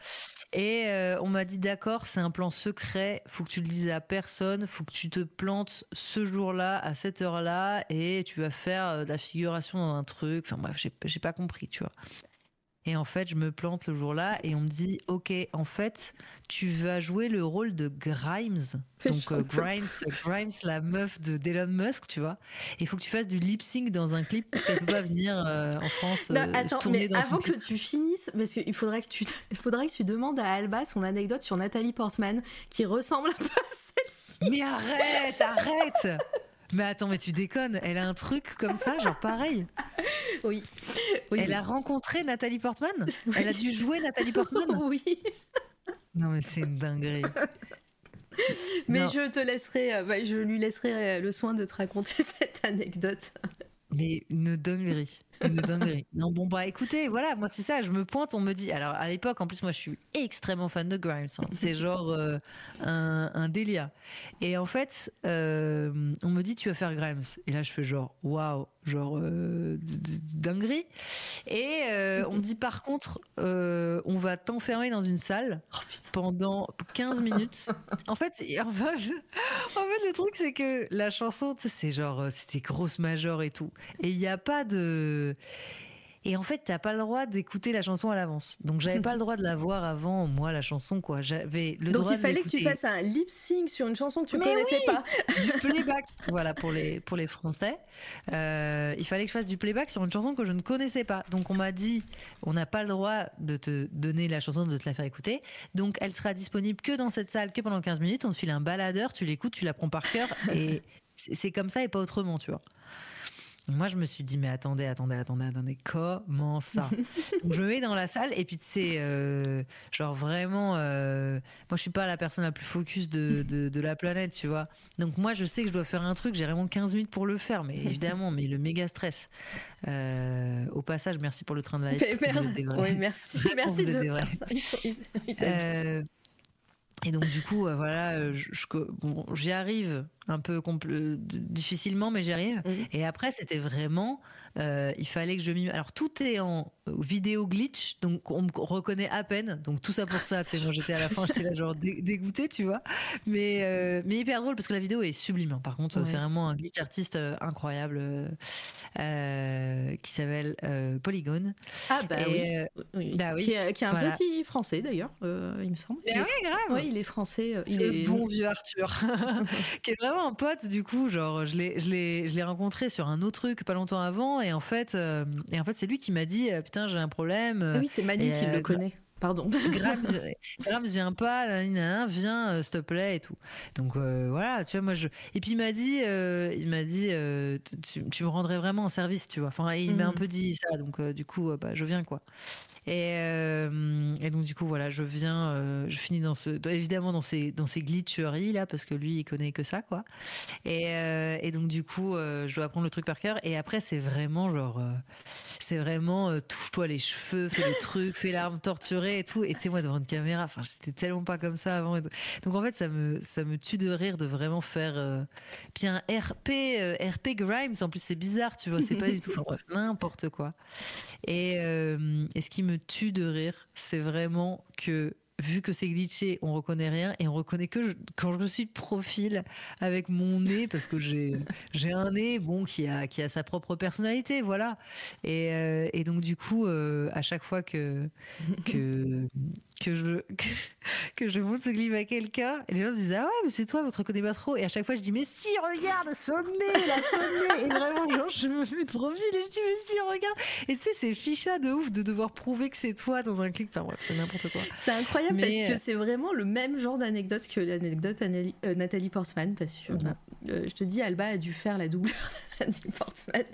Et on m'a dit D'accord, c'est un plan secret. Faut que tu le dises à personne. Faut que tu te plantes ce jour-là, à cette heure-là. Et tu vas faire de la figuration dans un truc. Enfin, bref, j'ai pas compris, tu vois. Et en fait, je me plante le jour-là et on me dit, ok, en fait, tu vas jouer le rôle de Grimes. Donc euh, Grimes, Grimes, la meuf de d'Elon Musk, tu vois. Il faut que tu fasses du lip sync dans un clip parce qu'elle peut pas venir euh, en France Non, euh, attends, tourner mais dans avant que clip. tu finisses, parce qu'il faudrait que tu, il faudrait que tu demandes à Alba son anecdote sur Nathalie Portman, qui ressemble un peu à celle-ci. Mais arrête, arrête. Mais attends, mais tu déconnes. Elle a un truc comme ça, genre pareil. Oui. oui Elle oui. a rencontré Nathalie Portman? Elle a dû jouer Nathalie Portman? Oui. Non mais c'est une dinguerie. Mais Non. je te laisserai, euh, bah, je lui laisserai euh, le soin de te raconter cette anecdote. Mais une dinguerie. Une dinguerie. Non, bon, bah écoutez, voilà, moi c'est ça, je me pointe, on me dit. Alors à l'époque, en plus, moi je suis extrêmement fan de Grimes. hein. C'est genre euh, un, un délia. Et en fait, euh, on me dit, tu vas faire Grimes? Et là, je fais genre, waouh, genre euh, dinguerie. Et euh, on dit, par contre, euh, on va t'enfermer dans une salle Oh pendant 15 minutes. En fait, en fait, en fait, le truc, c'est que la chanson, c'est genre, euh, c'était grosse major et tout. Et il n'y a pas de. Et en fait, t'as pas le droit d'écouter la chanson à l'avance. Donc, j'avais pas le droit de la voir avant, moi, la chanson, quoi. J'avais le Donc droit il fallait de que tu fasses un lip sync sur une chanson que tu Mais connaissais oui pas. du playback. voilà, pour les, pour les Français. Euh, il fallait que je fasse du playback sur une chanson que je ne connaissais pas. Donc, on m'a dit, on n'a pas le droit de te donner la chanson, de te la faire écouter. Donc, elle sera disponible que dans cette salle, que pendant 15 minutes. On te file un baladeur, tu l'écoutes, tu la prends par cœur. Et c'est comme ça et pas autrement, tu vois. Moi, je me suis dit, mais attendez, attendez, attendez, attendez, comment ça? Donc, je me mets dans la salle et puis, tu sais, euh, genre vraiment, euh, moi, je suis pas la personne la plus focus de, de, de la planète, tu vois. Donc, moi, je sais que je dois faire un truc, j'ai vraiment 15 minutes pour le faire, mais évidemment, mais le méga stress. Euh, au passage, merci pour le train de des vrais. Oui, merci. Merci de faire vrais. ça. Ils sont- ils- ils et donc du coup, euh, voilà, euh, je- je- bon, j'y arrive un peu compl- difficilement, mais j'y arrive. Mhm. Et après, c'était vraiment, euh, il fallait que je m'y. Alors tout est en euh, vidéo glitch, donc on me reconnaît à peine. Donc tout ça pour ça, tu sais, moi j'étais à la fin, j'étais là genre dé- dégoûtée, tu vois. Mais euh, mais hyper drôle parce que la vidéo est sublime. hein. Par contre, Ouais. c'est vraiment un glitch artiste incroyable euh, qui s'appelle Polygone. Ah bah Et, oui. Oui. bah oui. Qui, est, qui est un Voilà. petit français d'ailleurs, il me semble. Est- ouais, grave. Oui, il est français. il est bon vieux Arthur, qui est vraiment un pote du coup. Genre, je l'ai, je l'ai, je l'ai rencontré sur un autre truc pas longtemps avant, et en fait, euh, et en fait, c'est lui qui m'a dit, euh, putain, j'ai un problème. Ah oui, c'est Manu Et, qui euh, le connaît. Pardon. Grams, viens pas, nanana, viens, euh, s'il te plaît et tout. Donc euh, voilà, tu vois, moi je. Et puis il m'a dit, euh, il m'a dit, euh, tu, tu me rendrais vraiment en service, tu vois. Enfin, il m'a un peu dit ça, donc euh, du coup, euh, bah, je viens quoi. Et, euh, et donc du coup voilà, je viens, euh, je finis dans ce, évidemment dans ces dans ces glitcheries là parce que lui il connaît que ça quoi. Et, euh, et donc du coup je dois apprendre le truc par cœur. Et après c'est vraiment genre, c'est vraiment touche-toi les cheveux, fais le truc, fais l'arme torturée et tout. Et tu sais moi devant une caméra, enfin j'étais tellement pas comme ça avant. Donc en fait ça me ça me tue de rire de vraiment faire. Puis un RP RP Grimes en plus c'est bizarre tu vois, c'est pas du tout. N'importe quoi. Et, et ce qui me tue de rire, c'est vraiment que vu que c'est glitché, on reconnaît rien et on reconnaît que quand je suis de profil avec mon nez parce que j'ai j'ai un nez bon qui a qui a sa propre personnalité, voilà. Et, euh, et donc du coup, euh, à chaque fois que que que je que, je montre ce clip à quelqu'un, les gens me disent ah ouais mais c'est toi, on te reconnaît pas trop. Et à chaque fois je dis mais si regarde son nez, là son nez. Et vraiment je me mets de profil et je dis mais si regarde. Et tu sais c'est ficha de ouf de devoir prouver que c'est toi dans un clip. Enfin bref c'est n'importe quoi. C'est incroyable Mais, parce euh, que c'est vraiment le même genre d'anecdote que l'anecdote euh, Nathalie Portman. Parce que Mhm. bah, euh, je te dis, Alba a dû faire la doublure de Nathalie Portman.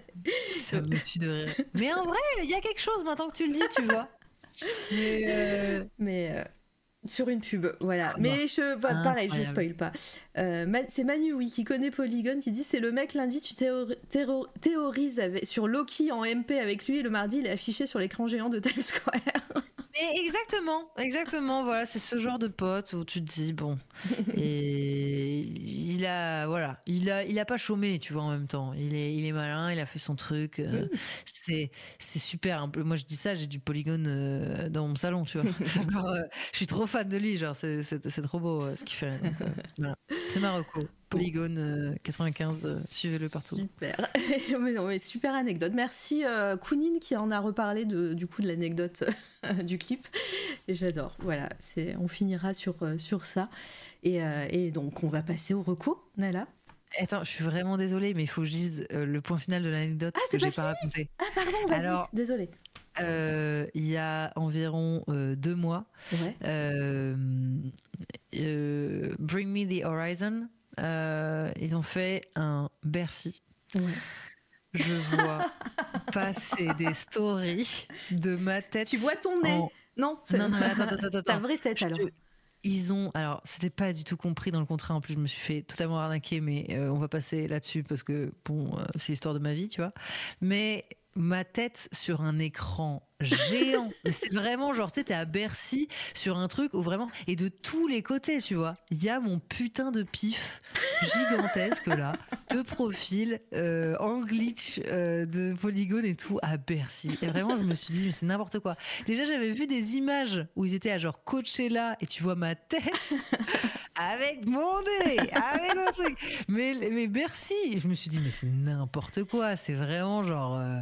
Ça me tue de rire. Mais en vrai, il y a quelque chose maintenant que tu le dis, tu vois. Euh, Mais euh, sur une pub, voilà. Ah, Mais je, bah, pareil, je Incroyable. spoil pas. Euh, c'est Manu, oui, qui connaît Polygon, qui dit c'est le mec lundi, tu théori- théorises avec- sur Loki en MP avec lui, et le mardi, il est affiché sur l'écran géant de Times Square. Mais exactement, exactement. Voilà, c'est ce genre de pote où tu te dis bon, et il a, voilà, il a, il a pas chômé, tu vois, en même temps. Il est, il est malin, il a fait son truc. euh, C'est, c'est super. Moi, je dis ça, j'ai du polygone euh, dans mon salon, tu vois. Genre, euh, je suis trop fan de lui, genre, c'est, c'est, c'est trop beau ce qu'il fait. Voilà. C'est Marocco, polygone euh, 95, euh, suivez-le partout. Super. mais non, mais super anecdote. Merci euh, Kounine qui en a reparlé de, du coup de l'anecdote du clip. J'adore. Voilà, c'est, on finira sur, sur ça. Et, et donc, on va passer au recours, Nala? Attends, je suis vraiment désolée, mais il faut que je dise le point final de l'anecdote Ah, que j'ai pas raconté. Ah, pardon, vas-y. Alors- Désolée. Euh, il y a environ euh, deux mois, Ouais. euh, Bring Me the Horizon, euh, ils ont fait un Bercy. Je vois passer des stories de ma tête. Tu vois ton nez en- Non, c'est Non, attends, attends, attends. ta vraie tête Je alors. te- Ils ont, alors c'était pas du tout compris dans le contrat. En plus, je me suis fait totalement arnaquer, mais euh, on va passer là-dessus parce que bon, euh, c'est l'histoire de ma vie, tu vois. Mais ma tête sur un écran géant, c'est vraiment genre, tu sais, t'es à Bercy sur un truc où vraiment, et de tous les côtés, tu vois, il y a mon putain de pif gigantesque là, de profil, euh, en glitch, euh, de polygone et tout à Bercy. Et vraiment, je me suis dit, mais c'est n'importe quoi. Déjà, j'avais vu des images où ils étaient à genre Coachella et tu vois ma tête avec mon nez, avec mon truc. Mais, mais Bercy, Et je me suis dit, mais c'est n'importe quoi. C'est vraiment genre. euh,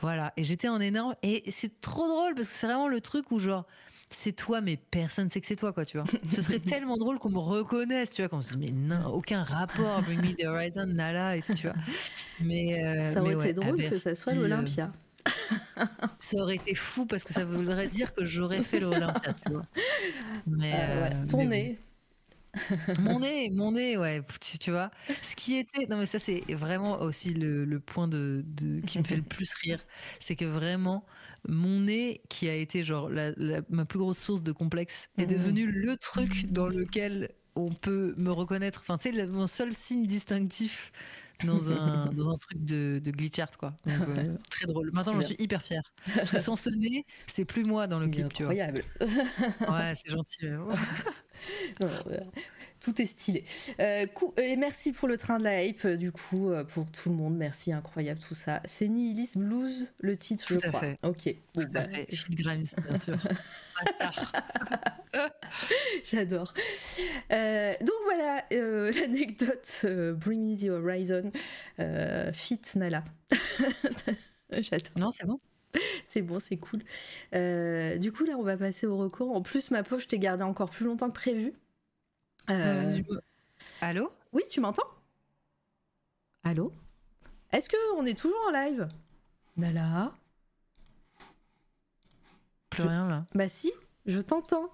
voilà. Et j'étais en énorme. Et c'est trop drôle parce que c'est vraiment le truc où genre. C'est toi, mais personne sait que c'est toi, quoi, tu vois. Ce serait tellement drôle qu'on me reconnaisse, tu vois, qu'on se dit, mais non, aucun rapport, Bring Me the Horizon, Nala et tout, tu vois. Mais, euh, ça aurait mais été ouais, drôle que ça soit Bercy, euh, l'Olympia. ça aurait été fou parce que ça voudrait dire que j'aurais fait l'Olympia, tu vois. Mais, Euh, euh, voilà. mais Ton bon. nez. Mon nez, mon nez, ouais, tu, tu vois. Ce qui était, non mais ça c'est vraiment aussi le, le point de, de- qui me fait le plus rire, c'est que vraiment mon nez, qui a été genre la, la- ma plus grosse source de complexe, est Mhm. devenu le truc dans lequel on peut me reconnaître. Enfin, le- mon seul signe distinctif dans un, dans un truc de, de glitch art, quoi. Donc, euh, très drôle. Maintenant, j'en suis hyper fière. Parce que sans ce nez, c'est plus moi dans le clip, tu vois. incroyable. Ouais, c'est gentil. mais bon. Non, tout est stylé. Euh, cou- et merci pour le train de la hype, euh, du coup, euh, pour tout le monde. Merci, incroyable tout ça. C'est Nihilis Blues, le titre, Tout je à crois. fait. Ok. Bon, Tout bah, à fait. Phil Grimes, bien sûr. J'adore. Euh, donc voilà euh, l'anecdote euh, Bring Me the Horizon, euh, Fit Nala. J'adore. Non, c'est bon. C'est bon, c'est cool. Euh, du coup, là, on va passer au recours. En plus, ma pauvre, je t'ai gardé encore plus longtemps que prévu. Euh, Euh, Allô? Oui, tu m'entends? Allô? Est-ce que on est toujours en live? Nala? Plus Je- rien là. Bah si, Je t'entends.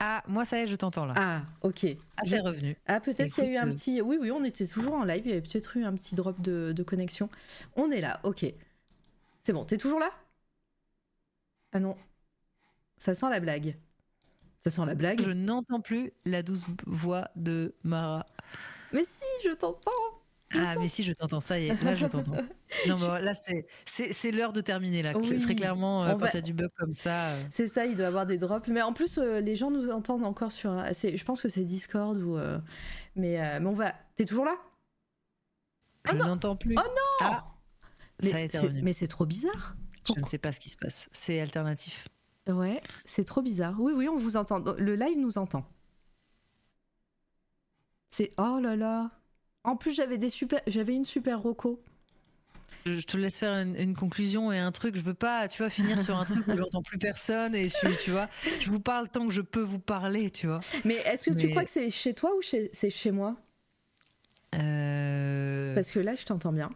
Ah, moi, ça y est, je t'entends là. Ah, ok. Ah, c'est revenu. Ah, peut-être qu'il y a eu un Écoute, euh, petit. Oui, oui, on était toujours en live. Il y avait peut-être eu un petit drop de, de connexion. On est là, ok. C'est bon, t'es toujours là? Ah non. Ça sent la blague. Ça sent la blague. Je n'entends plus la douce voix de Mara. Mais si, je t'entends. Ah, mais si, je t'entends, ça y est, là, je t'entends. Non, mais là, c'est, c'est, c'est l'heure de terminer, là. Oui. Très clairement, euh, quand va- il y a du bug comme ça. euh, C'est ça, il doit y avoir des drops. Mais en plus, euh, les gens nous entendent encore sur. Je pense que c'est Discord ou. euh, Mais, euh, mais on va. T'es toujours là? Je Oh n'entends plus. Oh non Ah, mais ça a été revenu. Mais c'est trop bizarre. Je ne sais pas ce qui se passe. C'est alternatif. Ouais, c'est trop bizarre. Oui, oui, on vous entend. Le live nous entend. C'est oh là là. En plus, j'avais des super, j'avais une super roco. Je te laisse faire une, une conclusion et un truc. Je veux pas, tu vois, finir sur un truc où j'entends plus personne et je, tu vois, je vous parle tant que je peux vous parler, tu vois. Mais est-ce que tu crois que c'est chez toi ou chez... c'est chez moi? Euh, Parce que là, je t'entends bien.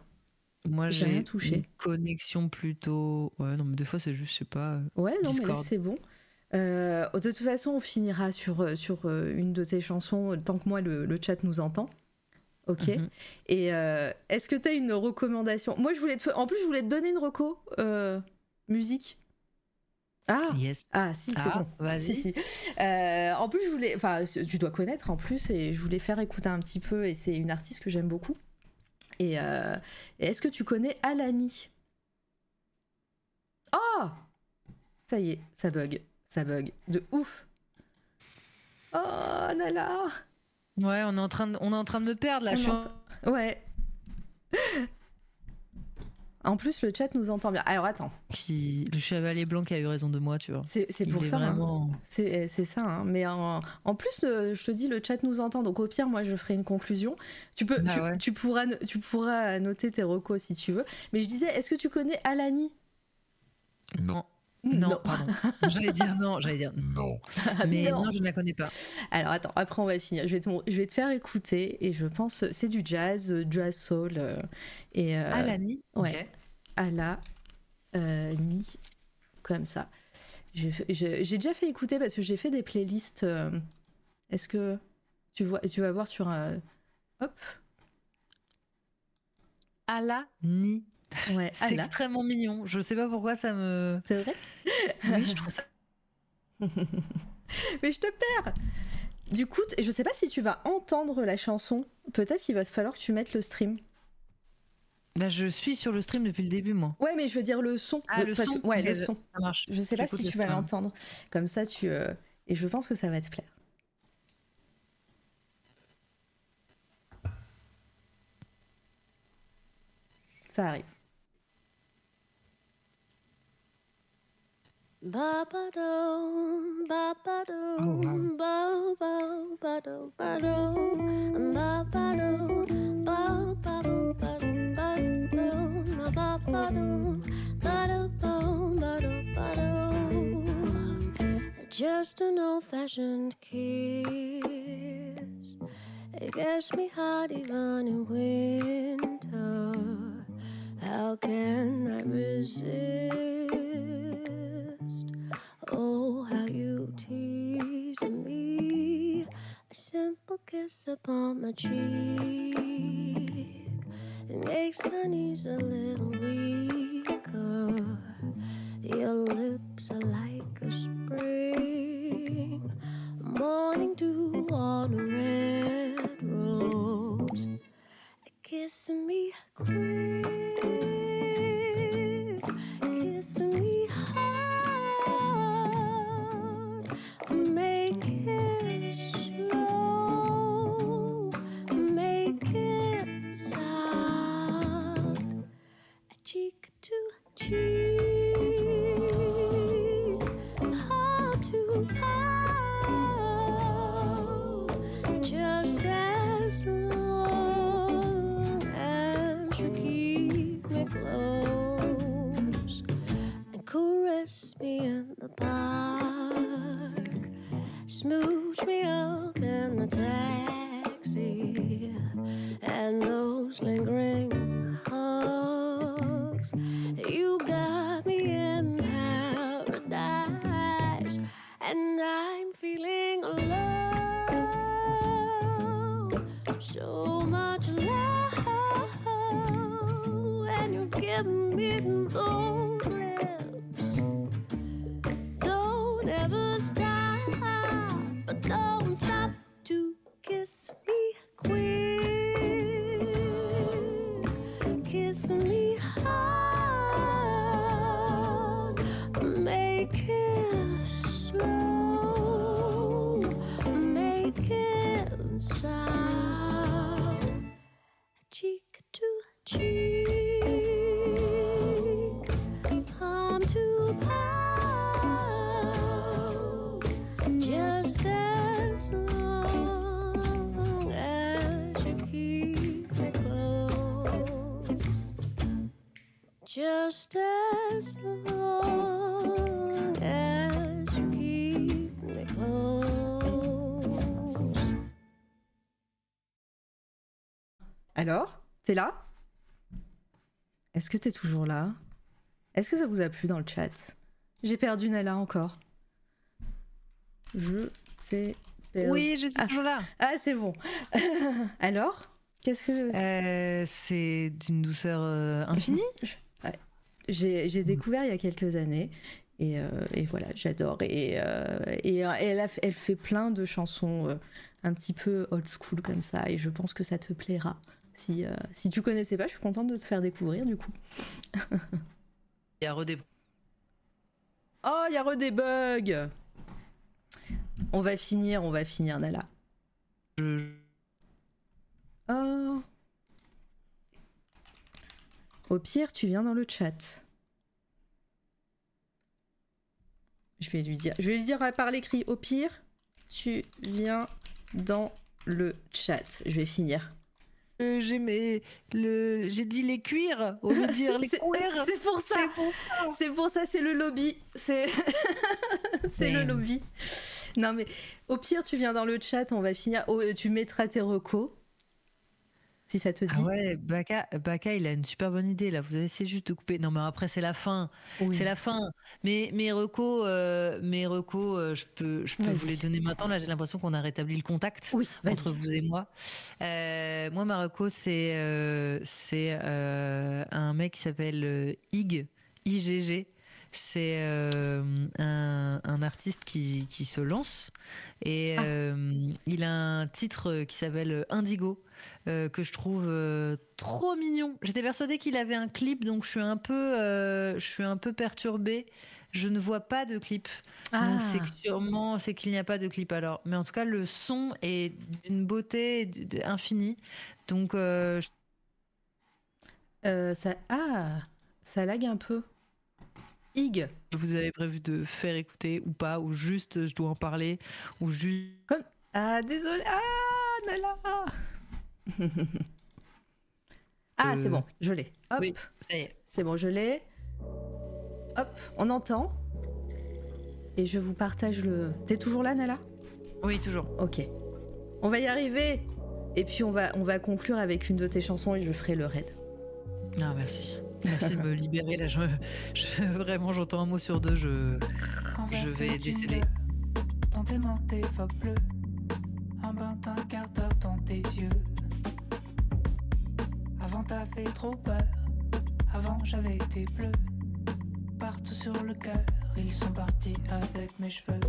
Moi, j'ai touché. une connexion plutôt. Ouais, non, mais des fois, c'est juste, je sais pas. euh, Ouais, non, mais c'est bon. Euh, de toute façon, on finira sur, euh, sur une de tes chansons tant que moi, le, le chat nous entend. Ok. Mhm. Et euh, est-ce que tu as une recommandation? Moi, je voulais te... En plus, je voulais te donner une reco euh, musique. Ah Yes. Ah, si, c'est Ah, bon. vas-y. Si, si. En plus, je voulais. Enfin, tu dois connaître en plus, et je voulais faire écouter un petit peu, et c'est une artiste que j'aime beaucoup. Et, euh, et est-ce que tu connais Alani? Oh Ça y est, ça bug. Ça bug. De ouf. Oh, Nala Ouais, on est en train de, on est en train de me perdre là. Je suis en- entend- Ouais. En plus, le chat nous entend bien. Alors, attends. Qui, le chevalier blanc qui a eu raison de moi, tu vois. C'est pour ça. hein. vraiment- C'est c'est ça, hein. mais en, en plus, euh, je te dis, le chat nous entend, donc au pire, moi, je ferai une conclusion. Tu, peux, Bah tu, ouais. tu pourras, tu pourras noter tes recos si tu veux. Mais je disais, est-ce que tu connais Alani? Non, Non, pardon. j'allais dire non, j'allais dire non. Mais non. non, je ne la connais pas. Alors attends, après on va finir. Je vais te, je vais te faire écouter et je pense c'est du jazz, euh, jazz soul euh, et euh, Alani ouais. Ala euh, ni comme ça. J'ai déjà fait écouter parce que j'ai fait des playlists. euh, Est-ce que tu vois, tu vas voir sur un hop, Alani. Ouais, C'est Ala. extrêmement mignon. Je sais pas pourquoi ça me. C'est vrai Oui, je trouve ça. Mais je te perds. Du coup, je sais pas si tu vas entendre la chanson. Peut-être qu'il va falloir que tu mettes le stream. Bah, je suis sur le stream depuis le début, moi. Ouais, mais je veux dire le son. Ah, le son Ouais, le son. Ça marche. Je sais pas si tu vas l'entendre. Comme ça, tu. euh, Et je pense que ça va te plaire. Ça arrive. Ba ba do, ba ba do, ba ba ba do, ba do, ba ba do, ba ba do, ba do, ba do, ba ba do, ba do, ba do. Just an old-fashioned kiss. It gets me hot even in winter. How can I resist? Oh, how you tease me. A simple kiss upon my cheek. It makes my knees a little weaker. Your lips are like Alors, t'es là? Est-ce que t'es toujours là? Est-ce que ça vous a plu dans le chat? J'ai perdu Nala encore. Je sais. perdu. Oui, je suis Ah. toujours là. Ah, c'est bon. Alors Qu'est-ce que. Euh, c'est d'une douceur euh, infinie. J'ai j'ai découvert il y a quelques années. Et, euh, et voilà, j'adore. Et, euh, et, elle, a, elle fait plein de chansons euh, un petit peu old school comme ça. Et je pense que ça te plaira. Si, euh, si tu connaissais pas, je suis contente de te faire découvrir du coup. Il y a redé. Oh, il y a re des bugs On va finir, on va finir, Nala. Je- Oh Au pire, tu viens dans le chat. Je vais lui dire, je vais lui dire par l'écrit. Au pire, tu viens dans le chat. Je vais finir. Euh, j'ai mes- le, j'ai dit les cuirs au lieu de dire les cuirs. C'est pour ça. C'est pour ça. Le lobby. C'est c'est le lobby. Non mais au pire, tu viens dans le chat, on va finir. Oh, tu mettras tes recos. Si ça te dit. Ah ouais, Baka, Baka, il a une super bonne idée là. Vous allez essayer juste de couper. Non, mais après c'est la fin. Oui. C'est la fin. Mais mes recos, euh, mes recos, euh, je peux, je peux vous les donner maintenant. Là, j'ai l'impression qu'on a rétabli le contact Oui, entre vous et moi. Euh, moi, ma reco, c'est c'est un mec qui s'appelle Ig, IGG. C'est euh, un, un artiste qui, qui se lance et Ah. euh, il a un titre qui s'appelle Indigo euh, que je trouve euh, trop mignon. J'étais persuadée qu'il avait un clip, donc je suis un peu, euh, je suis un peu perturbée. Je ne vois pas de clip. Donc c'est sûrement c'est qu'il n'y a pas de clip alors. Mais en tout cas le son est d'une beauté infinie. Donc je- ça... Ah, ça lag un peu. Ig. vous avez prévu de faire écouter ou pas ou juste je dois en parler ou juste Ah, désolé. Ah, Nala. ah, Euh, c'est bon, je l'ai. Hop, oui, c'est bon, je l'ai. Hop, on entend. Et je vous partage le. T'es toujours là, Nala Oui toujours. Ok. On va y arriver. Et puis on va, on va conclure avec une de tes chansons et je ferai le raid. Ah merci. Merci de me libérer là. Je, je- vraiment j'entends un mot sur deux. Je Je vais décéder. Dans tes mains, tes phoques bleus. Un bain d'un quart d'heure dans tes yeux. Avant, t'avais trop peur. Avant, j'avais tes bleus. Partout sur le cœur, ils sont partis avec mes cheveux.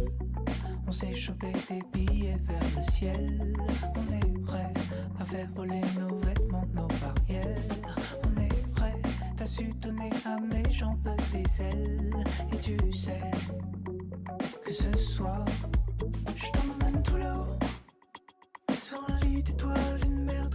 On s'est chopé des billets vers le ciel. On est prêt à faire voler nos vêtements, nos barrières. À mes jambes des ailes. Et tu sais que ce soir, je t'emmène tout là-haut. Sur un lit d'étoiles, une mer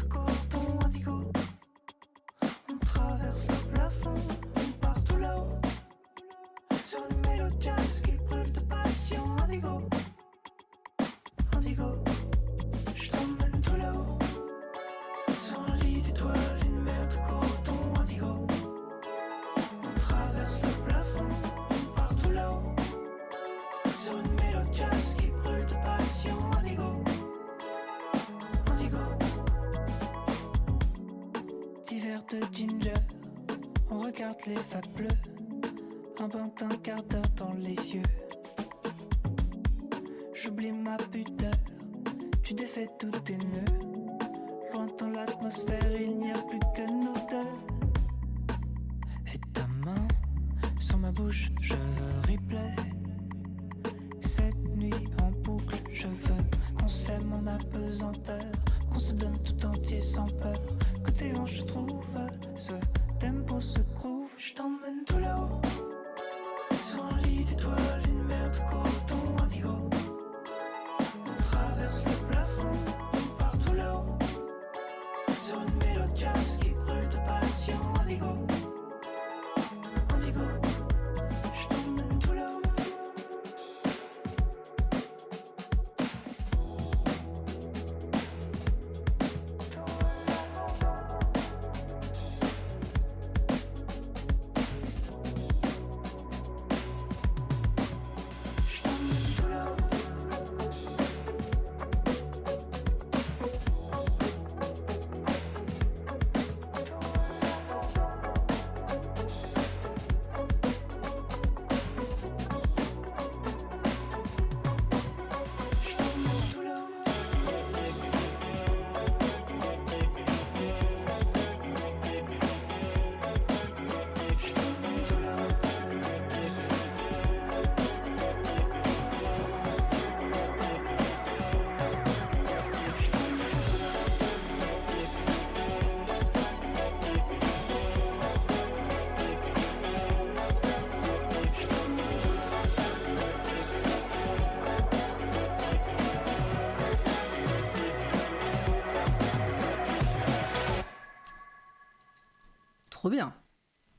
les facs bleus. Un bain d'un quart d'heure dans les yeux. J'oublie ma pudeur, tu défais tous tes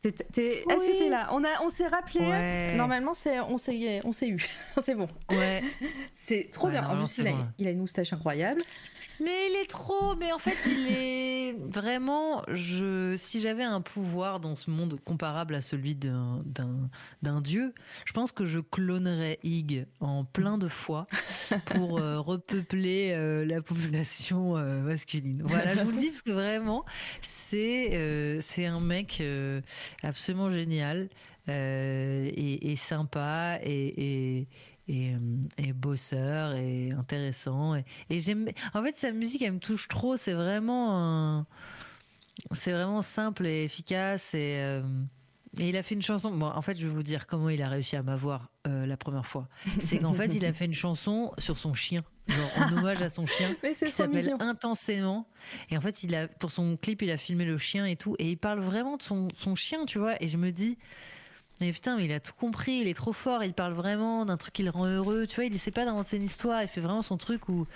T'es- t'es- Est-ce que t'es là? On, a- on s'est rappelé. Ouais. Normalement, c'est, on s'est, on s'est eu. c'est bon. Ouais. C'est trop Ouais, bien. En plus, il a, il a une moustache incroyable. Mais il est trop. Mais en fait, il est vraiment. Je, si j'avais un pouvoir dans ce monde comparable à celui d'un, d'un, d'un dieu, je pense que je clonerais Ig en plein de fois pour euh, repeupler euh, la population euh, masculine. Voilà, je vous le dis parce que vraiment, c'est, c'est un mec absolument génial et, et sympa et. et et, euh, et bosseur et intéressant et, et j'aime en fait sa musique elle me touche trop c'est vraiment un- c'est vraiment simple et efficace et euh, et il a fait une chanson. Bon, en fait, je vais vous dire comment il a réussi à m'avoir euh, la première fois. C'est qu'en fait, il a fait une chanson sur son chien, genre en hommage à son chien, qui s'appelle. Intensément. Et en fait, il a pour son clip, il a filmé le chien et tout, et il parle vraiment de son, son chien, tu vois. Et je me dis. Mais putain, mais il a tout compris, il est trop fort, il parle vraiment d'un truc qui le rend heureux, tu vois, il essaie pas d'inventer une histoire, il fait vraiment son truc où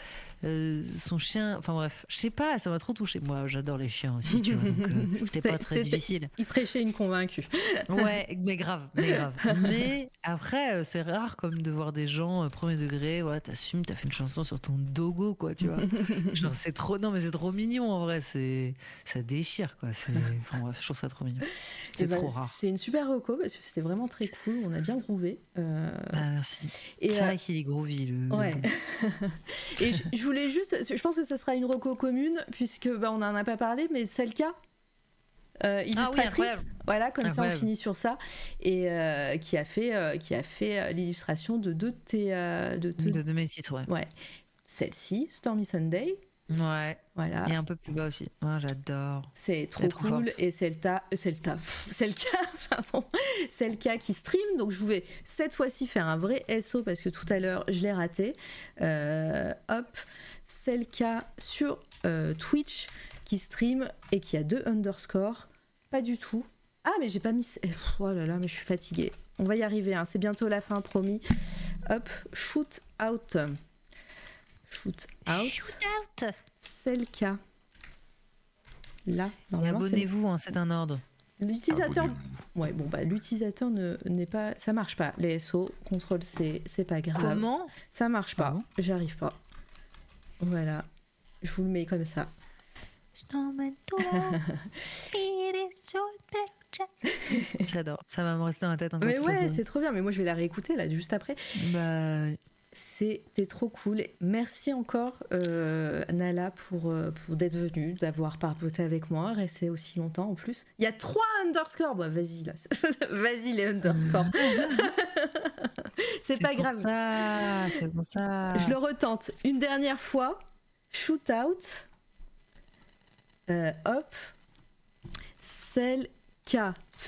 euh, son chien, enfin bref, je sais pas, ça m'a trop touché. Moi, j'adore les chiens aussi, tu vois, donc euh, c'était pas très difficile. Il prêchait une convaincue. Ouais, mais grave, mais grave. Mais après, euh, c'est rare comme de voir des gens premier degré, voilà, t'assumes, t'as fait une chanson sur ton dogo, quoi, tu vois. Genre, c'est trop, non, mais c'est trop mignon en vrai, c'est, ça déchire, quoi. C'est, enfin bref, je trouve ça trop mignon. Eh C'est ben, trop rare. C'est une super reco parce que c'était vraiment très cool. On a bien groové. Euh, Ah, merci. c'est vrai qu'il est groovy, le. Ouais. Et je, je voulais juste, je pense que ce sera une reco commune puisque bah, on n'en a pas parlé, mais c'est le cas. Euh, illustratrice, incroyable. voilà, comme ça on finit sur ça, et euh, qui a fait, euh, qui a fait euh, l'illustration de deux de tes, de De, de mes titres, ouais. ouais, celle-ci, Stormy Sunday, Ouais. voilà, Et un peu plus bas aussi. Ouais, j'adore. c'est trop trop cool, forte. et c'est le tas, c'est le tas, c'est le cas, pardon, c'est le cas qui stream, donc je vais cette fois-ci faire un vrai SO parce que tout à l'heure je l'ai raté, Euh, hop, c'est le cas sur euh, Twitch qui stream et qui a deux underscores, pas du tout. Ah mais j'ai pas mis, oh là là mais je suis fatiguée. On va y arriver, hein, c'est bientôt la fin promis. Hop, shoot out, shoot out, c'est le cas. Là, normalement, abonnez-vous, hein, c'est un ordre. L'utilisateur. Abonnez-vous. Ouais, bon, bah, l'utilisateur ne- n'est pas. Ça marche pas. Les SO, contrôle C, c'est pas grave. Comment? Ça marche pas. J'arrive pas. Voilà. Je vous le mets comme ça. J'adore. Ça va me rester dans la tête encore. Mais ouais, c'est trop bien. Mais moi, je vais la réécouter là, juste après. Bah, C'était trop cool. Merci encore, euh, Nala, pour, euh, pour d'être venue, d'avoir parboté avec moi, resté aussi longtemps en plus. Il y a trois underscores. Bah, vas-y, là. vas-y, les underscores. c'est pas pour grave. Ça, c'est pour ça. Je le retente une dernière fois. Shootout. Euh, hop. K.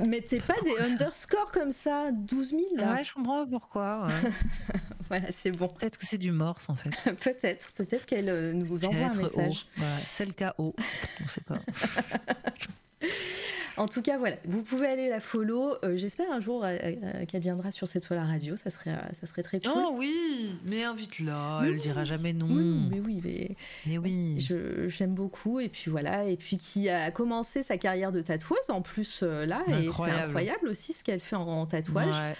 Mettez pas des underscores comme ça, 12 000 là. Ouais, je comprends pas pourquoi. ouais. Voilà, c'est bon. Peut-être que c'est du morse en fait. peut-être, peut-être qu'elle euh, nous envoie un message. C'est le cas O. On sait pas. En tout cas, voilà, vous pouvez aller la follow. Euh, J'espère un jour euh, euh, qu'elle viendra sur cette toile à radio. Ça serait, euh, ça serait très cool. Oh oui, mais invite-la. Elle Oui. dira jamais non. Oui, mais oui, mais Mais oui. je j'aime beaucoup. Et puis voilà, et puis qui a commencé sa carrière de tatoueuse en plus euh, là. Et c'est Incroyable. incroyable aussi ce qu'elle fait en, en tatouage. Ouais.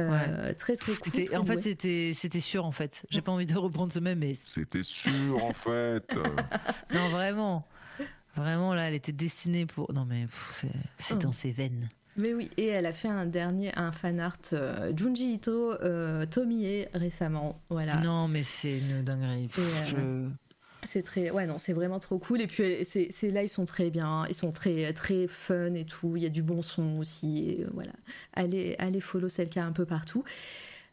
Euh, Très très cool. En fait, c'était c'était sûr en fait. J'ai pas envie de reprendre ce même, mais C'était sûr, en fait. non vraiment, vraiment là, elle était destinée pour. Non mais c'est c'est Oh. dans ses veines. Mais oui, et elle a fait un dernier, un fan art euh, Junji Ito, euh, Tomie récemment. Voilà. Non mais c'est une dinguerie. Je- C'est très, ouais, non, c'est vraiment trop cool. Et puis, ces, lives sont très bien, ils sont très, très fun et tout. Il y a du bon son aussi. Et, euh, voilà, allez, allez follow celle qui a un peu partout.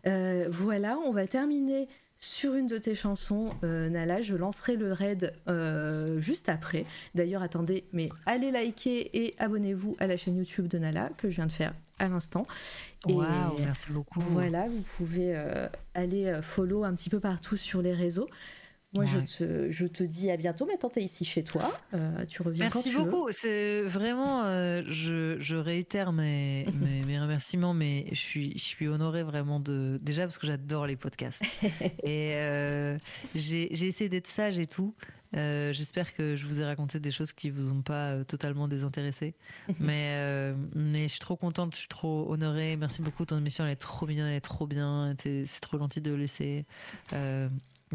Euh, voilà, on va terminer sur une de tes chansons, euh, Nala. Je lancerai le raid euh, juste après. D'ailleurs, attendez, mais allez liker et abonnez-vous à la chaîne YouTube de Nala que je viens de faire à l'instant. Et- Waouh, merci beaucoup. voilà, vous pouvez euh, aller follow un petit peu partout sur les réseaux. Moi, Ouais. je, te, je te dis à bientôt. Maintenant, t'es ici chez toi. Euh, tu reviens quand Merci tu beaucoup. C'est vraiment, euh, je, je réitère mes, mes, mes remerciements, mais je suis, je suis honorée vraiment de. Déjà parce que j'adore les podcasts. et euh, j'ai essayé d'être sage et tout. Euh, J'espère que je vous ai raconté des choses qui vous ont pas euh, totalement désintéressé. mais, euh, mais je suis trop contente, je suis trop honorée. Merci beaucoup. Ton émission, elle est trop bien, elle est trop bien. C'est trop gentil de laisser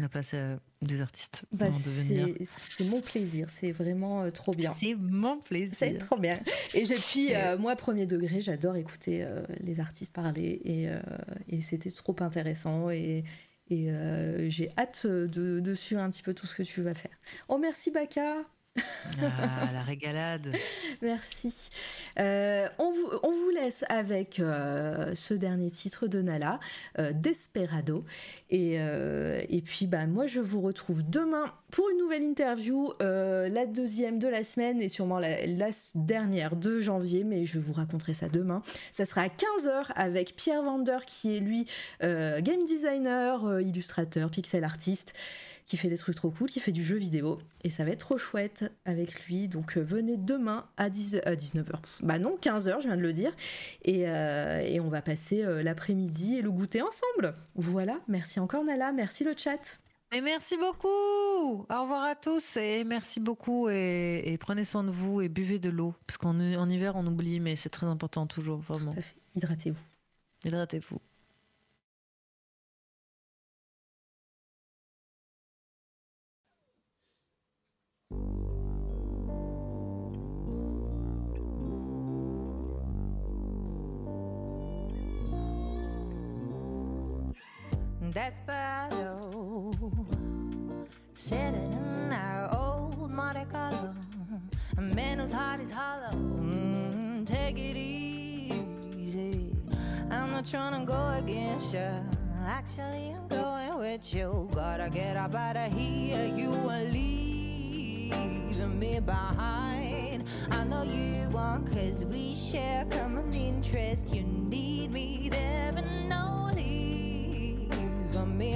euh, la place à des artistes Bah, c'est c'est mon plaisir. C'est vraiment euh, trop bien. C'est mon C'est plaisir. trop bien. Et puis, euh, moi, premier degré, j'adore écouter euh, les artistes parler. Et, euh, et c'était trop intéressant. Et, et euh, j'ai hâte de, de suivre un petit peu tout ce que tu vas faire. Oh, merci, Baka. Ah, la régalade. Merci. Euh, on, vous, laisse avec euh, ce dernier titre de Nala, euh, Desperado. Et, puis, bah, moi, je vous retrouve demain pour une nouvelle interview, la deuxième de la semaine et sûrement la, la dernière de janvier, mais je vous raconterai ça demain. Ça sera à 15h avec Pierre Vander, qui est lui game designer, illustrateur, pixel artiste qui fait des trucs trop cool, qui fait du jeu vidéo. Et ça va être trop chouette avec lui. Donc euh, venez demain à, 10, à 19h. Bah non, 15h, je viens de le dire. Et, euh, et on va passer euh, l'après-midi et le goûter ensemble. Voilà, merci encore Nala, merci le chat. Mais merci beaucoup. Au revoir à tous et merci beaucoup et, et prenez soin de vous et buvez de l'eau parce qu'en en hiver on oublie mais c'est très important toujours vraiment. Tout à fait, hydratez-vous. Hydratez-vous. Desperado, sitting in our old Monte Carlo. A man whose heart is hollow. Mm, take it easy. I'm not trying to go against you. Actually, I'm going with you. Gotta get up out of here. You are leaving me behind. I know you want, cause we share common interest. You need me there,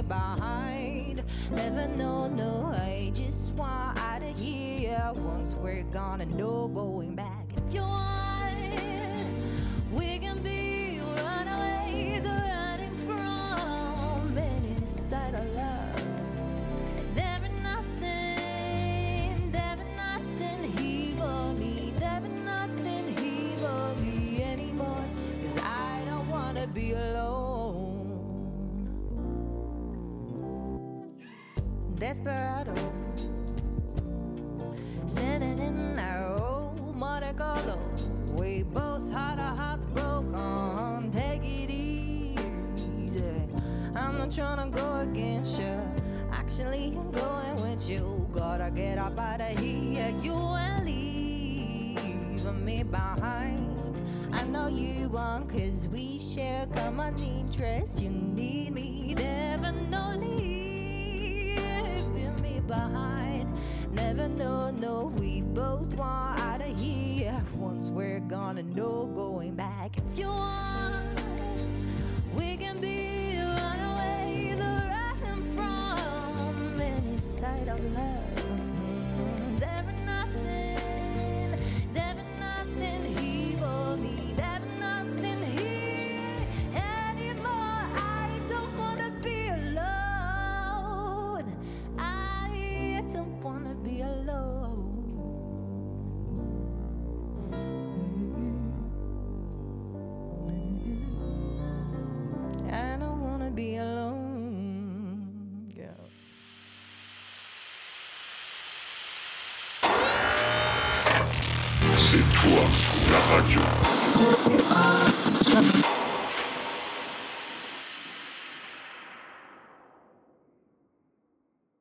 behind. Never know, no, I just want out of here. Once we're gone and no going back. If you want, we can be runaways running from any side of love. Nothing, nothing me. Nothing me anymore. Cause I don't wanna be alone. Desperado. Sitting in our old Monte Carlo. We both had our hearts broken. Take it easy. I'm not trying to go against you. Actually, I'm going with you. Gotta get up out of here. You ain't leaving me behind. I know you want, cause we share common interest. You need me there and no leaving me behind. Never know, no, we both want out of here. Once we're gonna know going back. If you want, we can be runaways or running from any sight of love.